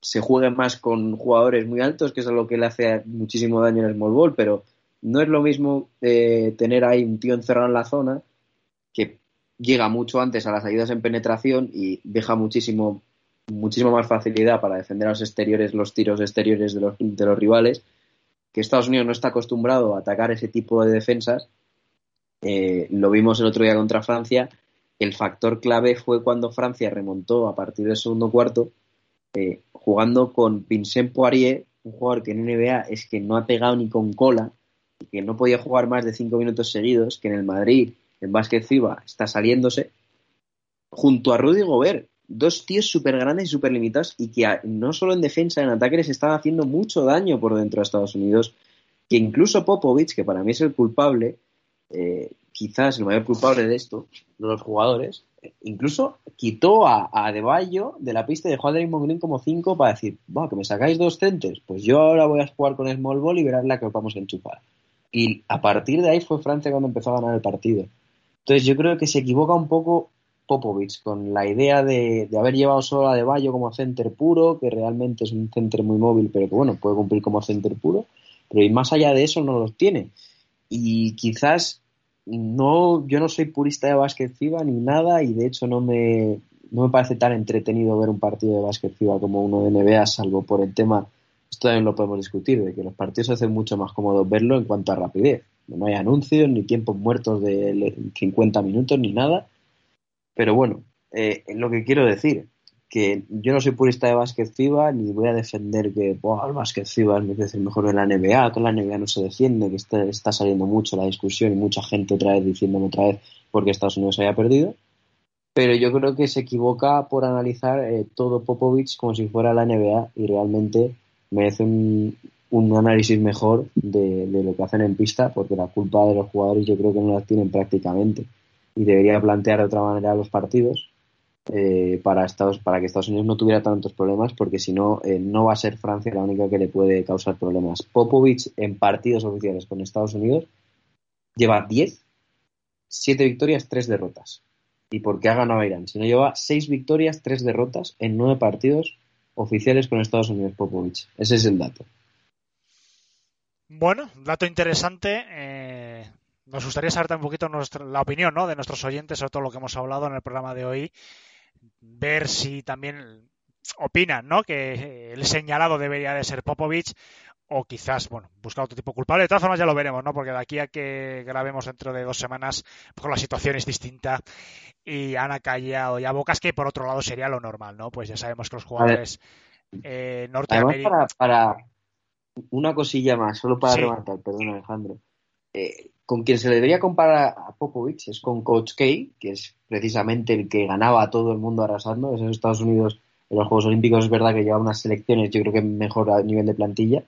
se juegue más con jugadores muy altos, que es lo que le hace muchísimo daño en el small ball, pero no es lo mismo eh, tener ahí un tío encerrado en la zona que llega mucho antes a las ayudas en penetración y deja muchísimo muchísimo más facilidad para defender a los exteriores, los tiros exteriores de los, de los rivales, que Estados Unidos no está acostumbrado a atacar ese tipo de defensas eh, lo vimos el otro día contra Francia. El factor clave fue cuando Francia remontó a partir del segundo cuarto, eh, jugando con Vincent Poirier, un jugador que en NBA es que no ha pegado ni con cola, y que no podía jugar más de cinco minutos seguidos, que en el Madrid, en básquet FIBA, está saliéndose, junto a Rudy Gobert, dos tíos súper grandes y súper limitados y que no solo en defensa, en ataque les estaban haciendo mucho daño por dentro de Estados Unidos, que incluso Popovich, que para mí es el culpable, eh, quizás el mayor culpable de esto, de los jugadores, incluso quitó a, a De de la pista de jugar Draymond Green como 5 para decir, que me sacáis dos centros, pues yo ahora voy a jugar con small ball y verás la que os vamos a enchufar. Y a partir de ahí fue Francia cuando empezó a ganar el partido. Entonces yo creo que se equivoca un poco Popovich con la idea de, haber llevado solo a De como center puro, que realmente es un center muy móvil, pero que bueno, puede cumplir como center puro, pero y más allá de eso no los tiene y quizás no, yo no soy purista de básquet FIBA ni nada y de hecho no me, no me parece tan entretenido ver un partido de básquet FIBA como uno de NBA, salvo por el tema, esto también lo podemos discutir, de que los partidos hacen mucho más cómodos verlo en cuanto a rapidez. No hay anuncios, ni tiempos muertos de 50 minutos, ni nada. Pero bueno, eh, lo que quiero decir, que yo no soy purista de básquet FIBA ni voy a defender que el básquet FIBA es el mejor de la NBA, que la NBA no se defiende, que está, saliendo mucho la discusión y mucha gente otra vez diciéndome otra vez porque Estados Unidos haya perdido. Pero yo creo que se equivoca por analizar eh, todo Popovich como si fuera la NBA y realmente merece un, un análisis mejor de, de, lo que hacen en pista porque la culpa de los jugadores yo creo que no la tienen prácticamente y debería plantear de otra manera los partidos eh, para, Estados, para que Estados Unidos no tuviera tantos problemas, porque si no, eh, no va a ser Francia la única que le puede causar problemas. Popovich en partidos oficiales con Estados Unidos lleva 10, 7 victorias, 3 derrotas. ¿Y por qué ha ganado Irán? Si no lleva 6 victorias, 3 derrotas en 9 partidos oficiales con Estados Unidos Popovich. Ese es el dato. Bueno, dato interesante. Eh, nos gustaría saber un poquito nuestra, la opinión ¿no? de nuestros oyentes sobre todo lo que hemos hablado en el programa de hoy ver si también opinan ¿no? que el señalado debería de ser Popovich o quizás, bueno, buscar otro tipo culpable. De todas formas ya lo veremos, ¿no? Porque de aquí a que grabemos dentro de dos semanas, pues la situación es distinta y han callado ya bocas que por otro lado sería lo normal, ¿no? Pues ya sabemos que los jugadores eh, norteamericanos... Para, para, una cosilla más, solo para rematar, perdón Alejandro. Eh, con quien se le debería comparar a Popovich es con Coach K, que es precisamente el que ganaba a todo el mundo arrasando. Es en Estados Unidos en los Juegos Olímpicos es verdad que lleva unas selecciones, yo creo que mejor a nivel de plantilla,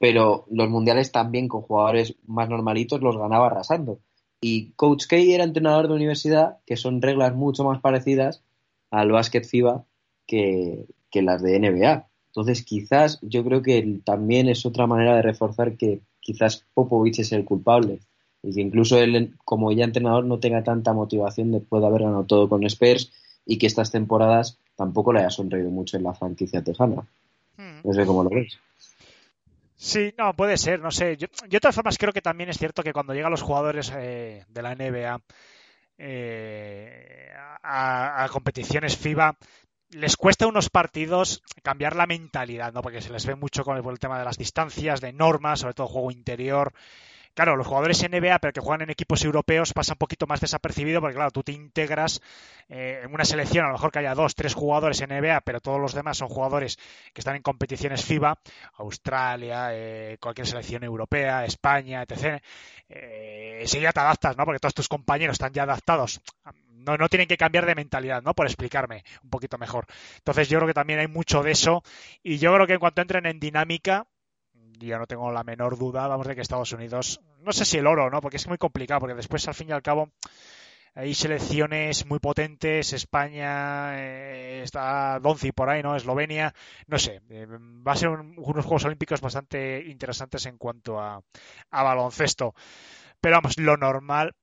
pero los mundiales también con jugadores más normalitos los ganaba arrasando. Y Coach K era entrenador de universidad, que son reglas mucho más parecidas al básquet FIBA que, que las de NBA. Entonces, quizás yo creo que también es otra manera de reforzar que quizás Popovich es el culpable y que incluso él, como ya entrenador, no tenga tanta motivación después de haber ganado todo con Spurs y que estas temporadas tampoco le haya sonreído mucho en la franquicia tejana. Hmm. No sé cómo lo ves. Sí, no, puede ser, no sé. Yo, yo de todas formas creo que también es cierto que cuando llegan los jugadores eh, de la NBA eh, a, a competiciones FIBA, les cuesta unos partidos cambiar la mentalidad, ¿no? Porque se les ve mucho con el, por el tema de las distancias, de normas, sobre todo juego interior. Claro, los jugadores NBA, pero que juegan en equipos europeos, pasa un poquito más desapercibido porque, claro, tú te integras eh, en una selección, a lo mejor que haya dos, tres jugadores NBA, pero todos los demás son jugadores que están en competiciones FIBA, Australia, eh, cualquier selección europea, España, etc. Eh, enseguida te adaptas, ¿no? Porque todos tus compañeros están ya adaptados. No, no tienen que cambiar de mentalidad, ¿no? Por explicarme un poquito mejor. Entonces yo creo que también hay mucho de eso y yo creo que en cuanto entren en dinámica, yo no tengo la menor duda, vamos, de que Estados Unidos, no sé si el oro, ¿no? Porque es muy complicado, porque después, al fin y al cabo, hay selecciones muy potentes, España, eh, está Donci por ahí, ¿no? Eslovenia, no sé, eh, va a ser un- unos Juegos Olímpicos bastante interesantes en cuanto a, a baloncesto. Pero vamos, lo normal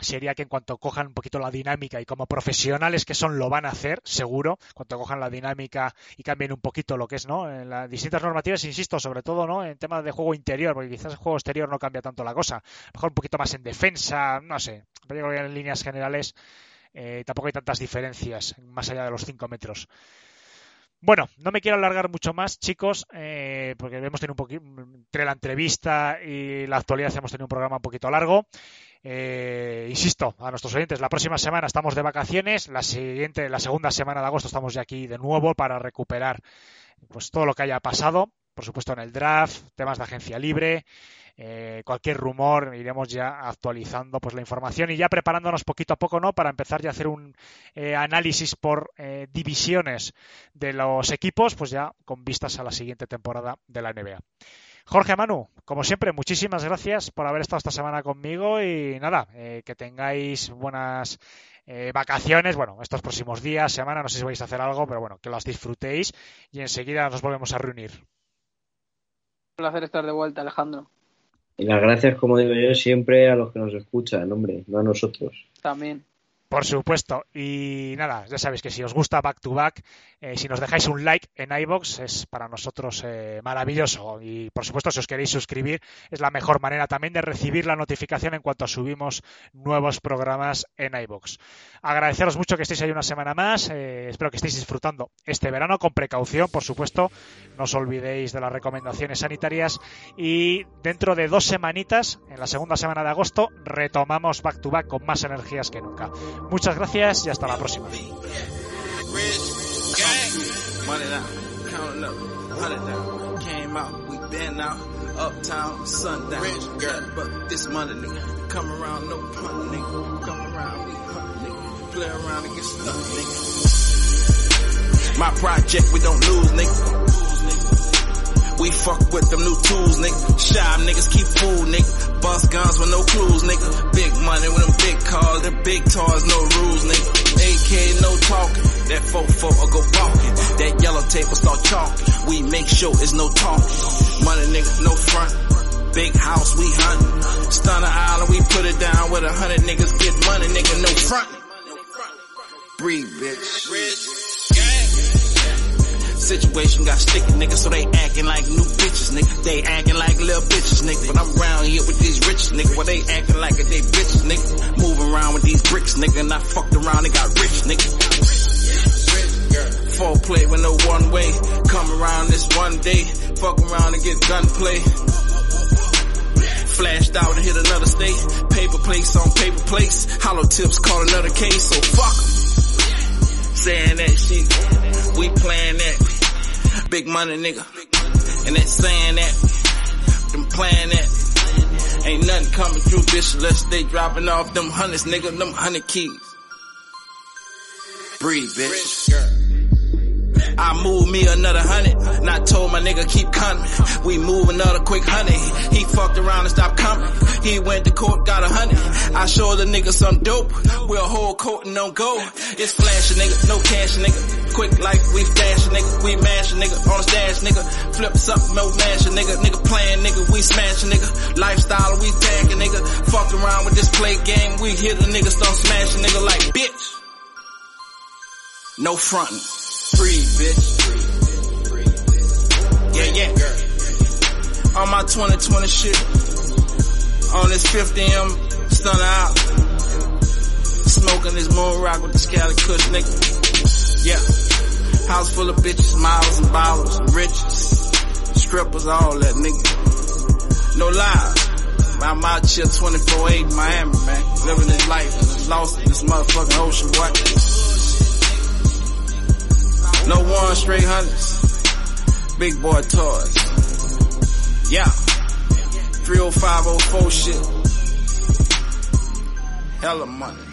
sería que en cuanto cojan un poquito la dinámica y como profesionales que son lo van a hacer, seguro, cuando cojan la dinámica y cambien un poquito lo que es, ¿no? En las distintas normativas, insisto, sobre todo, ¿no? En temas de juego interior, porque quizás el juego exterior no cambia tanto la cosa. Mejor un poquito más en defensa, no sé. Pero yo creo que en líneas generales eh, tampoco hay tantas diferencias más allá de los 5 metros. Bueno, no me quiero alargar mucho más, chicos, eh, porque hemos tenido un poquito, entre la entrevista y la actualidad hemos tenido un programa un poquito largo. Eh, insisto a nuestros oyentes, la próxima semana estamos de vacaciones, la siguiente, la segunda semana de agosto estamos ya aquí de nuevo para recuperar pues todo lo que haya pasado, por supuesto en el draft, temas de agencia libre, eh, cualquier rumor, iremos ya actualizando pues la información y ya preparándonos poquito a poco, ¿no? Para empezar ya a hacer un eh, análisis por eh, divisiones de los equipos, pues ya con vistas a la siguiente temporada de la NBA. Jorge Manu, como siempre, muchísimas gracias por haber estado esta semana conmigo y nada, eh, que tengáis buenas eh, vacaciones, bueno, estos próximos días, semana, no sé si vais a hacer algo, pero bueno, que las disfrutéis y enseguida nos volvemos a reunir. Un placer estar de vuelta, Alejandro. Y las gracias, como digo yo, siempre a los que nos escuchan, hombre, no a nosotros. También. Por supuesto. Y nada, ya sabéis que si os gusta Back to Back, eh, si nos dejáis un like en iBox es para nosotros eh, maravilloso. Y por supuesto, si os queréis suscribir, es la mejor manera también de recibir la notificación en cuanto subimos nuevos programas en iBox. Agradeceros mucho que estéis ahí una semana más. eh, espero que estéis disfrutando este verano con precaución, por supuesto. No os olvidéis de las recomendaciones sanitarias. Y dentro de dos semanitas, en la segunda semana de agosto, retomamos Back to Back con más energías que nunca. Muchas gracias y hasta la próxima. Rich gang, money down, counting up, hundred down. Came out, we been out, uptown, sundown. Rich girl, but this money nigga, come around, no pun nigga, come around, we hunt nigga, play around and get stuck nigga. My project, we don't lose nigga. We fuck with them new tools, nigga. Shy niggas keep fool, nigga. Bust guns with no clues, nigga. Big money with them big cars, the big toys, no rules, nigga. AK, no talking. That 4-4 will go balking. That yellow tape will start chalking. We make sure it's no talking. Money, nigga, no front. Big house, we hunting. Stunner Island, we put it down with a hundred niggas get money, nigga, no front. Breathe, bitch. Situation got sticky, nigga, so they acting like new bitches, nigga. They acting like little bitches, nigga. But I'm here with these riches, nigga. Well, they acting like they bitches, nigga. Moving around with these bricks, nigga. And I fucked around and got rich, nigga. Four play with no one way. Come around this one day. Fuck around and get gunplay. Flashed out and hit another state. Paper plates on paper plates. Hollow tips call another case, so fuck. Saying that shit. We playing that. Big money nigga. And that saying that. Them playing that. Ain't nothing coming through, bitch, unless they dropping off them hundreds, nigga, them hundred keys. Breathe, bitch. I move me another hundred. And I told my nigga keep coming. We move another quick hundred. He fucked around and stopped coming. He went to court, got a hundred. I showed the nigga some dope. We'll hold court and don't go. It's flash nigga, no cash nigga. Quick like we flash nigga. We mash nigga on the stash nigga. Flip something, no mash nigga. Nigga playing nigga, we smash nigga. Lifestyle, we tagging nigga. Fuck around with this play game. We hit a nigga, start smashing nigga like bitch. No frontin'. Free, bitch. Yeah, yeah. On my 2020 shit. On this 50M, stunner out. Smoking this moon rock with the scally kush nigga. Yeah. House full of bitches, miles and bottles, riches. Strippers, all that nigga. No lies. I'm out here 24-8 Miami, man. Living this life. Lost in this motherfucking ocean, boy. No one straight hundreds. Big boy toys. Yeah. 30504 shit. Hella money.